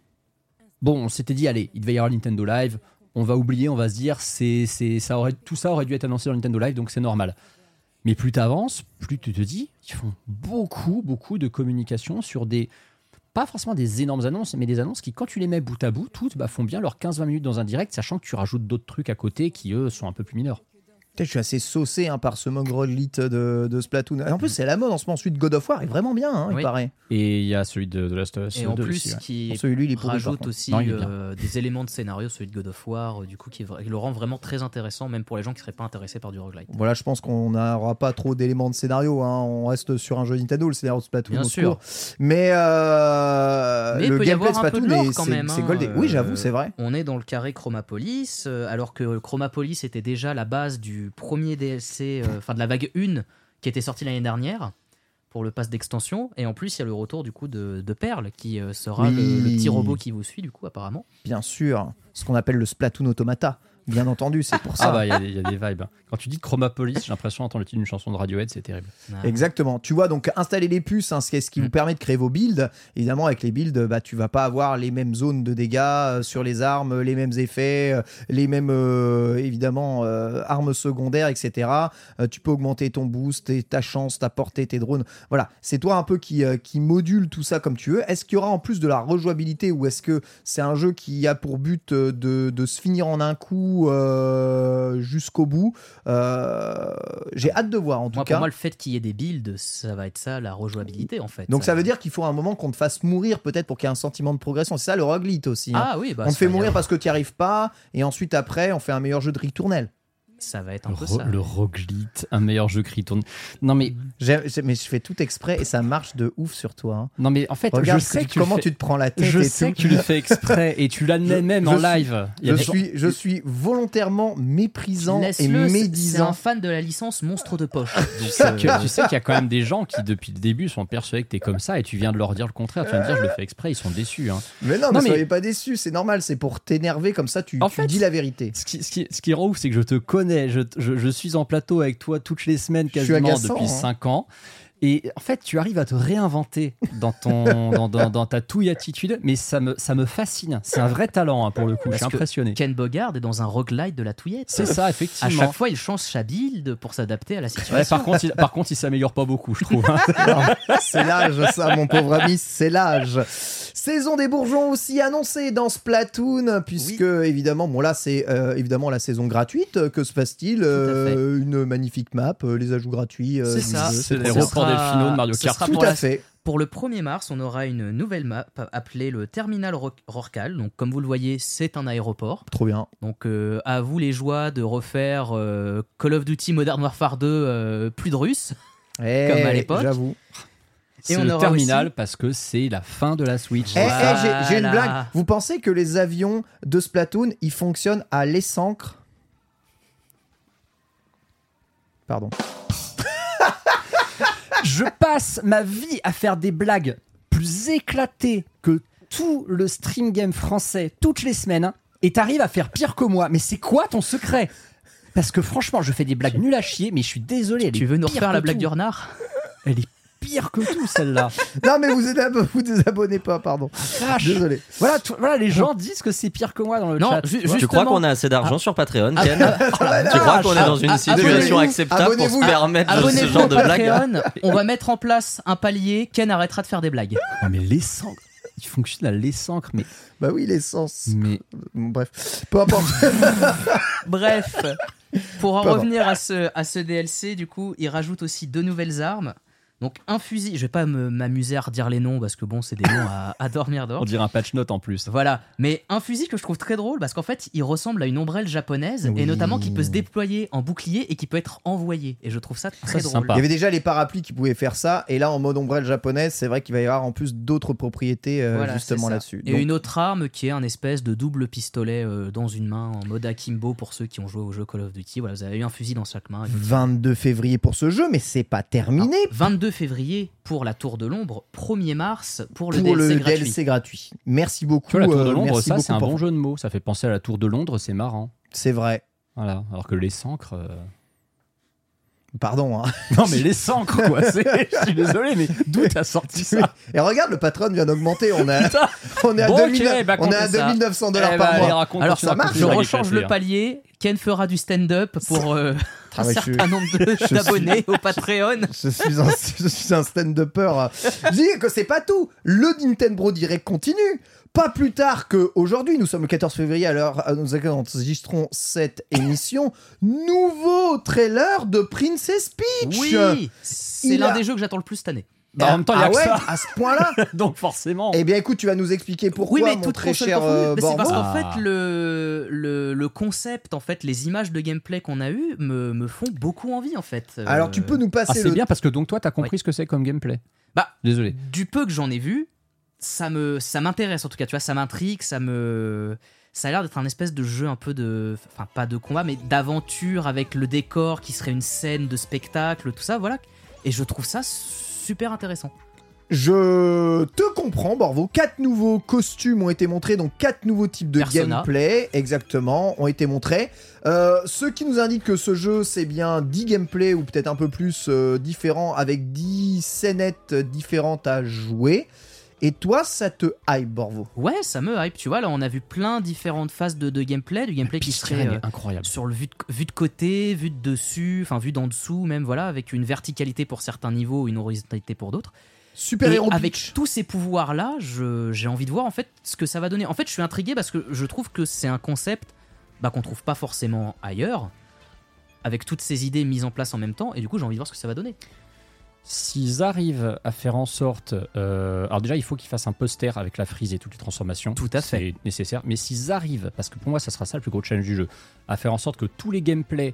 bon, on s'était dit, allez, il devait y avoir Nintendo Live, on va oublier, on va se dire, c'est, c'est, ça aurait, tout ça aurait dû être annoncé dans Nintendo Live, donc c'est normal. Mais plus tu avances, plus tu te dis, ils font beaucoup, beaucoup de communication sur des. Pas forcément des énormes annonces, mais des annonces qui, quand tu les mets bout à bout, toutes bah, font bien leurs 15-20 minutes dans un direct, sachant que tu rajoutes d'autres trucs à côté qui, eux, sont un peu plus mineurs. Je suis assez saucé hein, par ce mode Roguelite de, de Splatoon. Et en plus, c'est la mode en ce moment. Celui de God of War est vraiment bien, hein, il Oui. paraît. Et il y a celui de The Last of Us Et en 2 plus, aussi, ouais. qui il rajoute aussi Non, il euh, des éléments de scénario, celui de God of War, euh, du coup, qui, est vra- qui le rend vraiment très intéressant, même pour les gens qui seraient pas intéressés par du roguelite. Voilà, je pense qu'on n'aura pas trop d'éléments de scénario. hein. On reste sur un jeu Nintendo, le scénario de Splatoon. Bien au sûr. Mais, euh, Mais il le gameplay de de Splatoon, c'est goldé. euh, Oui, j'avoue, c'est vrai. On est dans le carré Chromapolis, euh, alors que Chromapolis était déjà la base du premier DLC, euh, enfin de la vague 1 qui était sortie l'année dernière pour le pass d'extension. Et en plus, il y a le retour du coup de, de Perle qui euh, sera Oui. le, le petit robot qui vous suit, du coup, apparemment. Bien sûr. Ce qu'on appelle le Splatoon Automata. Bien entendu, c'est pour ça. Ah bah, il y, a des- il y a des vibes. Quand tu dis Chromapolis, j'ai l'impression d'entendre le titre d'une chanson de Radiohead, c'est terrible. Ah. Exactement. Tu vois, donc installer les puces, hein, ce qui ce qui vous Mm. permet de créer vos builds. Évidemment, avec les builds, bah, tu vas pas avoir les mêmes zones de dégâts euh, sur les armes, les mêmes effets, euh, les mêmes, euh, évidemment, euh, armes secondaires, etc. Euh, tu peux augmenter ton boost, et ta chance, ta portée, tes drones. Voilà, c'est toi un peu qui, euh, qui module tout ça comme tu veux. Est-ce qu'il y aura en plus de la rejouabilité ou est-ce que c'est un jeu qui a pour but de, de se finir en un coup euh, jusqu'au bout Euh, J'ai hâte de voir en tout Moi, cas. pour moi, le fait qu'il y ait des builds, ça va être ça, la rejouabilité en fait. Donc ça veut dire qu'il faut un moment qu'on te fasse mourir peut-être pour qu'il y ait un sentiment de progression. C'est ça le roguelite aussi. hein. Ah oui, bah, on te fait mourir parce que tu n'y arrives pas et ensuite après on fait un meilleur jeu de ritournelle. Ça va être un Le, peu ça. le roguelite, un meilleur jeu qui tourne. Non mais, mais je fais tout exprès et ça marche de ouf sur toi. hein. non mais en fait, Regarde je sais que- tu comment fais- tu te prends la tête Je et sais tout. que tu le fais exprès et tu l'admets même je en suis- live. Je gens- suis, je suis volontairement méprisant et Laisse-le, c'est- un médisant. fan de la licence Monstre de Poche. Tu sais que- tu sais qu'il y a quand même des gens qui, depuis le début, sont persuadés que t'es comme ça et tu viens de leur dire le contraire. Tu viens de dire je le fais exprès, ils sont déçus. hein. Mais non, Non, mais, mais- soyez pas déçus, c'est normal, c'est pour t'énerver comme ça, tu, En tu fait, dis la vérité. Ce qui, ce, qui, ce qui rend ouf, c'est que je te connais. Je, je, je suis en plateau avec toi toutes les semaines quasiment agaçant, depuis hein. 5 ans. Et en fait, tu arrives à te réinventer dans, ton, dans, dans, dans ta touille attitude, mais ça me, ça me fascine. C'est un vrai talent hein, pour le coup. je suis Parce impressionné. Ken Bogard est dans un roguelite de la touillette. C'est ça, À effectivement. chaque fois, il change sa build pour s'adapter à la situation. Ouais, par contre, il, par contre, il s'améliore pas beaucoup, je trouve. hein. C'est l'âge, ça, mon pauvre ami, c'est l'âge. Saison des bourgeons aussi annoncée dans Splatoon, puisque évidemment, bon là, c'est euh, évidemment la saison gratuite. Que se passe-t-il? Euh, Une magnifique map, euh, les ajouts gratuits. euh, C'est ça. C'est les reports delfinaux de Mario ce Kart. sera Tout pour à la- fait. Pour le 1er mars, on aura une nouvelle map appelée le Terminal Ro- Rorcal. Donc, comme vous le voyez, c'est un aéroport. Trop bien. Donc, euh, à vous les joies de refaire euh, Call of Duty Modern Warfare 2 euh, plus de Russes. Eh, Comme à l'époque. J'avoue. C'est on le aura terminal aussi- parce que c'est la fin de la Switch. Eh, eh, j'ai- j'ai une blague. Vous pensez que les avions de Splatoon, ils fonctionnent à l'essancre Pardon. Je passe ma vie à faire des blagues plus éclatées que tout le stream game français toutes les semaines hein, et t'arrives à faire pire que moi. Mais c'est quoi ton secret? Parce que franchement, je fais des blagues nulles à chier, mais je suis désolé. elle Tu est veux nous pire refaire que la blague tout. du renard Elle est pire que tout celle-là. Non, mais vous êtes vous désabonnez pas, pardon. Désolé. Voilà, tu- voilà, les gens disent que c'est pire que moi dans le Non, chat. ju- tu crois qu'on a assez d'argent sur Patreon, Ken la Tu crois qu'on est Ah, dans une ah, situation acceptable pour se abonnez-vous. permettre ce Abonnez-vous genre de blague Patreon. On va mettre en place un palier. Ken arrêtera de faire des blagues. Non, mais l'essence. Il fonctionne à l'essence, mais. Bah oui, l'essence. mais... Bref, peu importe. Bref, pour en Pardon. revenir à ce, à ce DLC, du coup, il rajoute aussi deux nouvelles armes. Donc un fusil, je vais pas me- m'amuser à redire les noms parce que bon, c'est des noms à, à dormir dehors. On dirait un patch note en plus. Voilà, mais un fusil que je trouve très drôle parce qu'en fait, il ressemble à une ombrelle japonaise Oui. et notamment qui peut se déployer en bouclier et qui peut être envoyé. Et je trouve ça très drôle. sympa. Il y avait déjà les parapluies qui pouvaient faire ça, et là en mode ombrelle japonaise, c'est vrai qu'il va y avoir en plus d'autres propriétés euh, Voilà, justement là-dessus. Et Donc, une autre arme qui est un espèce de double pistolet euh, dans une main en mode akimbo pour ceux qui ont joué au jeu Call of Duty. Voilà, vous avez eu un fusil dans chaque main. 22 février pour ce jeu, mais c'est pas terminé. Alors, 22 février pour la Tour de l'ombre, 1er mars pour le pour DLC le gratuit. DLC gratuit. Merci beaucoup. La tour de euh, Londres, merci ça, c'est un bon jeu de mots. Ça fait penser à la tour de Londres, c'est marrant. C'est vrai. Voilà. Alors que les sancres. euh, Pardon. hein. Non, mais les sancres, quoi. Je suis désolé, mais d'où t'as sorti ça? Et regarde, le patron vient d'augmenter. On, a, Putain. on est à, Bon, 2000 ok, bah, on est à comptez ça. 2900 dollars Eh par bah, mois. raconte, Alors, ça marche, Je rechange le palier. Ken fera du stand-up pour euh, Ah un je suis- certain nombre de- suis- d'abonnés au Patreon. Je suis un, je suis un stand-upper. Je dis que c'est pas tout. Le Nintendo Direct continue. Pas plus tard qu'aujourd'hui, nous sommes le 14 février, à l'heure à nous enregistrons cette émission. Nouveau trailer de Princess Peach. Oui, c'est l'un a- des jeux que j'attends le plus cette année. Bah, en même temps, il y a ah que ouais, ça. à ce point-là Donc, forcément. Eh bien, écoute, tu vas nous expliquer pourquoi, oui, mais mon toute très cher euh, c'est parce qu'en Ah. fait, le, le, le concept, en fait, les images de gameplay qu'on a eues me, me font beaucoup envie, en fait. Euh, Alors, tu peux nous Ah, passer c'est le bien parce que donc toi, t'as compris ce que c'est comme gameplay. Bah, Désolé. du peu que j'en ai vu, ça me ça m'intéresse en tout cas, tu vois, ça m'intrigue, ça me ça a l'air d'être un espèce de jeu un peu de enfin pas de combat mais d'aventure avec le décor qui serait une scène de spectacle, tout ça, voilà. Et je trouve ça super intéressant. Je te comprends, Borvo. Quatre nouveaux costumes ont été montrés, donc quatre nouveaux types de Persona. gameplay, exactement, ont été montrés. Euh, ce qui nous indique que ce jeu, c'est bien 10 gameplays ou peut-être un peu plus euh, différents, avec 10 scénettes différentes à jouer. Et toi, ça te hype, Borvo Ouais, ça me hype, tu vois, là on a vu plein différentes phases de, de gameplay, du gameplay qui serait euh, incroyable. sur le vue de, vue de côté, vue de dessus, enfin vue d'en dessous même, voilà, avec une verticalité pour certains niveaux, une horizontalité pour d'autres. Super Et héros avec tous ces pouvoirs là, j'ai envie de voir en fait ce que ça va donner. En fait, je suis intrigué parce que je trouve que c'est un concept bah, qu'on trouve pas forcément ailleurs, avec toutes ces idées mises en place en même temps, et du coup j'ai envie de voir ce que ça va donner. S'ils arrivent à faire en sorte. euh, alors, déjà, il faut qu'ils fassent un poster avec la frise et toutes les transformations. Tout à fait. C'est nécessaire. Mais s'ils arrivent, parce que pour moi, ça sera ça le plus gros challenge du jeu, à faire en sorte que tous les gameplays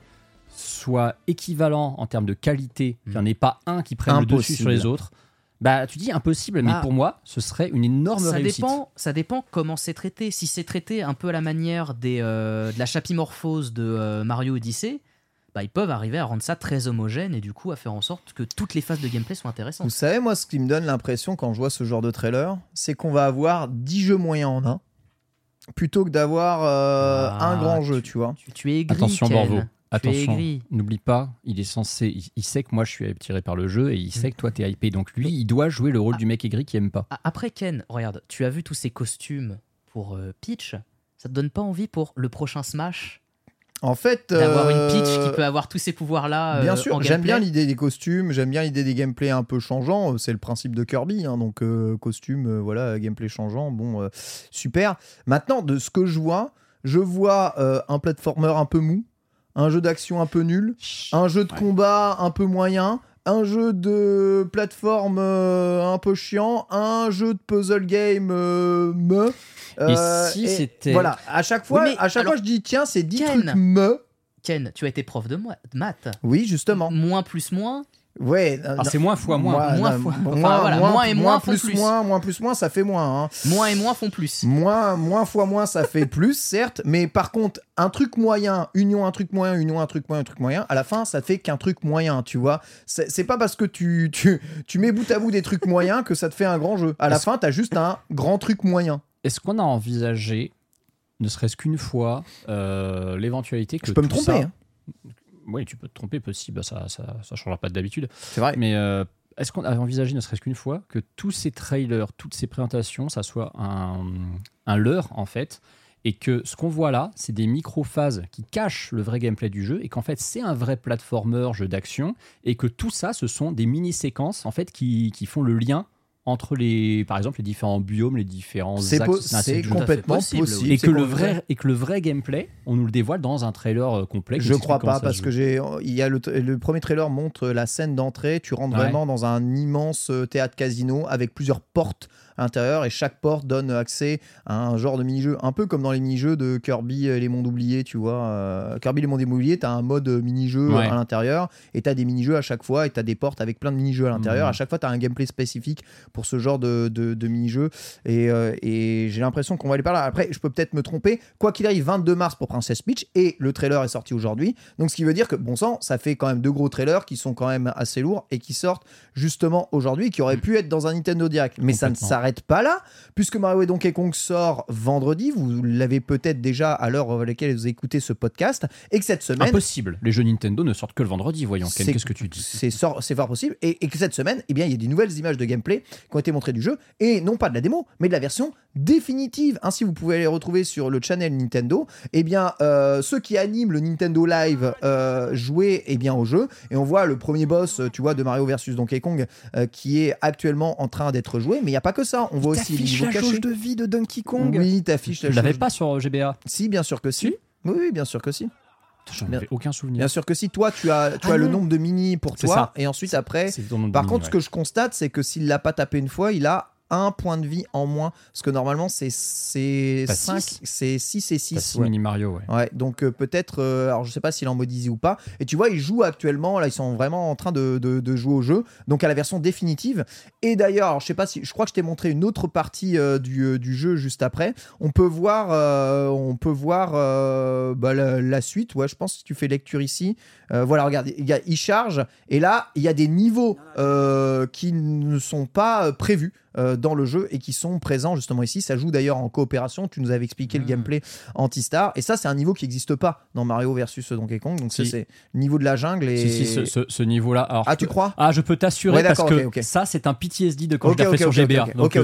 soient équivalents en termes de qualité, qu'il n'y en ait pas un qui prenne le dessus sur les Impossible. autres. Bah, tu dis impossible, mais Ah. pour moi, ce serait une énorme Ça réussite. dépend, ça dépend comment c'est traité. Si c'est traité un peu à la manière des, euh, de la chapimorphose de euh, Mario Odyssey, bah, ils peuvent arriver à rendre ça très homogène et du coup à faire en sorte que toutes les phases de gameplay soient Vous intéressantes. savez, moi, ce qui me donne l'impression quand je vois ce genre de trailer, c'est qu'on va avoir 10 jeux moyens en un, plutôt que d'avoir euh, Ah, un grand jeu, tu vois. Tu, tu es aigri, Attention, Ken. Borvo. Attention, n'oublie pas, il est censé, il, il sait que moi je suis attiré par le jeu et il sait que toi t'es hypé. Donc lui, il doit jouer le rôle du mec aigri qui aime pas. A- Après Ken, regarde, tu as vu tous ces costumes pour euh, Peach? Ça te donne pas envie pour le prochain Smash? En fait, d'avoir euh, une Peach qui peut avoir tous ces pouvoirs-là euh, Bien en sûr, j'aime bien l'idée des costumes, j'aime bien l'idée des gameplays un peu changeants. euh, C'est le principe de Kirby, hein, donc euh, costume, euh, voilà, gameplay changeant, bon, euh, super. Maintenant, de ce que je vois, je vois euh, un platformer un peu mou, un jeu d'action un peu nul, un jeu de Ouais. combat un peu moyen, un jeu de plateforme euh, un peu chiant, un jeu de puzzle game euh, me. Euh, si c'était- Voilà, à chaque fois, Oui, à chaque alors, fois, je dis tiens, c'est 10 Ken. trucs me. Ken, tu as été prof de, moi- de maths. Oui, justement. Moins plus moins, Ouais. Alors, c'est moins fois moins. Moins non, fois- moins, voilà, moins et moins font plus, plus. moins, moins plus moins, ça fait moins. hein. Moins et moins font plus. Moins, moins fois moins, ça fait plus, certes, mais par contre, un truc moyen, union un truc moyen, union un truc moyen, un truc moyen, à la fin, ça fait qu'un truc moyen, tu vois. C'est c'est pas parce que tu, tu, tu mets bout à bout des trucs moyens que ça te fait un grand jeu. À la Est-ce- fin, t'as juste un grand truc moyen. Est-ce qu'on a envisagé, ne serait-ce qu'une fois, euh, l'éventualité que Je peux me tromper, ça- hein. Oui, tu peux te tromper, possible, ça, ça, ça changera pas d'habitude. C'est vrai. Mais euh, est-ce qu'on a envisagé, ne serait-ce qu'une fois, que tous ces trailers, toutes ces présentations, ça soit un, un leurre, en fait, et que ce qu'on voit là, c'est des micro-phases qui cachent le vrai gameplay du jeu, et qu'en fait, c'est un vrai platformer, jeu d'action, et que tout ça, ce sont des mini-séquences, en fait, qui, qui font le lien entre les, par exemple, les différents biomes, les différents C'est po- complètement possible. Et que, le vrai, et que le vrai gameplay, on nous le dévoile dans un trailer euh, complet. Je crois pas parce que j'ai il y a le, le premier trailer montre la scène d'entrée, tu rentres Ouais. vraiment dans un immense euh, théâtre casino avec plusieurs portes à l'intérieur et chaque porte donne accès à un genre de mini-jeu un peu comme dans les mini-jeux de Kirby et les mondes oubliés, tu vois. euh, Kirby et les mondes oubliés, tu as un mode mini-jeu Ouais. à l'intérieur et tu as des mini-jeux à chaque fois et tu as des portes avec plein de mini-jeux à l'intérieur. Mhm. À chaque fois, tu as un gameplay spécifique pour ce genre de, de, de mini-jeux et, euh, et j'ai l'impression qu'on va aller par là. Après, je peux peut-être me tromper. Quoi qu'il arrive, 22 mars pour Princess Peach et le trailer est sorti aujourd'hui. Donc, ce qui veut dire que, bon sang, ça fait quand même deux gros trailers qui sont quand même assez lourds et qui sortent justement aujourd'hui, qui auraient pu être dans un Nintendo Direct. Mais ça ne Complètement. S'arrête pas là, puisque Mario et Donkey Kong sort vendredi. Vous l'avez peut-être déjà à l'heure à laquelle vous écoutez ce podcast. Et que cette semaine. Impossible. Les jeux Nintendo ne sortent que le vendredi, voyons. Ken, Qu'est-ce que tu dis? C'est fort possible. Et, et que cette semaine, eh bien, il y a des nouvelles images de gameplay qui ont été montrées du jeu. Et non pas de la démo, mais de la version définitive. Ainsi, vous pouvez les retrouver sur le channel Nintendo. Eh bien, euh, ceux qui animent le Nintendo Live euh, jouaient eh bien, au jeu. Et on voit le premier boss, euh, tu vois, de Mario versus Donkey Kong euh, qui est actuellement en train d'être joué. Mais il n'y a pas que ça. On voit aussi les niveaux la cachés. de vie de Donkey Kong Oui, t'affiches la Tu l'avais pas sur GBA Si, bien sûr que si. Oui, oui, bien sûr que si. J'en avais aucun souvenir. Bien sûr que si. Toi, tu as, tu Ah as le nombre de mini pour toi. ça. Et ensuite, après, C'est ton nom de par mini, contre, ce que je constate, c'est que s'il l'a pas tapé une fois, il a un point de vie en moins. Parce que normalement, c'est c'est T'as 5, six c'est 6 et T'as 6. six mini Mario, ouais. Ouais, donc euh, peut-être, euh, alors je sais pas s'il en mode easy ou pas. Et tu vois, ils jouent actuellement, là, ils sont vraiment en train de, de- de jouer au jeu, donc à la version définitive. Et d'ailleurs, je sais pas si, je crois que je t'ai montré une autre partie euh, du, du jeu juste après. On peut voir, on peut voir bah, la, la suite. Ouais, je pense si tu fais lecture ici, euh, voilà, regarde, il, y a- il charge, et là, il y a des niveaux euh, qui ne sont pas euh, prévus. euh, dans le jeu et qui sont présents justement ici. Ça joue d'ailleurs en coopération. Tu nous avais expliqué le Mm. gameplay anti-star. Et ça, c'est un niveau qui n'existe pas dans Mario versus Donkey Kong. Donc, ça, c'est le niveau de la jungle. Et... Si, si, ce, ce- ce niveau-là. alors, Ah, tu peux- crois? Ah, je peux t'assurer Ouais, parce que ça, c'est un PTSD de quand Ok, je fait sur GBA. ok, Donc,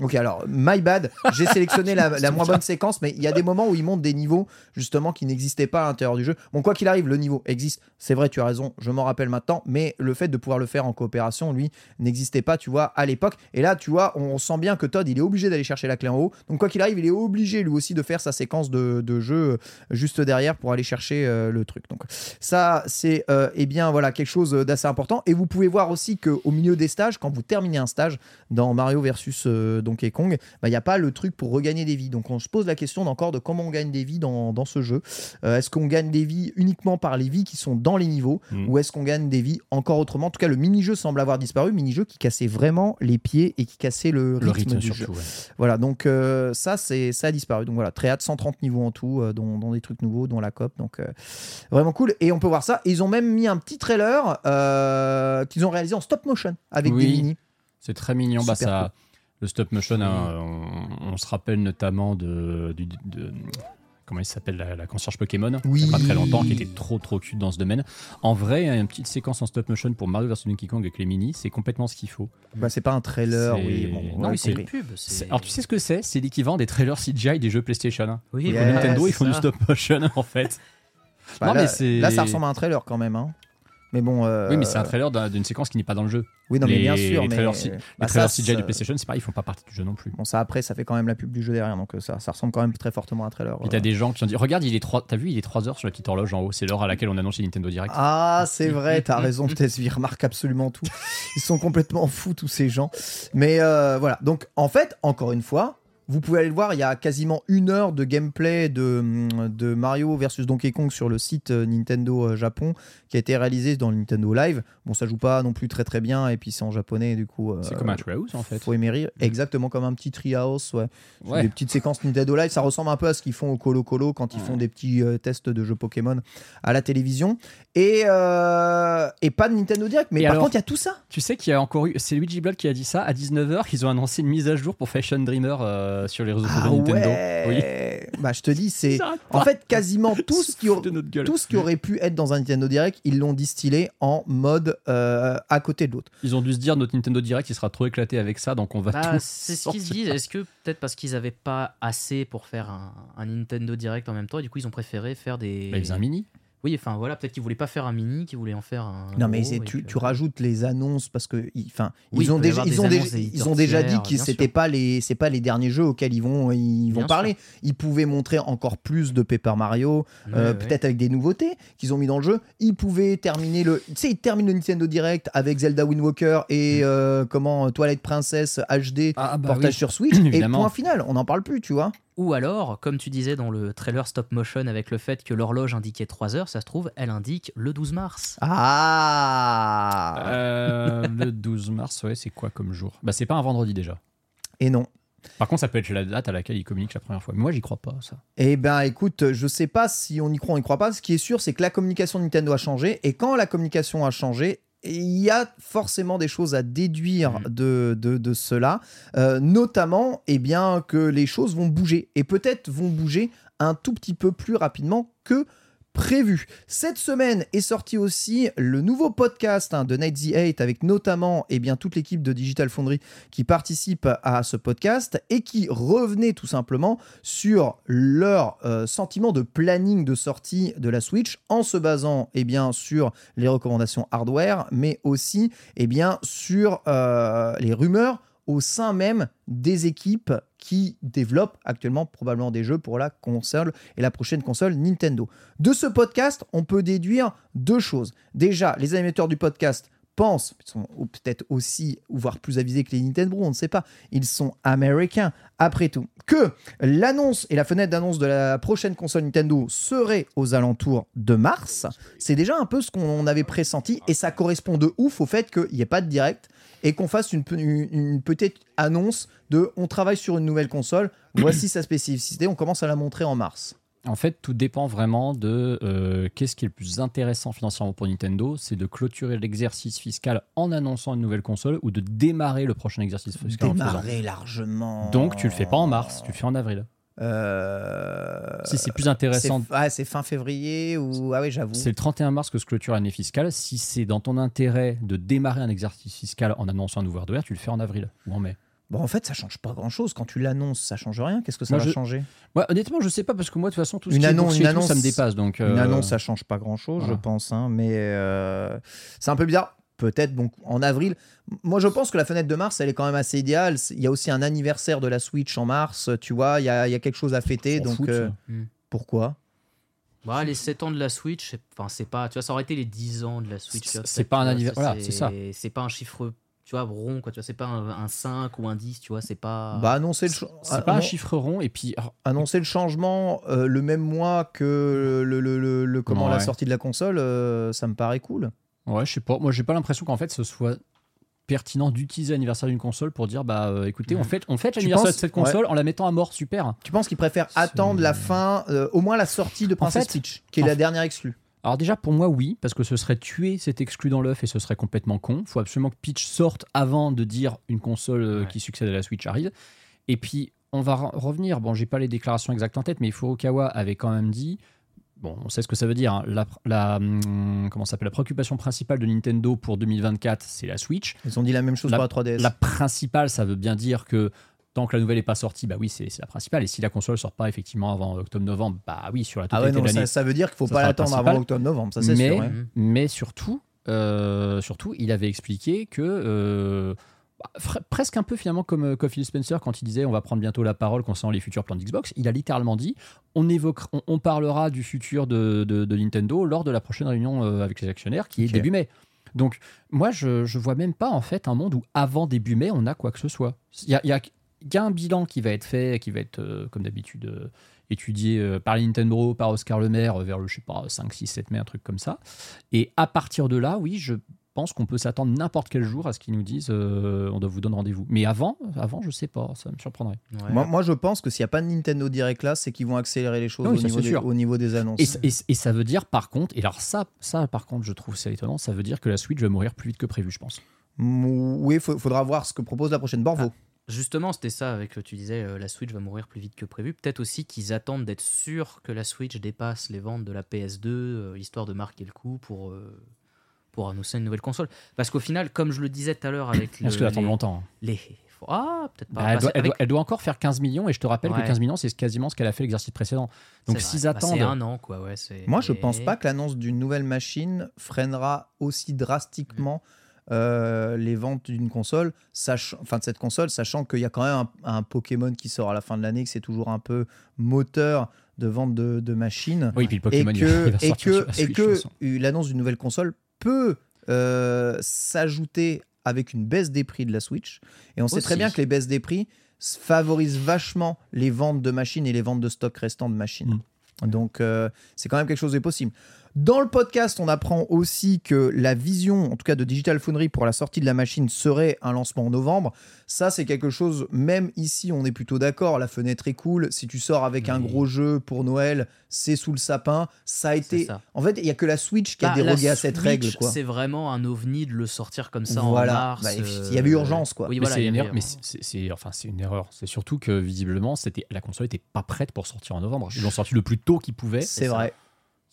ok, alors, my bad. J'ai sélectionné la, la moins bonne séquence, mais il y a des moments où il monte des niveaux, justement, qui n'existaient pas à l'intérieur du jeu. Bon, quoi qu'il arrive, le niveau existe. C'est vrai, tu as raison, je m'en rappelle maintenant, mais le fait de pouvoir le faire en coopération, lui, n'existait pas, tu vois, à l'époque. Et là, tu vois, on sent bien que Todd, il est obligé d'aller chercher la clé en haut. Donc, quoi qu'il arrive, il est obligé, lui aussi, de faire sa séquence de, jeu euh, juste derrière pour aller chercher euh, le truc. Donc, ça, c'est, euh, eh bien, voilà, quelque chose d'assez important. Et vous pouvez voir aussi qu'au milieu des stages, quand vous terminez un stage dans Mario versus Donkey Kong, bah, il n'y a pas le truc pour regagner des vies. Donc on se pose la question encore de comment on gagne des vies dans, ce jeu. Est-ce qu'on gagne des vies uniquement par les vies qui sont dans les niveaux Mm. ou est-ce qu'on gagne des vies encore autrement En tout cas, le mini-jeu semble avoir disparu. Mini-jeu qui cassait vraiment les pieds et qui cassait le rythme, Le rythme, du jeu. ouais. Voilà, donc euh, ça, c'est ça a disparu. Donc voilà, très hâte, 130 niveaux en tout, euh, dont, dont des trucs nouveaux, dont la COP. Donc euh, vraiment cool. Et on peut voir ça. Et ils ont même mis un petit trailer euh, qu'ils ont réalisé en stop motion avec Oui. des mini. C'est très mignon. Bah, ça, le stop motion, hein, on, on se rappelle notamment de. de- comment il s'appelle la, la concierge Pokémon Oui. Il y a pas très longtemps qui était trop trop cute dans ce domaine en vrai une petite séquence en stop motion pour Mario vs Donkey Kong avec les mini c'est complètement ce qu'il faut Bah, c'est pas un trailer, oui. bon, Non, oui, c'est compris. pub. Alors tu sais ce que c'est? C'est l'équivalent des trailers CGI des jeux PlayStation hein. Oui, voilà, Nintendo ils font du stop motion en fait Bah, non là, mais là, ça ressemble à un trailer quand même. Hein. Mais bon. euh, oui mais c'est un trailer d'un- d'une séquence qui n'est pas dans le jeu Oui, non, mais bien sûr. les mais, trailers, C- bah, les trailers ça, CGI de ça- PlayStation c'est pareil ils font pas partie du jeu non plus Bon, ça après, ça fait quand même la pub du jeu derrière, donc euh, ça, ça ressemble quand même très fortement à un trailer. T'as euh. des gens qui ont dit Regarde, il est 3... t'as vu, il est 3 heures sur la petite horloge en haut. C'est l'heure à laquelle on annonce les Nintendo Direct. Ah, c'est vrai, t'as raison, TSV remarque absolument tout. Ils sont complètement fous, tous ces gens. Mais euh, voilà, donc en fait, encore une fois, vous pouvez aller le voir, il y a quasiment une heure de gameplay de, de Mario versus Donkey Kong sur le site euh, Nintendo euh, Japon qui a été réalisé dans le Nintendo Live. Bon, ça joue pas non plus très très bien et puis c'est en japonais du coup. euh, C'est comme un Treehouse en fait. Faut aimer rire. Exactement comme un petit Treehouse, ouais. Des petites séquences Nintendo Live, ça ressemble un peu à ce qu'ils font au Colo Colo quand ils font des petits euh, tests de jeux Pokémon à la télévision. Et, euh, et pas de Nintendo Direct, mais Et par alors contre, il y a tout ça. Tu sais qu'il y a encore eu. C'est Luigi Blood qui a dit ça à 19h qu'ils ont annoncé une mise à jour pour Fashion Dreamer euh, sur les réseaux sociaux Ah de Nintendo. ouais Bah, je te dis, c'est. En fait, quasiment tout ce, qui tout ce qui aurait pu être dans un Nintendo Direct, ils l'ont distillé en mode euh, à côté de l'autre. Ils ont dû se dire notre Nintendo Direct il sera trop éclaté avec ça donc on va Bah, tout. c'est ce qu'ils se disent. Est-ce que peut-être parce qu'ils avaient pas assez pour faire un, un Nintendo Direct en même temps, et du coup ils ont préféré faire des. Bah, ils faisaient un mini. Oui, enfin voilà, peut-être qu'ils voulaient pas faire un mini, qu'ils voulaient en faire un. Non, mais gros, tu, que- tu rajoutes les annonces parce que, enfin, Oui, ils ont déjà, avoir ils des ont annonces déjà, des ils ont déjà dit que c'était pas les, c'est pas les derniers jeux auxquels ils vont, ils vont Bien parler. Ils pouvaient montrer encore plus de Paper Mario, Ouais, euh, ouais. peut-être avec des nouveautés qu'ils ont mis dans le jeu. Ils pouvaient terminer le, tu sais, ils terminent le Nintendo Direct avec Zelda Wind Walker et euh, comment Twilight Princess HD Ah, bah portage oui. sur Switch et point final. On n'en parle plus, tu vois. Ou alors, comme tu disais dans le trailer stop motion avec le fait que l'horloge indiquait 3 heures, ça se trouve, elle indique le 12 mars. Ah. Euh, le 12 mars, ouais, c'est quoi comme jour? Bah c'est pas un vendredi déjà. Et non. Par contre, ça peut être la date à laquelle ils communiquent la première fois. Mais moi, j'y crois pas, ça. Eh ben écoute, je sais pas si on y croit ou on y croit pas. Ce qui est sûr, c'est que la communication de Nintendo a changé. Et quand la communication a changé, il y a forcément des choses à déduire de, de, de cela. Euh, notamment, eh bien, que les choses vont bouger. Et peut-être vont bouger un tout petit peu plus rapidement que prévu. Cette semaine est sorti aussi le nouveau podcast hein, de Night the 8 avec notamment eh bien, toute l'équipe de Digital Foundry qui participe à ce podcast et qui revenait tout simplement sur leur euh, sentiment de planning de sortie de la Switch en se basant eh bien, sur les recommandations hardware mais aussi eh bien, sur euh, les rumeurs au sein même des équipes qui développent actuellement probablement des jeux pour la console et la prochaine console Nintendo. De ce podcast, on peut déduire deux choses. Déjà, les animateurs du podcast pensent, ils sont peut-être aussi, ou voire plus avisés que les Nintendo, on ne sait pas, ils sont américains après tout, que l'annonce et la fenêtre d'annonce de la prochaine console Nintendo serait aux alentours de mars. C'est déjà un peu ce qu'on avait pressenti et ça correspond de ouf au fait qu'il n'y ait pas de direct et qu'on fasse une, pe- une- une petite annonce de on travaille sur une nouvelle console, voici sa spécificité, on commence à la montrer en mars. En fait, tout dépend vraiment de euh, qu'est-ce qui est le plus intéressant financièrement pour Nintendo. C'est de clôturer l'exercice fiscal en annonçant une nouvelle console ou de démarrer le prochain exercice fiscal en. Démarrer largement. Donc, tu le fais pas en mars, tu le fais en avril. Euh, Si c'est plus intéressant, c'est- ah, c'est fin février ou ah oui j'avoue. c'est le 31 mars que se clôture l'année fiscale. Si c'est dans ton intérêt de démarrer un exercice fiscal en annonçant un nouveau hardware, tu le fais en avril ou en mai. Bon en fait ça change pas grand chose quand tu l'annonces ça change rien. Qu'est-ce que ça Moi, va je- changer? Honnêtement, je sais pas parce que moi, de toute façon, tout ce Une qui est annonce- boursier une tout, ça me annonce- dépasse. Donc, Une euh, annonce ça change pas grand chose voilà. je pense hein, mais euh, c'est un peu bizarre. Peut-être donc en avril. Moi je pense que la fenêtre de mars elle est quand même assez idéale. Il y a aussi un anniversaire de la Switch en mars. Tu vois il y a, il y a quelque chose à fêter on donc fout euh, ça. pourquoi? Bah, les 7 ans de la Switch, enfin, c'est pas. Tu vois, ça aurait été les 10 ans de la Switch. C'est pas un anniversaire- voilà, c'est ça. C'est pas un chiffre, tu vois, rond, quoi. Tu vois, c'est pas un, un 5 ou un 10, tu vois, c'est pas. Bah annoncer le, C'est pas un chiffre rond. Et puis, alors, annoncer le changement euh, le même mois que le, le- le- le- comment la Ouais. sortie de la console, euh, ça me paraît cool. Ouais, je sais pas. Moi, j'ai pas l'impression qu'en fait, ce soit pertinent d'utiliser l'anniversaire d'une console pour dire bah euh, écoutez on Mhm. fait on fait l'anniversaire penses- de cette console en la mettant à mort. Super. Tu penses qu'ils préfèrent attendre la fin, euh, au moins la sortie de Princess fait- Peach, qui est en la dernière exclue? Alors déjà pour moi oui parce que ce serait tuer cet exclu dans l'œuf et ce serait complètement con. Faut absolument que Peach sorte avant de dire une console euh, Ouais. qui succède à la Switch arrive. Et puis on va re- revenir. Bon j'ai pas les déclarations exactes en tête mais Furukawa avait quand même dit Bon, on sait ce que ça veut dire. hein. La, la, hum, comment s'appelle La préoccupation principale de Nintendo pour 2024, c'est la Switch. Ils ont dit la même chose La- pour la 3DS. La principale, ça veut bien dire que tant que la nouvelle n'est pas sortie, bah oui, c'est la principale. Et si la console sort pas effectivement avant octobre-novembre, bah oui, sur la Ah ouais, totalité non, de l'année. ça, ça veut dire qu'il faut Ça pas l'attendre avant octobre-novembre, ça c'est mais, sûr. mais surtout, euh, surtout, il avait expliqué que euh, presque un peu finalement comme, euh, comme Phil Spencer quand il disait on va prendre bientôt la parole concernant les futurs plans d'Xbox, il a littéralement dit on, évoquera, on, on parlera du futur de, de- de Nintendo lors de la prochaine réunion euh, avec les actionnaires qui est début mai. Donc moi je, je vois même pas en fait un monde où avant début mai on a quoi que ce soit. Il y a, y a- y a un bilan qui va être fait, qui va être, euh, comme d'habitude, euh, étudié euh, par Nintendo, par Oscar Le Maire, vers le, je sais pas, 5, 6, 7 mai, un truc comme ça. Et à partir de là, oui, je pense qu'on peut s'attendre n'importe quel jour à ce qu'ils nous disent euh, on doit vous donner rendez-vous. Mais avant, avant, je sais pas, ça me surprendrait. Ouais. Moi, moi, je pense que s'il n'y a pas de Nintendo Direct là, c'est qu'ils vont accélérer les choses Oui, au, ça, niveau des, sûr. au niveau des annonces. Et, ça- et- et ça veut dire, par contre, et alors ça, ça, par contre, je trouve ça étonnant, ça veut dire que la Switch va mourir plus vite que prévu, je pense. Oui, il faudra voir ce que propose la prochaine Borvo. Justement, c'était ça avec tu disais euh, la Switch va mourir plus vite que prévu. Peut-être aussi qu'ils attendent d'être sûrs que la Switch dépasse les ventes de la PS2, euh, histoire de marquer le coup pour, euh, pour annoncer une nouvelle console. Parce qu'au final, comme je le disais tout à l'heure avec Parce le- que les, longtemps. hein. les- Ah, peut-être pas. Bah, elle, Bah, doit, elle doit- avec- elle doit encore faire 15 millions, et je te rappelle Ouais. que 15 millions, c'est quasiment ce qu'elle a fait l'exercice précédent. Donc s'ils vrai. Bah, attendent. c'est un an, quoi. Ouais, Moi, je pense et- pas que l'annonce d'une nouvelle machine freinera aussi drastiquement euh, les ventes d'une console, sach- enfin de cette console, sachant qu'il y a quand même un, un Pokémon qui sort à la fin de l'année, que c'est toujours un peu moteur de vente de, de machines. Oui, puis le Pokémon, et il va- il que, va et sortir sur que, la et que l'annonce d'une nouvelle console peut euh, s'ajouter avec une baisse des prix de la Switch. Et on sait très bien que les baisses des prix favorisent vachement les ventes de machines et les ventes de stock restant de machines. Donc euh, c'est quand même quelque chose de possible. Dans le podcast, on apprend aussi que la vision, en tout cas de Digital Foundry pour la sortie de la machine, serait un lancement en novembre. Ça, c'est quelque chose, même ici, on est plutôt d'accord. La fenêtre est cool. Si tu sors avec un gros jeu pour Noël, c'est sous le sapin. Ça a été. ça. En fait, il y a que la Switch qui a Bah, dérogé à cette Switch, règle. C'est vraiment un ovni de le sortir comme ça Voilà. en mars. Bah, euh, il y avait urgence, quoi. Oui, voilà, c'est une avait erreur. Mais c'est- c'est enfin c'est une erreur. C'est surtout que visiblement la console était pas prête pour sortir en novembre. Ils l'ont sorti le plus tôt qu'ils pouvaient. C'est ça.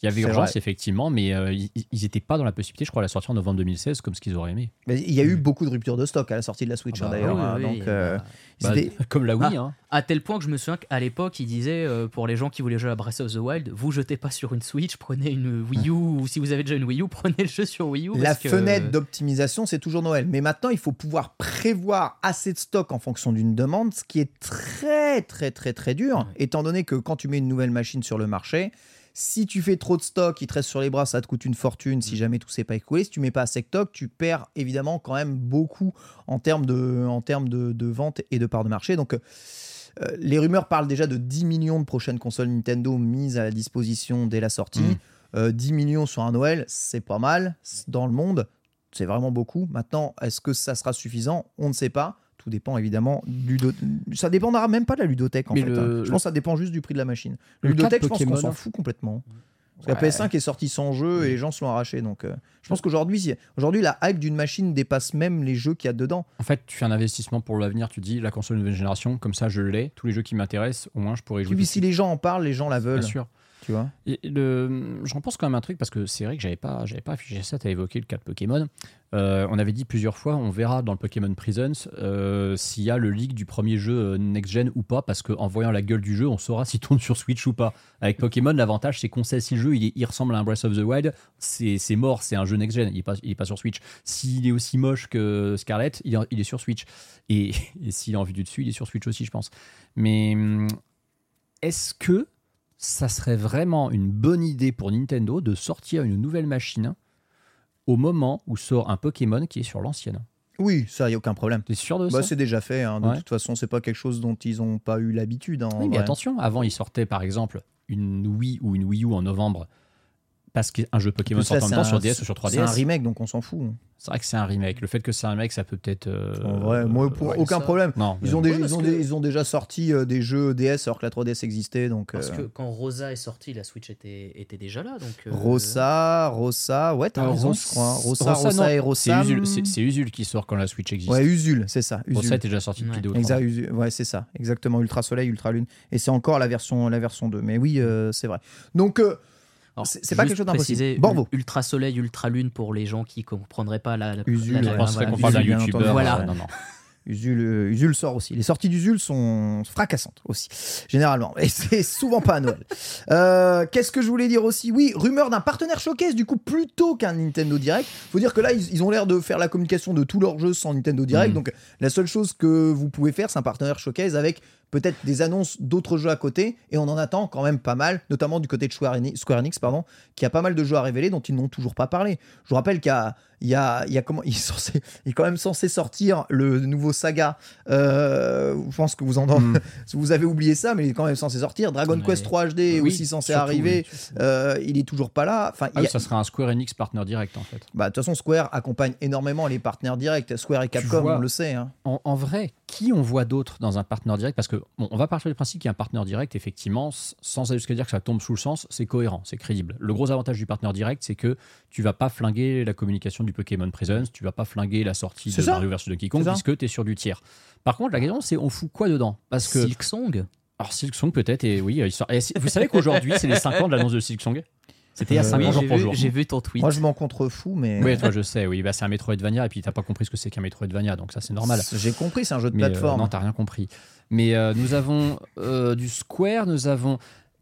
Il y avait urgence vrai. effectivement, mais euh, ils ils étaient pas dans la possibilité, je crois, de la sortir en novembre 2016 comme ce qu'ils auraient aimé. Mais il y a eu beaucoup de ruptures de stock à la sortie de la Switch, Ah hein, bah d'ailleurs. oui, hein, oui, donc, oui, euh, bah, Bah, c'était- comme la Wii. Ah. hein. À tel point que je me souviens qu'à l'époque, il disait euh, pour les gens qui voulaient jouer à Breath of the Wild, vous jetez pas sur une Switch, prenez une Wii U, ou si vous avez déjà une Wii U, prenez le jeu sur Wii U. La parce que- fenêtre d'optimisation, c'est toujours Noël. Mais maintenant, il faut pouvoir prévoir assez de stock en fonction d'une demande, ce qui est très, très, très, très dur, Ouais. étant donné que quand tu mets une nouvelle machine sur le marché, si tu fais trop de stock, il te reste sur les bras, ça te coûte une fortune Mm. si jamais tout s'est pas écoulé. Si tu mets pas assez de stock, tu perds évidemment quand même beaucoup en termes de, en termes de, de vente et de part de marché. Donc, euh, les rumeurs parlent déjà de 10 millions de prochaines consoles Nintendo mises à la disposition dès la sortie. Mm. Euh, 10 millions sur un Noël, c'est pas mal dans le monde. C'est vraiment beaucoup. Maintenant, est-ce que ça sera suffisant? On ne sait pas. Tout dépend évidemment du. do- Ça dépendra même pas de la ludothèque en Mais fait. le- hein. Je pense que ça dépend juste du prix de la machine. Le Le ludothèque, je de pense qu'on s'en fout complètement. Parce que la PS5 est sortie sans jeu et les gens se l'ont arraché. Donc, euh, je pense qu'aujourd'hui, si- aujourd'hui, la hype d'une machine dépasse même les jeux qu'il y a dedans. En fait, tu fais un investissement pour l'avenir. Tu dis la console nouvelle génération, comme ça je l'ai. Tous les jeux qui m'intéressent, au moins je pourrais y jouer. Puis tout de si les gens en parlent, les gens la veulent. Bien sûr. Tu vois j'en pense quand même un truc parce que c'est vrai que j'avais pas, j'avais pas affiché ça. Tu as évoqué le cas de Pokémon. Euh, on avait dit plusieurs fois, on verra dans le Pokémon Prisons euh, s'il y a le leak du premier jeu euh, next gen ou pas, parce qu'en voyant la gueule du jeu, on saura s'il tourne sur Switch ou pas. Avec Pokémon, l'avantage c'est qu'on sait si le jeu il, ressemble à un Breath of the Wild, c'est, mort, c'est un jeu next gen, il est pas, sur Switch. S'il est aussi moche que Scarlet, il, est- sur Switch. Et, et s'il est en vue du dessus, il est sur Switch aussi, je pense. Mais hum, est-ce que ça serait vraiment une bonne idée pour Nintendo de sortir une nouvelle machine au moment où sort un Pokémon qui est sur l'ancienne Oui, ça, il n'y a aucun problème. T'es sûr de Bah, ça c'est déjà fait. hein. De Ouais. toute façon, c'est pas quelque chose dont ils n'ont pas eu l'habitude. hein, Oui, mais vrai. attention, avant il sortait par exemple une Wii ou une Wii U en novembre parce qu'un jeu Pokémon sort en c'est même temps un- sur DS ou sur C'est un 3DS. remake, donc on s'en fout. hein. C'est vrai que c'est un remake. Le fait que c'est un remake, ça peut peut-être. euh, En vrai, moi, pour ouais, aucun ça- problème. Non, Ils ont, déjà, Ouais, ils, ont que- ils ont déjà sorti euh, des jeux DS alors que la 3DS existait. Donc, Parce euh, que quand Rosa est sortie, la Switch était, était déjà là. Donc, euh, Rosa, Rosa, ouais, t'as Euh, raison, je crois. Rosa, Rosa, Rosa, non, et C'est Rosa. Usul, c'est- Usul qui sort quand la Switch existe. Ouais, Usul, c'est ça. Usul. Rosa était déjà sorti depuis deux Exact. Usul. ouais, c'est ça, exactement. Ultra Soleil, Ultra Lune, et c'est encore la version, la version 2. Mais oui, euh, c'est vrai. Donc, euh, c'est- pas quelque chose d'impossible. Borvo. Ultra Soleil, Ultra Lune pour les gens qui comprendraient pas la. la Usul, la- la- voilà, qu'on parle d'un youtubeur. Voilà. euh, non, non. Usul, euh, Usul sort aussi. Les sorties d'Usul sont fracassantes aussi, généralement. Et c'est souvent pas à Noël. Euh, Qu'est-ce que je voulais dire aussi? Oui, rumeur d'un partenaire showcase, du coup, plutôt qu'un Nintendo Direct. faut dire que là, ils, ils ont l'air de faire la communication de tous leurs jeux sans Nintendo Direct. Mhm. Donc, la seule chose que vous pouvez faire, c'est un partenaire showcase avec peut-être des annonces d'autres jeux à côté, et on en attend quand même pas mal, notamment du côté de Square Enix, pardon, qui a pas mal de jeux à révéler dont ils n'ont toujours pas parlé. Je vous rappelle a, il y a, il y a comment, il est, censé, il est quand même censé sortir le nouveau saga. Euh, je pense que vous en, Hmm. vous avez oublié ça, mais il est quand même censé sortir. Dragon Ouais. Quest 3 HD est Oui, aussi censé surtout, arriver. oui. Euh, il est toujours pas là. Enfin, Ah a- ça sera un Square Enix partner direct en fait. bah, de toute façon, Square accompagne énormément les partenaires directs. Square et Capcom, vois- on le sait. hein. En, en vrai, qui on voit d'autre dans un partenaire direct? Parce que bon, on va partir du principe qu'il y a un partenaire direct, effectivement, sans aller jusqu'à dire que ça tombe sous le sens, c'est cohérent, c'est crédible. Le gros avantage du partenaire direct, c'est que tu vas pas flinguer la communication du Pokémon Presence, tu vas pas flinguer la sortie de ça. Mario vs Donkey Kong, puisque tu es sur du tiers. Par contre, la question, c'est on fout quoi dedans? Parce que. Silksong Alors, Silksong peut-être, et oui, il sort- et si- vous savez qu'aujourd'hui, c'est les 5 ans de l'annonce de Silksong C'était il y a Euh, 5 Oui, ans jour j'ai pour vu, jour. j'ai vu ton tweet. Moi, je m'en contrefous, mais Oui, toi, je sais, oui, bah, c'est un Metroidvania, et puis t'as pas compris ce que c'est qu'un Metroidvania, donc ça, c'est normal. j'ai compris, c'est un jeu de Mais, euh, plateforme. non, t'as rien compris. Mais euh, nous avons euh, du Square, nous avons.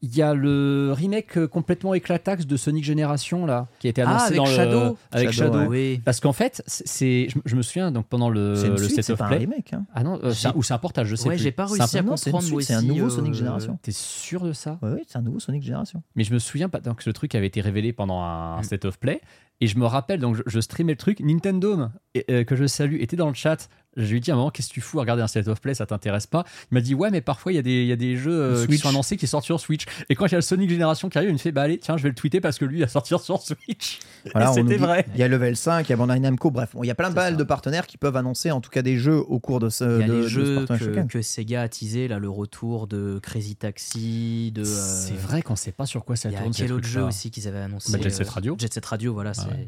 Il y a le remake euh, complètement éclataxe de Sonic Génération, là, qui a été annoncé ah, avec dans le- Shadow avec Shadow, Shadow. ouais. Oui. Parce qu'en fait, c'est- je, je me souviens donc pendant le, une le suite, c'est of pas un Play. remake. hein. Ah non, euh, un- ou c'est un portage, je sais Ouais, j'ai pas réussi un- à comprendre c'est un nouveau euh, Sonic Génération. T'es sûr de ça? Oui, c'est un nouveau Sonic Génération. Mais je me souviens pas donc le truc avait été révélé pendant un State of Play et je me rappelle donc je, je streamais le truc Nintendo euh, que je salue était dans le chat. Je lui ai dit à un moment qu'est-ce que tu fous à regarder un State of Play ça t'intéresse pas? Il m'a dit ouais mais parfois il y a des il y a des jeux euh, qui Switch. sont annoncés qui sortent sur Switch et quand il y a le Sonic Génération qui arrive il me fait bah allez tiens je vais le tweeter parce que lui il va sortir sur Switch. Voilà, et on c'était vrai. Il y a Level 5, il y a Bandai Namco, bref, bon, il y a plein de balles ça. de partenaires qui peuvent annoncer en tout cas des jeux au cours de ce, Il y a de- de les jeux que, Sega a teasé, là, le retour de Crazy Taxi, de. euh, C'est vrai qu'on sait pas sur quoi ça Il y a tourne. quel autre jeu aussi qu'ils avaient annoncé Bah, Jet Set euh, Radio. Jet Set Radio, voilà. Ah c'est... ouais.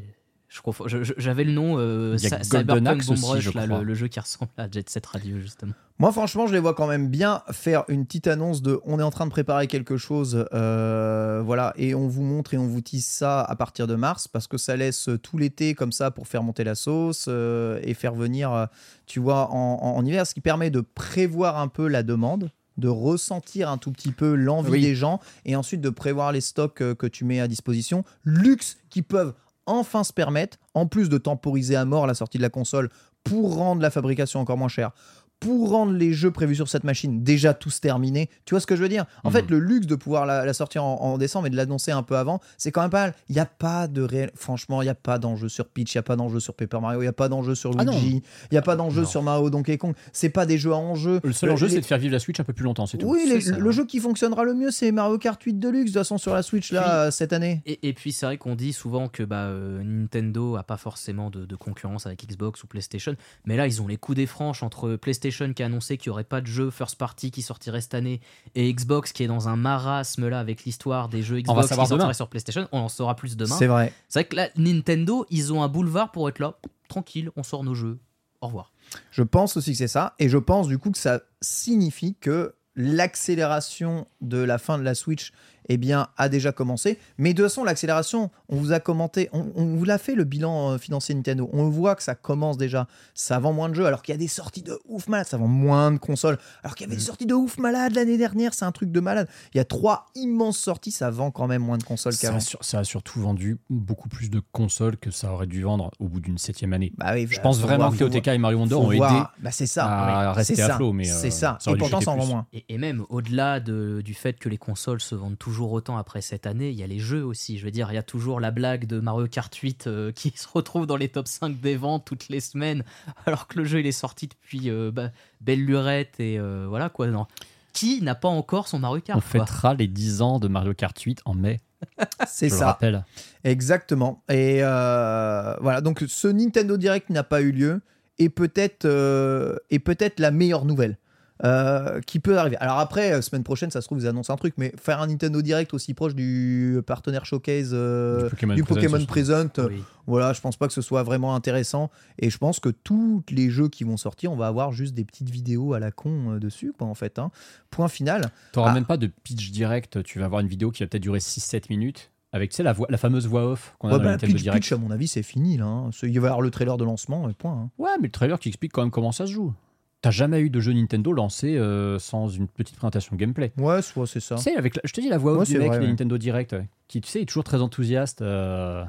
J'avais le nom euh, Il y a Cy- Golden Cyberpunk Axe Bomb aussi, Rush, je là, crois. le, le jeu qui ressemble à Jet Set Radio, justement. Moi, franchement, je les vois quand même bien faire une petite annonce de on est en train de préparer quelque chose, euh, voilà, et on vous montre et on vous tease ça à partir de mars parce que ça laisse tout l'été comme ça pour faire monter la sauce euh, et faire venir, euh, tu vois, en, en- en hiver, ce qui permet de prévoir un peu la demande de ressentir un tout petit peu l'envie Oui. des gens et ensuite de prévoir les stocks que tu mets à disposition. Luxe qui peuvent enfin se permettre, en plus de temporiser à mort la sortie de la console pour rendre la fabrication encore moins chère, pour rendre les jeux prévus sur cette machine déjà tous terminés. Tu vois ce que je veux dire? En Mhm. fait, le luxe de pouvoir la, la sortir en, en décembre et de l'annoncer un peu avant, c'est quand même pas mal. Il n'y a pas de réel. Franchement, il n'y a pas d'enjeu sur Peach, il n'y a pas d'enjeu sur Paper Mario, il n'y a pas d'enjeu sur Ah. Luigi, il n'y a pas d'enjeu sur Mario Donkey Kong. C'est pas des jeux à enjeu. Le seul Euh, enjeu les- c'est de faire vivre la Switch un peu plus longtemps, c'est tout. Oui, les- C'est ça. le jeu qui fonctionnera le mieux, c'est Mario Kart 8 Deluxe, de toute façon, sur la Switch, là, cette année. Et, et puis c'est vrai qu'on dit souvent que bah, euh, Nintendo a pas forcément de, de concurrence avec Xbox ou PlayStation, mais là ils ont les coups des franches entre PlayStation qui a annoncé qu'il n'y aurait pas de jeu first party qui sortirait cette année et Xbox qui est dans un marasme là avec l'histoire des jeux Xbox qui sortiraient sur PlayStation. On en saura plus demain. C'est vrai. C'est vrai que là Nintendo ils ont un boulevard pour être là, tranquille, on sort nos jeux. Au revoir. Je pense aussi que c'est ça. Et je pense du coup que ça signifie que l'accélération de la fin de la Switch eh bien, a déjà commencé. Mais de toute façon, l'accélération, on vous a commenté, on, on vous l'a fait le bilan euh, financier Nintendo. On voit que ça commence déjà. Ça vend moins de jeux, alors qu'il y a des sorties de ouf malade. Ça vend moins de consoles, alors qu'il y avait des sorties de ouf malade l'année dernière. C'est un truc de malade. Il y a trois immenses sorties, ça vend quand même moins de consoles Ça qu'avant. ça a surtout vendu beaucoup plus de consoles que ça aurait dû vendre au bout d'une septième année. Bah oui, Je bah, pense vraiment voir, que TOTK et Mario Wonder ont voir. aidé Bah, c'est ça. à Oui, rester c'est à ça. flot, mais, euh, c'est ça. ça Et pourtant, ça en vend moins. Et, et même au-delà de- du fait que les consoles se vendent toujours autant après cette année, il y a les jeux aussi. Je veux dire, il y a toujours la blague de Mario Kart 8 euh, qui se retrouve dans les top 5 des ventes toutes les semaines, alors que le jeu il est sorti depuis euh, bah, belle lurette et euh, voilà quoi. Non. Qui n'a pas encore son Mario Kart On quoi fêtera les 10 ans de Mario Kart 8 en mai. C'est je le ça. rappelle. Exactement. Et euh, voilà, donc ce Nintendo Direct n'a pas eu lieu et peut-être euh, et peut-être la meilleure nouvelle euh, qui peut arriver. Alors après, euh, semaine prochaine, ça se trouve, vous annoncez un truc, mais faire un Nintendo Direct aussi proche du partenaire showcase euh, Du Pokémon du. Present, Oui. voilà, je pense pas que ce soit vraiment intéressant. Et je pense que tous les jeux qui vont sortir, on va avoir juste des petites vidéos à la con dessus, quoi, en fait. hein. Point final. T'auras Ah. même pas de pitch direct. Tu vas avoir une vidéo qui va peut-être durer 6-7 minutes avec tu sais, la, voix, la fameuse voix off qu'on a Ouais, dans bah, Nintendo pitch, Direct. pitch, à mon avis, c'est fini là. hein. Il va y avoir le trailer de lancement et point. hein. Ouais, mais le trailer qui explique quand même comment ça se joue. T'as jamais eu de jeu Nintendo lancé euh, sans une petite présentation gameplay. Ouais, soit c'est ça. Tu sais, avec la- je te dis la voix Ouais, off du mec vrai, ouais. Nintendo Direct, qui tu sais est toujours très enthousiaste. euh,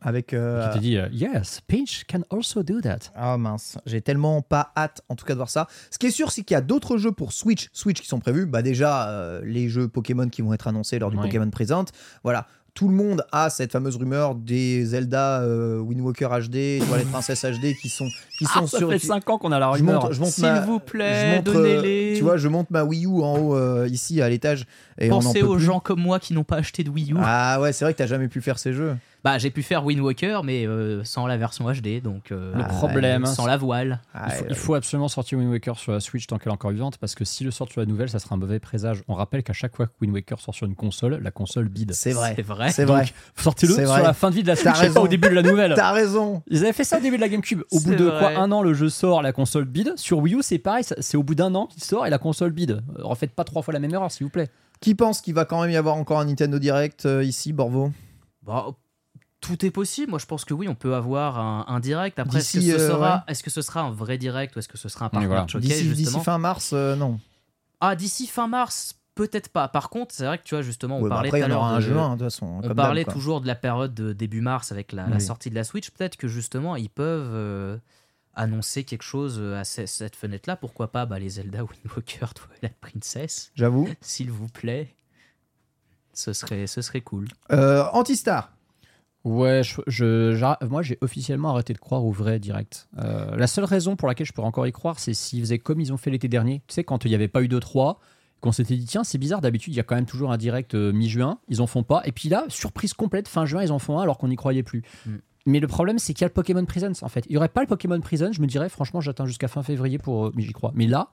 Avec. euh, Qui te dit euh, Yes, Peach can also do that. Ah mince, j'ai tellement pas hâte en tout cas de voir ça. Ce qui est sûr, c'est qu'il y a d'autres jeux pour Switch, Switch qui sont prévus. Bah déjà, euh, les jeux Pokémon qui vont être annoncés lors du. Pokémon Present. Voilà, tout le monde a cette fameuse rumeur des Zelda euh, Wind Walker HD, Twilight Princess HD qui sont qui sont Ah, ça sur. fait qui- 5 ans qu'on a la rumeur. S'il vous plaît, montre, euh, donnez-les. Tu vois, je monte ma Wii U en haut euh, ici à l'étage et on en Pensez peut aux plus. gens comme moi qui n'ont pas acheté de Wii U. Ah ouais, c'est vrai que t'as jamais pu faire ces jeux. Bah, j'ai pu faire Wind Walker, mais euh, sans la version HD, donc euh, Le Ah, problème, sans la voile. Ah, il, faut, euh, il faut absolument sortir Wind Waker sur la Switch tant qu'elle est encore vivante parce que si le sort sur la nouvelle, ça sera un mauvais présage. On rappelle qu'à chaque fois que Wind Waker sort sur une console, la console bide. c'est vrai. C'est vrai. C'est vrai. Sortez-le sur vrai. la fin de vie de la Switch pas raison. au début de la nouvelle. T'as raison. Ils avaient fait ça au début de la GameCube. Au bout de vrai. quoi un an, le jeu sort, la console bide. Sur Wii U, c'est pareil, c'est au bout d'un an qu'il sort et la console bide. Refaites pas trois fois la même erreur, s'il vous plaît. Qui pense qu'il va quand même y avoir encore un Nintendo Direct euh, ici, Borvo? Bah, tout est possible. Moi, je pense que oui, on peut avoir un, un direct. Après, est-ce que, D'ici, ce euh, ouais. est-ce que ce sera un vrai direct ou est-ce que ce sera un partner voilà. showcase D'ici fin mars, euh, non. Ah, d'ici fin mars, peut-être pas. Par contre, c'est vrai que tu vois, justement, on Ouais, bah parlait après, il tout y à en aura l'heure un de- juin, de toute façon. On comme parlait toujours de la période de début mars avec la, sortie de la Switch. Peut-être que justement, ils peuvent euh, annoncer quelque chose à ce- cette fenêtre-là. Pourquoi pas bah, les Zelda Wind Walker, Twilight Princess, J'avoue. s'il vous plaît. Ce serait, ce serait cool. Euh, Antistar. Ouais, je, moi j'ai officiellement arrêté de croire au vrai direct. Euh, la seule raison pour laquelle je pourrais encore y croire, c'est s'ils faisaient comme ils ont fait l'été dernier. Tu sais, quand il n'y avait pas eu de 3, qu'on s'était dit, tiens, c'est bizarre, d'habitude il y a quand même toujours un direct euh, mi-juin, ils en font pas. Et puis là, surprise complète, fin juin, ils en font un alors qu'on n'y croyait plus. Mm. Mais le problème, c'est qu'il y a le Pokémon Presence en fait. Il n'y aurait pas le Pokémon Presence, je me dirais, franchement, j'attends jusqu'à fin février pour. euh, mais j'y crois. Mais là,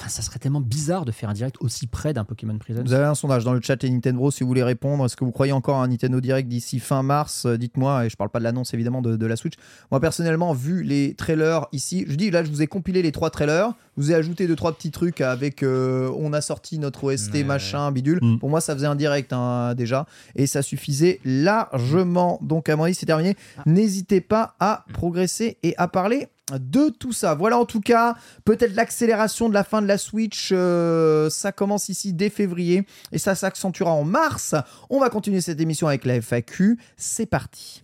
enfin, ça serait tellement bizarre de faire un direct aussi près d'un Pokémon Presence. Vous avez un sondage dans le chat et Nintendo si vous voulez répondre. Est-ce que vous croyez encore à un Nintendo Direct d'ici fin mars? Euh, Dites-moi, et je parle pas de l'annonce évidemment de, de la Switch. Moi personnellement, vu les trailers ici, je dis là, je vous ai compilé les trois trailers. Je vous ai ajouté deux trois petits trucs avec. euh, on a sorti notre OST Ouais. machin bidule. Mm. Pour moi, ça faisait un direct hein, déjà et ça suffisait largement. Donc à mon avis, c'est terminé. Ah. N'hésitez pas à progresser et à parler de tout ça. Voilà en tout cas peut-être l'accélération de la fin de la Switch. euh, ça commence ici dès février et ça s'accentuera en mars. On va continuer cette émission avec la FAQ. C'est parti.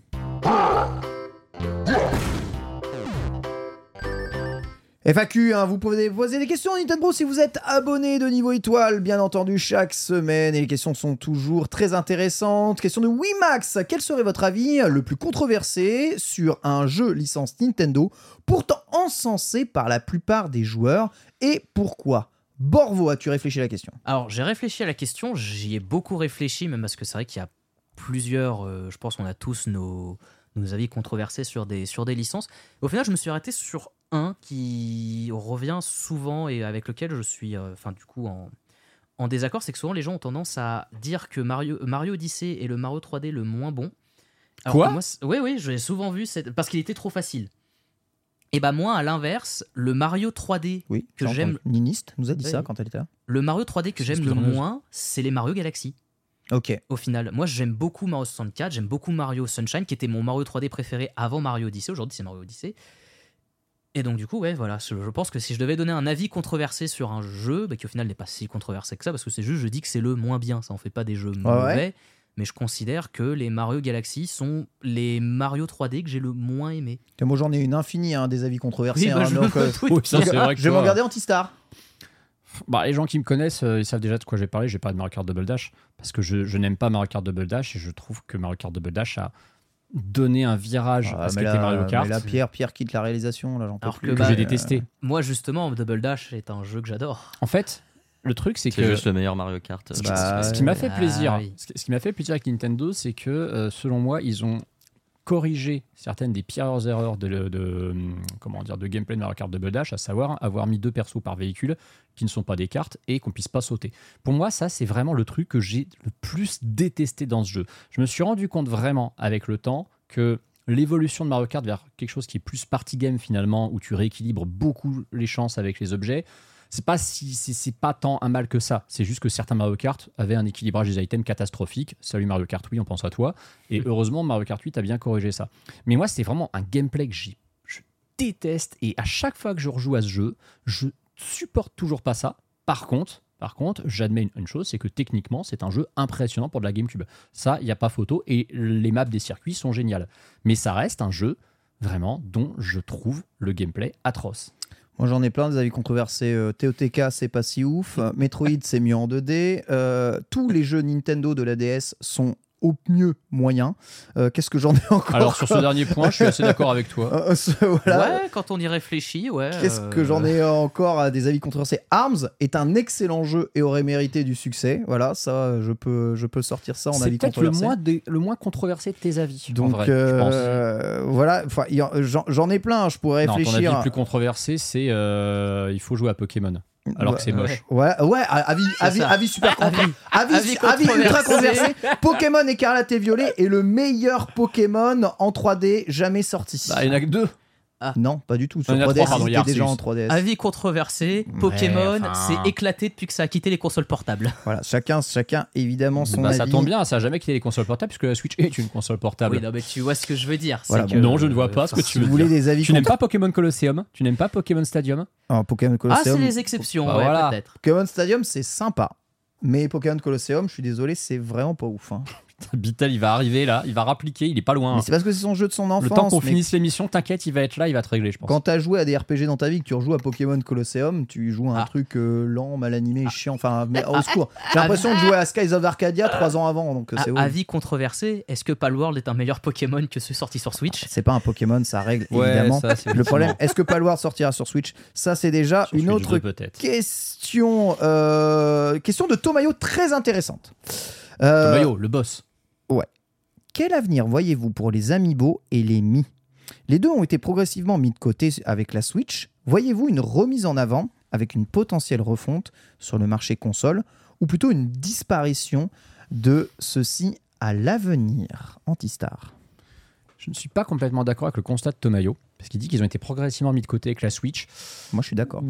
FAQ, hein, vous pouvez poser des questions à Nintendo si vous êtes abonné de niveau étoile, bien entendu, chaque semaine. Et les questions sont toujours très intéressantes. Question de Wimax. Quel serait votre avis le plus controversé sur un jeu licence Nintendo, pourtant encensé par la plupart des joueurs Et pourquoi? Borvo, as-tu réfléchi à la question? Alors, j'ai réfléchi à la question, j'y ai beaucoup réfléchi, même parce que c'est vrai qu'il y a plusieurs, euh, je pense qu'on a tous nos, nos avis controversés sur des, sur des licences. Au final, je me suis arrêté sur un qui revient souvent et avec lequel je suis, euh, enfin, du coup, en, en désaccord, c'est que souvent les gens ont tendance à dire que Mario, Mario Odyssey est le Mario 3D le moins bon. Quoi moi, Oui, oui, j'ai souvent vu, cette... parce qu'il était trop facile. Et bah moi, à l'inverse, le Mario 3D Oui, Que j'ai j'aime-. Niniste nous a dit ça quand elle était là. le Mario 3D que j'aime le moins, c'est les Mario Galaxy. Ok. Au final, moi j'aime beaucoup Mario 64, j'aime beaucoup Mario Sunshine, qui était mon Mario 3D préféré avant Mario Odyssey. Aujourd'hui, c'est Mario Odyssey. Et donc, du coup, ouais, voilà, je je pense que si je devais donner un avis controversé sur un jeu, bah, qui au final n'est pas si controversé que ça, parce que c'est juste, je dis que c'est le moins bien, ça en fait pas des jeux mauvais, mais je considère que les Mario Galaxy sont les Mario 3D que j'ai le moins aimé. Et Moi, j'en ai une infinie, hein, des avis controversés. Oui, bah, hein, je donc, euh, oui. ça, vrai que je vais m'en garder Antistar. Bah, les gens qui me connaissent, euh, ils savent déjà de quoi j'ai parlé. J'ai parlé de Mario Kart Double Dash parce que je, je n'aime pas Mario Kart Double Dash et je trouve que Mario Kart Double Dash a donné un virage Ah, à ce qu'était Mario Kart mais là, Pierre, Pierre quitte la réalisation. Là, j'en peux Alors plus. que que bah, j'ai euh, détesté. Moi, justement, Double Dash est un jeu que j'adore. En fait, le truc c'est C'est que juste le meilleur Mario Kart. Ce qui- Bah, ce qui m'a fait Ah, plaisir, oui. ce qui- ce qui m'a fait plaisir avec Nintendo, c'est que euh, selon moi, ils ont corrigé certaines des pires erreurs de, comment dire de gameplay de Mario Kart Double Dash, à savoir avoir mis deux persos par véhicule qui ne sont pas des cartes et qu'on puisse pas sauter. Pour moi, ça c'est vraiment le truc que j'ai le plus détesté dans ce jeu. Je me suis rendu compte vraiment avec le temps que l'évolution de Mario Kart vers quelque chose qui est plus party game finalement, où tu rééquilibres beaucoup les chances avec les objets, c'est pas si c'est c'est pas tant un mal que ça. C'est juste que certains Mario Kart avaient un équilibrage des items catastrophique. Salut Mario Kart, oui, on pense à toi. Et heureusement, Mario Kart 8 a bien corrigé ça. Mais moi, c'était vraiment un gameplay que j'ai- je déteste. Et à chaque fois que je rejoue à ce jeu, je supporte toujours pas ça. Par contre, Par contre, j'admets une, une chose, c'est que techniquement, c'est un jeu impressionnant pour de la GameCube. Ça, il n'y a pas photo, et les maps des circuits sont géniales. Mais ça reste un jeu, vraiment, dont je trouve le gameplay atroce. Moi j'en ai plein des avis controversés. Euh, TOTK c'est pas si ouf. Euh, Metroid c'est mieux en 2D. Euh, tous les jeux Nintendo de la DS sont au mieux moyens. Euh, Qu'est-ce que j'en ai encore Alors, sur ce dernier point, je suis assez d'accord avec toi. Euh, ce- voilà. Ouais, quand on y réfléchit, ouais. Qu'est-ce euh, que j'en ai encore à des avis controversés Arms est un excellent jeu et aurait mérité du succès. Voilà, ça, je peux, je peux sortir ça en C'est avis peut-être le controversé. moins, des- le moins controversé de tes avis. en Donc vrai, je pense. euh, voilà, j'en ai plein. Je pourrais Non, ton réfléchir. avis le plus controversé, c'est euh, il faut jouer à Pokémon. Alors que c'est moche. Ouais, ouais, avis, avis, avis super controversé. Avis, Avis avis ultra controversé. Pokémon écarlate et violet est le meilleur Pokémon en 3D jamais sorti. Bah, il n'y en a que deux. Non, pas du tout. Sur Il y en a 3DS, trois, pardon, il il y a était déjà en Arceus. 3DS. Avis controversé, Pokémon enfin. s'est éclaté depuis que ça a quitté les consoles portables. Voilà, chacun, chacun évidemment son Bah, avis. ça tombe bien, ça a jamais quitté les consoles portables puisque la Switch est une console portable. Oui, non, mais tu vois ce que je veux dire. c'est Voilà, que- non, je ne vois pas ce que Si tu veux voulez dire. des avis Tu n'aimes pas Pokémon Colosseum? Tu n'aimes pas Pokémon Stadium? Ah, Pokémon Ah, Colosseum. c'est les exceptions, Bah ouais, voilà. peut-être. Pokémon Stadium, c'est sympa. Mais Pokémon Colosseum, je suis désolé, c'est vraiment pas ouf. hein. Beatle, il va arriver là, il va rappliquer, il est pas loin. Mais c'est parce que c'est son jeu de son enfance. Le temps qu'on mais finisse l'émission, t'inquiète, il va être là, il va te régler, je pense. Quand t'as joué à des RPG dans ta vie, que tu rejoues à Pokémon Colosseum, tu joues à un Ah. truc euh, lent, mal animé, chiant. Enfin, mais au secours. J'ai l'impression de jouer à Skies of Arcadia trois ans avant, donc euh, c'est horrible. Avis controversé, est-ce que Palworld est un meilleur Pokémon que ceux sortis sur Switch? C'est pas un Pokémon, ça règle Ouais, évidemment. ça, c'est Le problème, est-ce que Palworld sortira sur Switch? Ça, c'est déjà Sur une Switch autre 2, peut-être. question. euh, question de Tomayo très intéressante. Euh, Le maillot, le boss. Quel avenir voyez-vous pour les Amiibo et les Mi? Les deux ont été progressivement mis de côté avec la Switch. Voyez-vous une remise en avant avec une potentielle refonte sur le marché console ou plutôt une disparition de ceux-ci à l'avenir? Antistar. Je ne suis pas complètement d'accord avec le constat de Tomayo, parce qu'il dit qu'ils ont été progressivement mis de côté avec la Switch. Moi, je suis d'accord.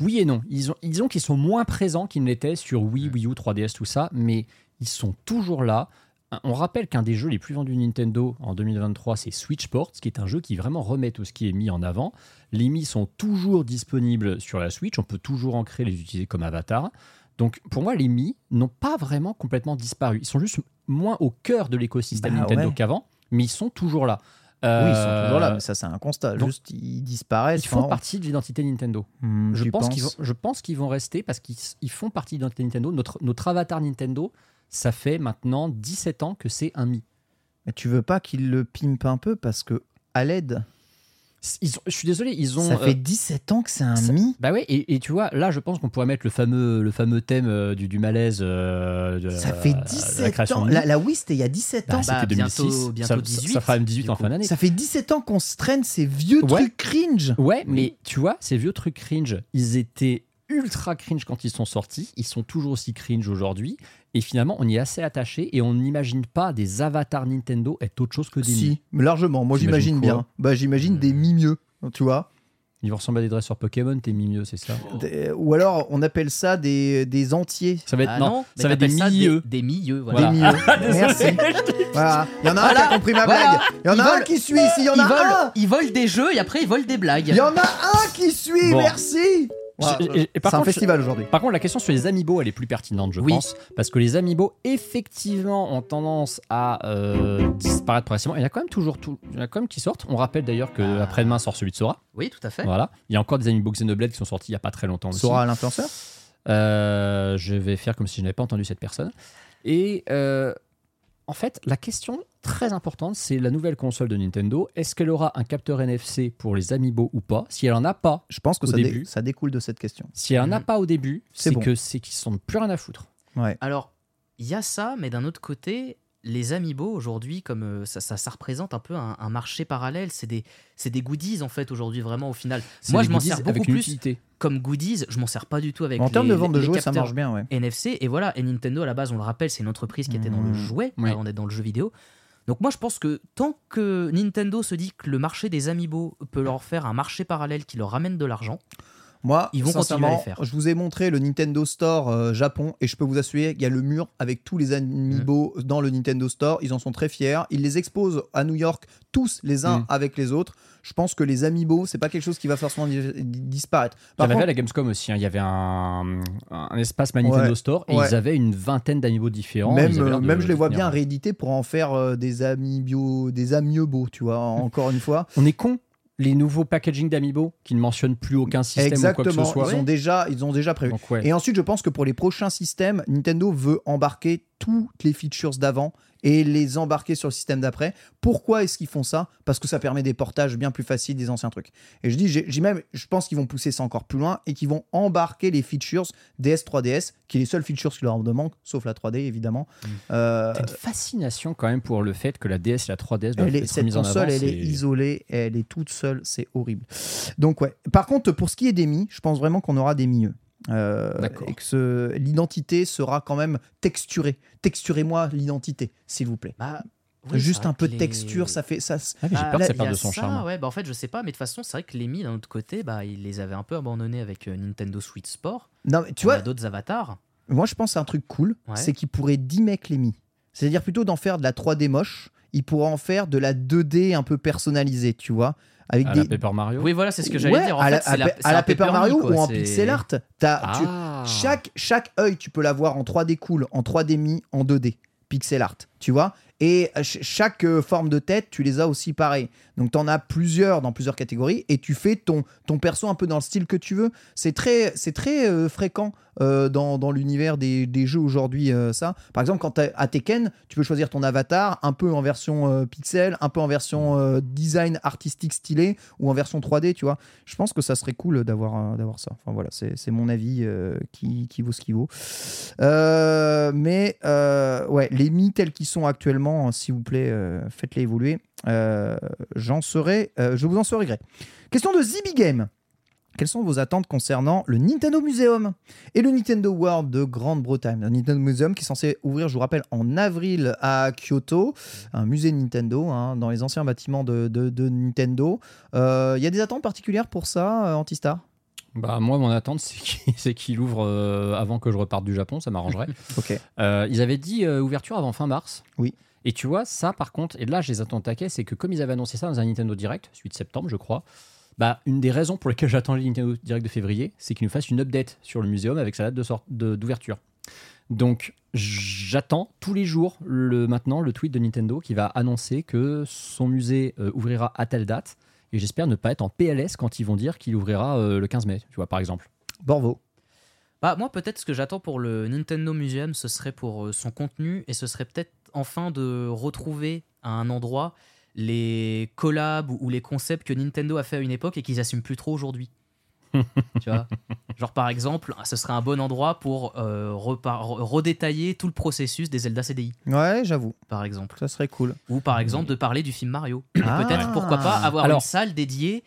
Oui et non. Ils ont, ils ont qu'ils sont moins présents qu'ils ne l'étaient sur Wii, Wii U, 3DS, tout ça, mais ils sont toujours là. On rappelle qu'un des jeux les plus vendus Nintendo en 2023, c'est Switch Sports, qui est un jeu qui vraiment remet tout ce qui est mis en avant. Les Mi sont toujours disponibles sur la Switch, on peut toujours en créer, les utiliser comme avatar. Donc pour moi, les Mi n'ont pas vraiment complètement disparu. Ils sont juste moins au cœur de l'écosystème Bah Nintendo ouais. qu'avant, mais ils sont toujours là. Oui, ils sont Euh, toujours là, mais ça, c'est un constat. donc, Juste, ils disparaissent. Ils font enfin, partie de l'identité Nintendo. hmm, Je pense, qu'ils vont, je pense qu'ils vont rester parce qu'ils ils font partie de l'identité Nintendo. Notre, notre avatar Nintendo, ça fait maintenant 17 ans que c'est un Mi. Mais tu veux pas qu'ils le pimpent un peu parce que à l'aide, Ils ont- je suis désolé, ils ont. ça euh, fait 17 ans que c'est un ça- Mi. Bah ouais, et, et tu vois, là, je pense qu'on pourrait mettre le fameux, le fameux thème euh, du, du malaise. euh, de Ça la- fait de la 17 création ans. La, la Wii, c'était il y a 17 ans. Bah, c'était Bah, 2006. bientôt- bientôt ça, ça- 18, Ça fera même 18 du en fin d'année. Ça fait 17 ans qu'on se traîne ces vieux Ouais. trucs cringe. Ouais, mais tu vois, ces vieux trucs cringe, ils étaient ultra cringe quand ils sont sortis, ils sont toujours aussi cringe aujourd'hui, et finalement, on y est assez attaché et on n'imagine pas des avatars Nintendo être autre chose que des Mi. Si, largement. Moi, j'imagine bien. Bah, j'imagine des Mi mieux. Tu vois Ils vont ressembler à des dresseurs Pokémon, t'es mi mieux, c'est ça Des- Ou alors, on appelle ça des, des entiers. Ça va être, Ah non, ça va être des milieux. Des, des milieux, Voilà. Des milieux. Merci. Voilà. Il y en a un qui a compris ma Voilà. blague. Il y en Ils a un volent- qui suit. S'il y en ils, a volent, un. ils volent des jeux et après ils volent des blagues. Il y en a un qui suit. Bon. Merci. Voilà. C'est un contre, festival aujourd'hui. Par contre, la question sur les amiibo, elle est plus pertinente, je Oui. pense, parce que les amiibo, effectivement, ont tendance à euh, disparaître progressivement. Il y en a quand même toujours tout, il y en a quand même qui sortent. On rappelle d'ailleurs que Ah. après-demain sort celui de Sora. Oui, tout à fait. Voilà. Il y a encore des amiibo Xenoblade qui sont sortis il y a pas très longtemps aussi. Sora l'influenceur? Euh, je vais faire comme si je n'avais pas entendu cette personne. Et euh, en fait, la question très importante, c'est la nouvelle console de Nintendo. Est-ce qu'elle aura un capteur NFC pour les amiibo ou pas? Si elle en a pas, Je pense que Au ça, dé- début. ça découle de cette question. si elle en a Mhm. pas au début, C'est bon. que c'est qu'ils sont plus rien à foutre. Ouais. Alors, il y a ça, mais d'un autre côté, les amiibo aujourd'hui, comme euh, ça, ça, ça représente un peu un, un marché parallèle, c'est des, c'est des goodies en fait aujourd'hui vraiment au final. Moi, je m'en sers beaucoup plus utilité. comme goodies, je m'en sers pas du tout avec En termes de vente de jouets, ça marche bien, ouais. NFC et voilà et Nintendo à la base on le rappelle c'est une entreprise qui était dans le Mmh. jouet avant d'être dans le jeu vidéo donc moi je pense que tant que Nintendo se dit que le marché des amiibo peut leur faire un marché parallèle qui leur ramène de l'argent Moi, Ils vont continuer à les faire. je vous ai montré le Nintendo Store euh, Japon et je peux vous assurer qu'il y a le mur avec tous les amiibo Mm. dans le Nintendo Store. Ils en sont très fiers. Ils les exposent à New York tous les uns Mm. avec les autres. Je pense que les amiibo, c'est pas quelque chose qui va forcément di- di- disparaître. Il y Par avait contre, à la Gamescom aussi, hein, il y avait un, un espace Nintendo Ouais, Store et ouais. ils avaient une vingtaine d'amiibo différents. même, euh, je les vois bien rééditer pour en faire euh, des amiibo, des amiibo, tu vois, encore une fois. On est con. Les nouveaux packaging d'amiibo qui ne mentionnent plus aucun système ou quoi que ce soit. ils ont déjà, ils ont déjà prévu. Donc, ouais. Et ensuite, je pense que pour les prochains systèmes, Nintendo veut embarquer toutes les features d'avant et les embarquer sur le système d'après. Pourquoi est-ce qu'ils font ça? Parce que ça permet des portages bien plus faciles des anciens trucs. Et je dis, j'ai même, je pense qu'ils vont pousser ça encore plus loin et qu'ils vont embarquer les features DS 3DS, qui est les seules features qui leur demandent, sauf la 3D évidemment. Euh, T'as une fascination quand même pour le fait que la DS et la 3DS doivent elle est, être cette mises en console, avant. elle est c'est- isolée, elle est toute seule, c'est horrible. Donc ouais. Par contre, pour ce qui est des Mi, je pense vraiment qu'on aura des mieux. Et que l'identité sera quand même texturée. Texturez-moi l'identité, s'il vous plaît. Bah, oui, Juste un peu de les- texture, ça fait ça. Ah, j'ai Ah, peur que ça perde a de son ça, charme. Ouais, bah en fait, je sais pas, mais de toute façon, c'est vrai que les Mi, d'un autre côté, bah, ils les avaient un peu abandonnés avec euh, Nintendo Switch Sport. Non, mais tu On vois, d'autres avatars. moi je pense c'est un truc cool, Ouais. c'est qu'ils pourraient dimec les mi. C'est-à-dire plutôt d'en faire de la 3D moche, ils pourraient en faire de la 2D un peu personnalisée, tu vois, avec À des la Paper Mario. Oui, voilà, c'est ce que j'allais Ouais, dire. En à fait, la, à, la, à Paper Mario quoi, ou en pixel art. t'as- tu- Ah. chaque, chaque œil, tu peux l'avoir en 3D cool, en 3D mi, en 2D, pixel art, tu vois? Et ch- chaque euh, forme de tête, tu les as aussi pareil. Donc tu en as plusieurs dans plusieurs catégories et tu fais ton, ton perso un peu dans le style que tu veux. C'est très, c'est très euh, fréquent euh, dans, dans l'univers des, des jeux aujourd'hui, euh, ça. Par exemple, quand tu à Tekken, tu peux choisir ton avatar un peu en version euh, pixel, un peu en version design artistique stylé ou en version 3D, tu vois. Je pense que ça serait cool d'avoir d'avoir ça. Enfin voilà, c'est mon avis qui, qui vaut ce qu'il vaut. Mais ouais, les mi tels qu'ils sont actuellement, s'il vous plaît, faites-les évoluer. J'en serai, je vous en serai gré. Question de Zibi Game. Quelles sont vos attentes concernant le Nintendo Museum et le Nintendo World de Grande-Bretagne? Le Nintendo Museum qui est censé ouvrir, je vous rappelle, en avril à Kyoto, un musée Nintendo hein, dans les anciens bâtiments de, de- de Nintendo. Euh, Il y a des attentes particulières pour ça, euh, Antistar? Bah, moi, mon attente, c'est qu'il ouvre euh, avant que je reparte du Japon, ça m'arrangerait. Ok. Euh, ils avaient dit euh, ouverture avant fin mars. Oui. Et tu vois, ça par contre, et là je les attends taquet, c'est que comme ils avaient annoncé ça dans un Nintendo Direct, 8 septembre, je crois, bah, une des raisons pour lesquelles j'attends le Nintendo Direct de février, c'est qu'ils nous fassent une update sur le muséum avec sa date de sort- de- d'ouverture. Donc j'attends tous les jours le, maintenant le tweet de Nintendo qui va annoncer que son musée euh, ouvrira à telle date. Et j'espère ne pas être en PLS quand ils vont dire qu'il ouvrira euh, le 15 mai, tu vois, par exemple. Borvo. Bah, moi, peut-être ce que j'attends pour le Nintendo Museum, ce serait pour euh, son contenu et ce serait peut-être enfin de retrouver à un endroit les collabs ou, ou les concepts que Nintendo a fait à une époque et qu'ils assument plus trop aujourd'hui. tu vois? Genre, par exemple, ce serait un bon endroit pour euh, redétailler tout le processus des Zelda CDI, Ouais, j'avoue, par exemple. ça serait cool. Ou par exemple de parler du film Mario. Ah. Peut-être, pourquoi pas, avoir Alors- une salle dédiée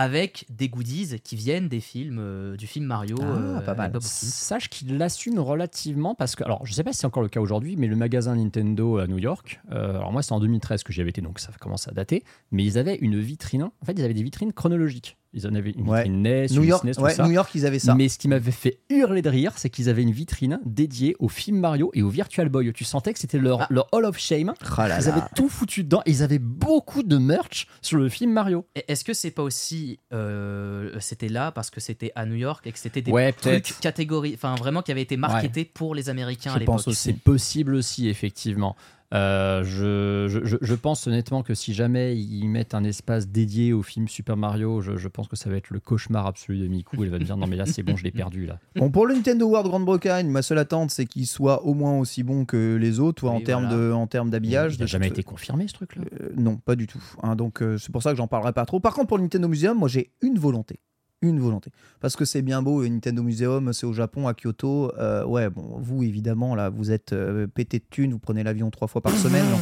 avec des goodies qui viennent des films, euh, du film Mario. Ah, euh, pas mal. Sache qu'il l'assume relativement parce que, alors je sais pas si c'est encore le cas aujourd'hui, mais le magasin Nintendo à New York, euh, alors moi c'est en 2013 que j'y avais été, donc ça commence à dater, mais ils avaient une vitrine, en fait ils avaient des vitrines chronologiques. Ils en avaient une Ouais. vitrine NES, New une York, SNES, tout ouais, ça. New York, ils avaient ça. Mais ce qui m'avait fait hurler de rire, c'est qu'ils avaient une vitrine dédiée au film Mario et au Virtual Boy. Tu sentais que c'était leur, Ah. leur Hall of Shame. Là Ils là. avaient tout foutu dedans. et Ils avaient beaucoup de merch sur le film Mario. Et Est-ce que c'est pas aussi euh, c'était là parce que c'était à New York et que c'était des Ouais, trucs catégories, enfin vraiment qui avaient été marketés pour les Américains à Je pense l'époque? C'est possible aussi, effectivement. Euh, je, je- je- je pense honnêtement que si jamais ils mettent un espace dédié au film Super Mario, je, je pense que ça va être le cauchemar absolu de Miku. Elle va me dire non mais là c'est bon, je l'ai perdu là. Bon, pour le Nintendo World Grande-Bretagne, ma seule attente, c'est qu'il soit au moins aussi bon que les autres, toi, en termes voilà. de, en termes d'habillage. Il n'a jamais été confirmé ce truc-là. Euh, non, pas du tout. hein, donc euh, c'est pour ça que j'en parlerai pas trop. Par contre, pour le Nintendo Museum, moi j'ai une volonté. Une volonté. Parce que c'est bien beau, le Nintendo Museum, c'est au Japon, à Kyoto. Euh, ouais, bon, vous évidemment, là, vous êtes euh, pété de thunes, vous prenez l'avion trois fois par semaine, donc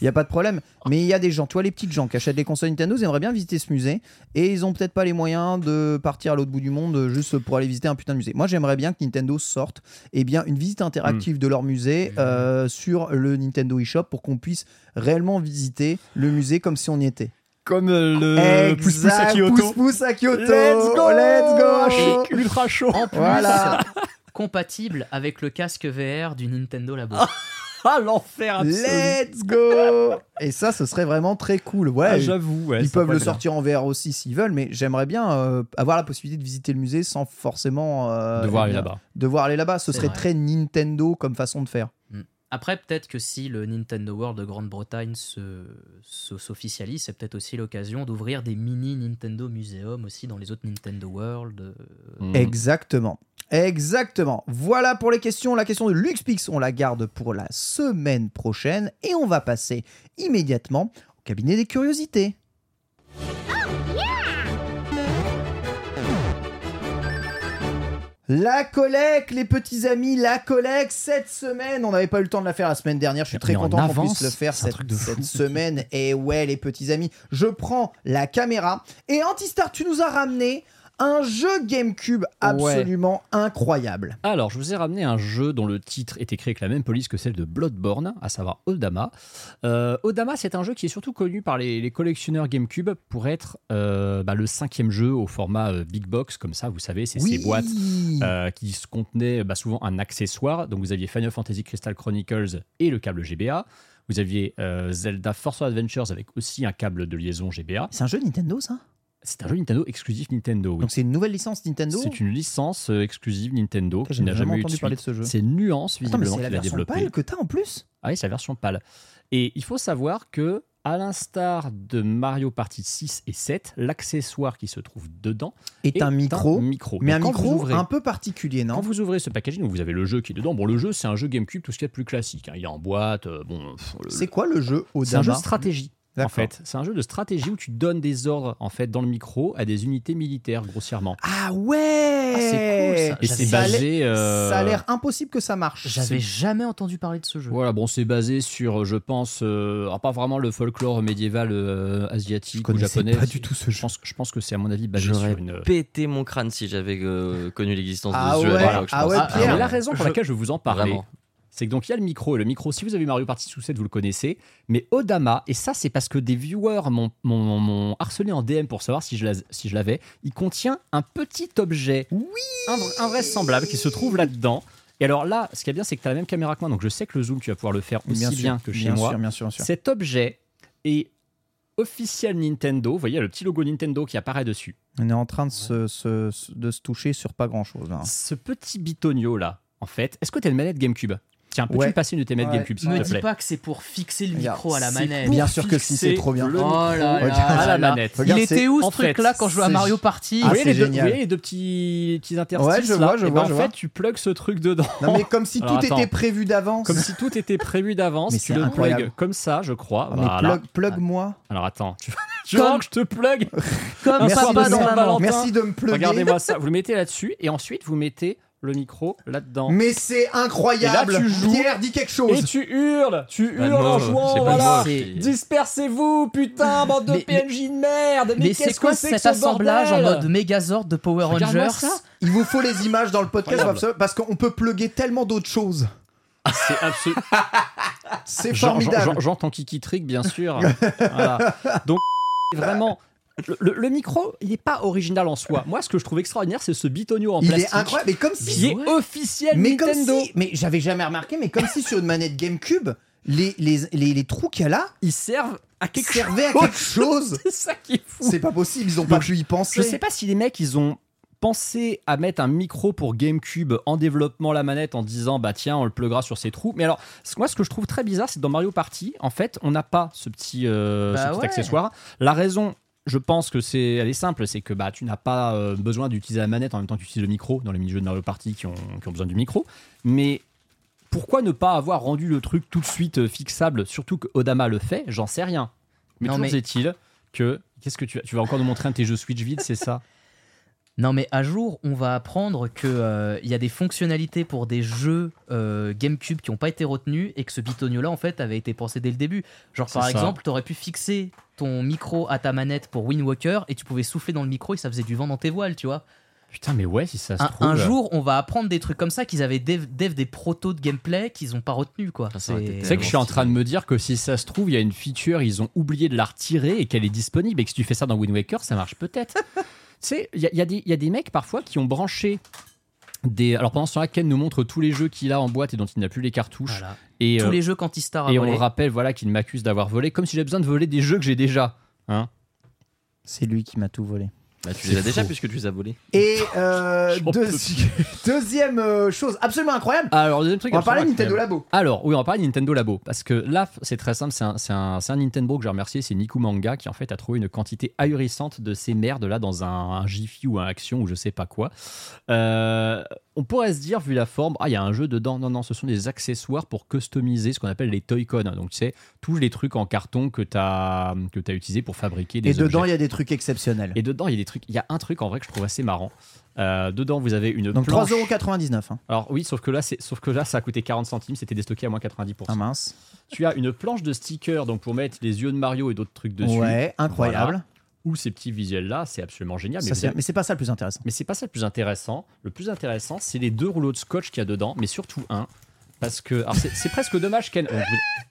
il n'y a pas de problème. Mais il y a des gens, tu vois, les petites gens qui achètent des consoles Nintendo, ils aimeraient bien visiter ce musée et ils ont peut-être pas les moyens de partir à l'autre bout du monde euh, juste pour aller visiter un putain de musée. Moi, j'aimerais bien que Nintendo sorte eh bien, une visite interactive de leur musée euh, sur le Nintendo eShop pour qu'on puisse réellement visiter le musée comme si on y était. Comme le pouce-pouce à Exact, Kyoto. pouce-pouce à Kyoto. Let's go Let's go Ultra chaud En plus, Voilà. compatible avec le casque VR du Nintendo Labo. Ah, l'enfer absolu Let's go Et ça, ce serait vraiment très cool. Ouais, Ah, J'avoue, ouais, ils peuvent le bien. sortir en VR aussi s'ils veulent, mais j'aimerais bien euh, avoir la possibilité de visiter le musée sans forcément euh, Devoir aller là-bas. Devoir aller là-bas, ce serait vrai. très Nintendo comme façon de faire. Après, peut-être que si le Nintendo World de Grande-Bretagne se, se- s'officialise, c'est peut-être aussi l'occasion d'ouvrir des mini Nintendo Museum aussi dans les autres Nintendo World. euh, Mm. Exactement. Exactement. Voilà pour les questions. La question de LuxPix, on la garde pour la semaine prochaine et on va passer immédiatement au cabinet des curiosités. La collecte, les petits amis, la collecte cette semaine. On n'avait pas eu le temps de la faire la semaine dernière. Je suis très content qu'on puisse le faire cette, cette semaine. Et ouais, les petits amis, je prends la caméra. Et Antistar, tu nous as ramené un jeu GameCube absolument incroyable. Alors, je vous ai ramené un jeu dont le titre était créé avec la même police que celle de Bloodborne, à savoir Odama. Euh, Odama, c'est un jeu qui est surtout connu par les, les collectionneurs GameCube pour être euh, bah, le cinquième jeu au format euh, Big Box, comme ça, vous savez, c'est ces boîtes qui contenaient bah, souvent un accessoire. Donc, vous aviez Final Fantasy Crystal Chronicles et le câble GBA. Vous aviez Zelda Force Adventures avec aussi un câble de liaison GBA. C'est un jeu Nintendo, ça? C'est un jeu Nintendo exclusif Nintendo. oui. Donc c'est une nouvelle licence Nintendo C'est une licence euh, exclusive Nintendo Putain, qui n'a jamais jamais eu de entendu parler de ce jeu. C'est Nuance, visiblement, c'est la qui l'a version développé. pâle que t'as en plus? Ah oui, c'est la version pâle. Et il faut savoir que, à l'instar de Mario Party 6 et 7, l'accessoire qui se trouve dedans est un micro, micro. mais Donc, un quand micro ouvrez- un peu particulier, Quand non vous ouvrez ce packaging, vous avez le jeu qui est dedans. Bon, le jeu, c'est un jeu GameCube, tout ce qu'il y a de plus classique. hein. Il est en boîte. euh, bon, C'est quoi le jeu c'est un Odama jeu de stratégie. En fait, c'est un jeu de stratégie où tu donnes des ordres en fait dans le micro à des unités militaires grossièrement. Ah ouais Ah, c'est cool, ça. Et c'est Ça a l'air- basé. euh, Ça a l'air impossible que ça marche. J'avais jamais entendu parler de ce jeu. Voilà, bon, c'est basé sur, je pense, euh, alors pas vraiment le folklore médiéval euh, Je asiatique ou japonais. pas du tout ce Je jeu. pense, je pense que c'est à mon avis basé sur une. pété mon crâne si j'avais euh, connu l'existence Ah de ce jeu ouais, à l'époque, je ah ouais, Ah, Pierre, mais la raison pour je- laquelle je vous en Vraiment. C'est que donc il y a le micro. Et le micro, si vous avez Mario Party sous 7, vous le connaissez. Mais Odama, et ça c'est parce que des viewers m'ont- harcelé en DM pour savoir si je si l'avais, il contient un petit objet Oui invr- invraisemblable qui se trouve là-dedans. Et alors là, ce qui est bien, c'est que tu as la même caméra que moi, donc je sais que le zoom, tu vas pouvoir le faire aussi bien, sûr, que chez bien moi. Sûr, bien sûr, bien sûr. Cet objet est officiel Nintendo. Vous voyez le petit logo Nintendo qui apparaît dessus. On est en train de se, de se toucher sur pas grand chose. Ce petit bitonio là, en fait, est-ce que tu as une manette GameCube? Tiens, peux-tu Ouais. me passer une de tes manettes Ouais. GameCube, s'il Me te dis plaît pas que c'est pour fixer le Regarde, micro à la manette. Bien sûr que si, c'est trop bien. le Oh là là Regarde, là à la manette. Regarde, Il c'est- était où ce truc-là quand je jouais à Mario Party Ah, vous, voyez les deux, génial. vous voyez les deux petits, petits interstices Ouais, je là vois, je Eh vois, ben, je En vois. fait, tu plugs ce truc dedans. Non mais comme si Alors, tout attends. était prévu d'avance. Comme si tout était prévu d'avance. Mais tu le incroyable. plug comme ça, je crois. Ah, mais plug-moi. Alors attends, tu, tu Comme- que je te plug Comme Merci papa dans. Valentin. Merci de me plugger. Regardez-moi ça. Vous le mettez là-dessus et ensuite vous mettez le micro là-dedans. Mais c'est incroyable. Et là, tu joues. Pierre, dis quelque Et chose. tu hurles, tu de hurles en jouant, voilà. Dispersez-vous, putain, bande de Mais- PNJ de merde. Mais, Mais qu'est-ce c'est quoi que c'est cet ce assemblage en mode Megazord de Power Rangers ça. Il vous faut les images dans le podcast parce qu'on peut plugger tellement d'autres choses. C'est absolument. C'est formidable. J'entends Kiki Trick, bien sûr. Voilà. Donc, vraiment. Le, le- le micro, il n'est pas original en soi. Moi, ce que je trouve extraordinaire, c'est ce bitonio en Il plastique est incroyable. Mais comme si. qui est Ouais. officiel Mais comme Nintendo. si. Mais j'avais jamais remarqué, mais comme si sur une manette GameCube, les, les, les, les trous qu'il y a là Ils servent à quelque servaient à chose. quelque chose. C'est ça qui est fou. C'est pas possible, ils ont pas pu y penser. Je sais pas si les mecs, ils ont pensé à mettre un micro pour GameCube en développement la manette en disant bah tiens on le pluggera sur ces trous mais alors moi ce que je trouve très bizarre c'est que dans Mario Party en fait on n'a pas ce petit, euh, Bah ce petit ouais. accessoire la raison je pense que c'est elle est simple c'est que bah tu n'as pas euh, besoin d'utiliser la manette en même temps que tu utilises le micro dans les mini-jeux de Mario Party qui ont, qui ont besoin du micro. Mais pourquoi ne pas avoir rendu le truc tout de suite euh, fixable? Surtout que Odama le fait j'en sais rien. Mais Non, toujours mais- est-il que qu'est-ce que tu vas- tu vas encore nous montrer un de tes jeux Switch vides c'est ça? Non, mais à jour, on va apprendre qu'il y a des fonctionnalités pour des jeux euh, GameCube qui n'ont pas été retenus et que ce bitonio-là, en fait, avait été pensé dès le début. Genre, par C'est ça. exemple, tu aurais pu fixer ton micro à ta manette pour Wind Walker et tu pouvais souffler dans le micro et ça faisait du vent dans tes voiles, tu vois. Putain, mais ouais, si ça se Un, trouve. un jour, on va apprendre des trucs comme ça qu'ils avaient dev, dev des protos de gameplay qu'ils ont pas retenu quoi. Sais que je suis en train de me dire que si ça se trouve, il y a une feature, ils ont oublié de la retirer et qu'elle est disponible et que si tu fais ça dans Wind Waker, ça marche peut-être. tu sais, il y, a- y des- il y a des mecs parfois qui ont branché des. Alors pendant ce temps-là, Ken nous montre tous les jeux qu'il a en boîte et dont il n'a plus les cartouches. Voilà. Et, Tous euh, les jeux qu'Antistar a et on le rappelle voilà, qu'il m'accuse d'avoir volé, comme si j'avais besoin de voler des jeux que j'ai déjà. Hein C'est lui qui m'a tout volé. Bah, tu les as déjà puisque tu les as volés. Et euh, deuxième euh, chose absolument incroyable, Alors, deuxième truc on va parler de absolument Nintendo incroyable. Labo. Alors, oui, on va parler de Nintendo Labo. Parce que là, c'est très simple. C'est un, c'est un, c'est un Nintendo que j'ai remercié. C'est Niku Manga qui, en fait, a trouvé une quantité ahurissante de ces merdes là dans un, un Jiffy ou un Action ou je sais pas quoi. Euh, on pourrait se dire, vu la forme, ah, il y a un jeu dedans. Non, non, ce sont des accessoires pour customiser ce qu'on appelle les Toy-Con. Donc, tu sais, tous les trucs en carton que tu as, que as utilisés pour fabriquer des Et dedans, il y a des trucs exceptionnels. Et dedans, il y a des trucs. Il y a un truc en vrai que je trouve assez marrant. Euh, dedans, vous avez une Donc planche. 3,99€. Hein. Alors oui, sauf que là, sauf que là, ça a coûté 40 centimes. C'était déstocké à moins 90%. Ah mince. Tu as une planche de stickers donc pour mettre les yeux de Mario et d'autres trucs dessus. Ouais, incroyable. Voilà. Ou ces petits visuels là, c'est absolument génial. Ça, Mais, c'est- avez- mais c'est pas ça le plus intéressant. mais c'est pas ça le plus intéressant. Le plus intéressant, c'est les deux rouleaux de scotch qu'il y a dedans, mais surtout un. Parce que alors c'est, presque dommage vous-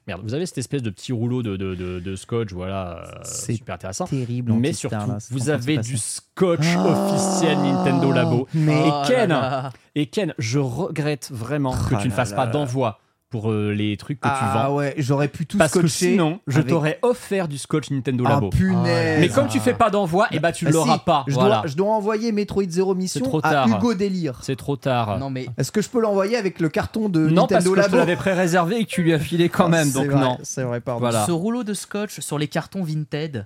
merde, vous avez cette espèce de petit rouleau de, de, de- de scotch, voilà, euh, C'est super intéressant. Terrible. Mais surtout, là, vous avez du scotch Ah, officiel Nintendo Labo. Mais Et Oh Ken, là là. et Ken, je regrette vraiment que Ah tu ne fasses pas d'envoi pour euh, les trucs que tu ah vends. ouais, j'aurais pu tout Parce que scotcher. sinon, je avec- t'aurais offert du scotch Nintendo Ah Labo. punaise. Mais comme tu fais pas d'envoi, et bah tu Ah, l'auras si, pas. Je, voilà. dois, je dois envoyer Metroid Zero Mission trop à tard. Hugo Délire. C'est trop tard. Non mais Est-ce que je peux l'envoyer avec le carton de Non, parce Nintendo que je Labo l'avais pré-réservé et que tu lui as filé quand même, C'est donc vrai, non. C'est vrai, pardon. Voilà. ce rouleau de scotch sur les cartons Vinted,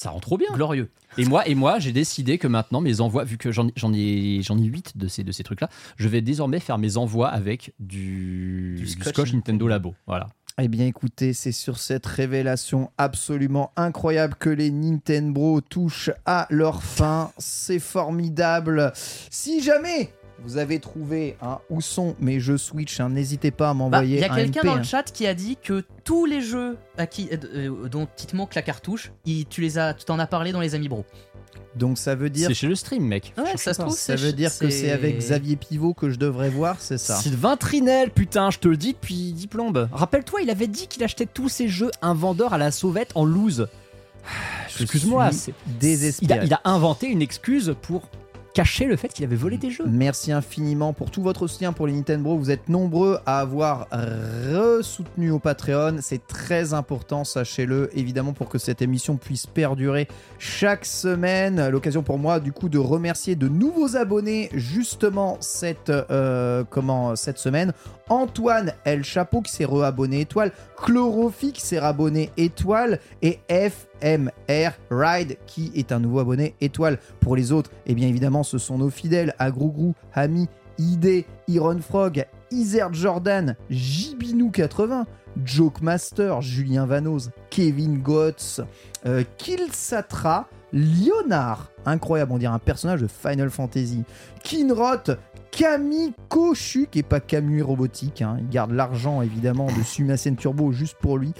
Ça rend trop bien. glorieux. Et moi, et moi, j'ai décidé que maintenant mes envois, vu que j'en ai j'en ai 8 de ces de ces trucs-là, je vais désormais faire mes envois avec du, Du du scotch scotch, Nintendo Labo. Voilà. Eh bien écoutez, c'est sur cette révélation absolument incroyable que les Nintendo touchent à leur fin. C'est formidable. Si jamais vous avez trouvé un où sont mes jeux Switch, hein, n'hésitez pas à Bah, Il m'envoyer y a un quelqu'un dans hein. le chat qui a dit que tous les jeux à qui, euh, euh, dont il te manque la cartouche, il- tu les as, tu t'en as parlé dans les Amis Bro. Donc ça veut dire C'est chez le stream, mec. Ouais, ça se trouve, ça c'est- veut dire que c'est avec Xavier Pivot que je devrais voir, c'est ça. Sylvain Trinel, putain, je te le dis depuis 10 plombes. Rappelle-toi, il avait dit qu'il achetait tous ses jeux un vendeur à la sauvette en loose. Excuse-moi, c'est- désespéré. il a, il a inventé une excuse pour cacher le fait qu'il avait volé des jeux. Merci infiniment pour tout votre soutien pour les Nintendo. Vous êtes nombreux à avoir re-soutenu au Patreon. C'est très important, sachez-le, évidemment, pour que cette émission puisse perdurer chaque semaine. L'occasion pour moi, du coup, de remercier de nouveaux abonnés, justement, cette, euh, comment, cette semaine. Antoine El Chapeau qui s'est re-abonné étoile, Chlorophy qui s'est abonné étoile et FMR Ride qui est un nouveau abonné étoile. Pour les autres, eh bien évidemment, ce sont nos fidèles. Agrougrou, Hami, ID, Iron Frog, Isert Jordan, Jibinou80, Joke Master, Julien Vanoz, Kevin Gotts, euh, Kilsatra, Leonard, incroyable, on dirait un personnage de Final Fantasy, Kinrot, Camille Cochu, qui est pas Camus robotique, hein, il garde l'argent évidemment de Sumasen Turbo juste pour lui.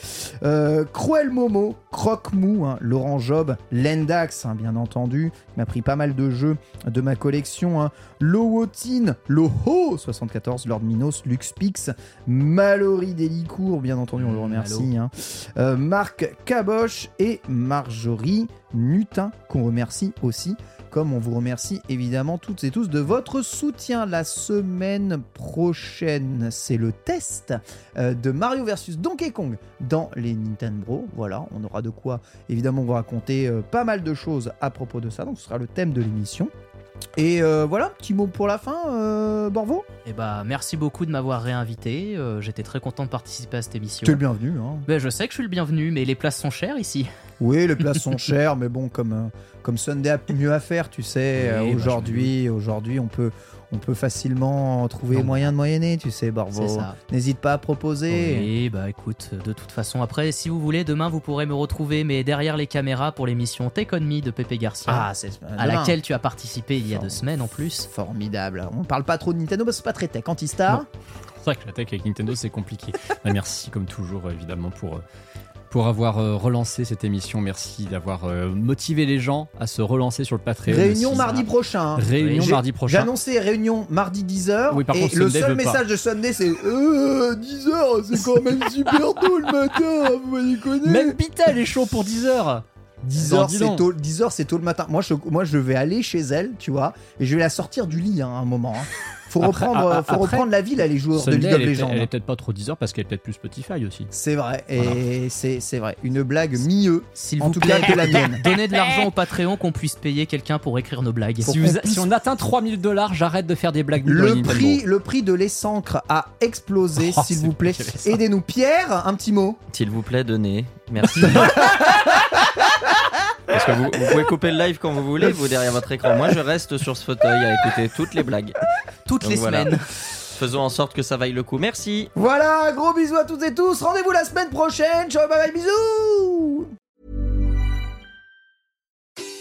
Euh, Cruel Momo, Croque Mou, hein, Laurent Job, Lendax, hein, bien entendu, qui m'a pris pas mal de jeux de ma collection. Lowotine, Loho 74, Lord Minos, Luxpix, Mallory Delicourt, bien entendu, on le remercie. hein. Euh, Marc Caboche et Marjorie Nutin, qu'on remercie aussi comme on vous remercie évidemment toutes et tous de votre soutien. La semaine prochaine, c'est le test euh, de Mario versus Donkey Kong dans les Nintendo. Voilà, on aura de quoi évidemment vous raconter euh, pas mal de choses à propos de ça. Donc ce sera le thème de l'émission. Et euh, voilà, petit mot pour la fin, euh, Borvo. Et bah merci beaucoup de m'avoir réinvité. euh, J'étais très content de participer à cette émission. Tu es le bienvenu. Hein. Ben, je sais que je suis le bienvenu, mais les places sont chères ici. Oui, les places sont chères, mais bon, comme, euh, comme Sunday a mieux à faire, tu sais, Oui, euh, bah, aujourd'hui, aujourd'hui, on peut, on peut facilement trouver Non. moyen de moyenner, tu sais, ça. N'hésite pas à proposer. Oui, bah écoute, de toute façon, après, si vous voulez, demain vous pourrez me retrouver, mais derrière les caméras pour l'émission Take On Me de Pepe Garcia, Ah, c'est à demain. laquelle tu as participé il y a deux semaines en plus. Formidable. On parle pas trop de Nintendo parce que c'est pas très tech. Antistar. C'est vrai que la tech avec Nintendo, c'est compliqué. Bah, merci, comme toujours, évidemment, pour, euh, pour avoir euh, relancé cette émission. Merci d'avoir euh, motivé les gens à se relancer sur le Patreon. Réunion aussi. mardi prochain. Réunion J'ai- mardi J'ai prochain. annoncé réunion mardi 10h. Oui, par et contre, le Sunday seul pas. message de Sunday, c'est euh, 10h, c'est quand même super tôt le matin, vous m'avez connu. Même Pita, elle est chaud pour 10 heures. 10 Non, heures, c'est tôt, 10 heures, c'est tôt le matin. Moi je, moi, je vais aller chez elle, tu vois, et je vais la sortir du lit hein, à un moment. hein. Faut, Après- reprendre, a- faut après, reprendre la ville, elle est joueur de League of Legends. elle est peut-être pas trop 10 heures parce qu'elle est peut-être plus Spotify aussi. C'est vrai, et c'est c'est vrai. Une blague mieux, S'il vous tout plaît, cas que la mienne. donnez de l'argent au Patreon qu'on puisse payer quelqu'un pour écrire nos blagues. Si, qu'on vous- puisse- si on atteint 3000 dollars, j'arrête de faire des blagues Le les prix, le prix de l'essancre a explosé, Oh, s'il vous plaît. Aidez-nous. Pierre, un petit mot. S'il vous plaît, donnez. Merci. Parce que vous, vous pouvez couper le live quand vous voulez, vous derrière votre écran. Moi, je reste sur ce fauteuil à écouter toutes les blagues. Toutes Donc les voilà. semaines. Faisons en sorte que ça vaille le coup. Merci. Voilà, gros bisous à toutes et tous. Rendez-vous la semaine prochaine. Ciao, bye bye, bisous.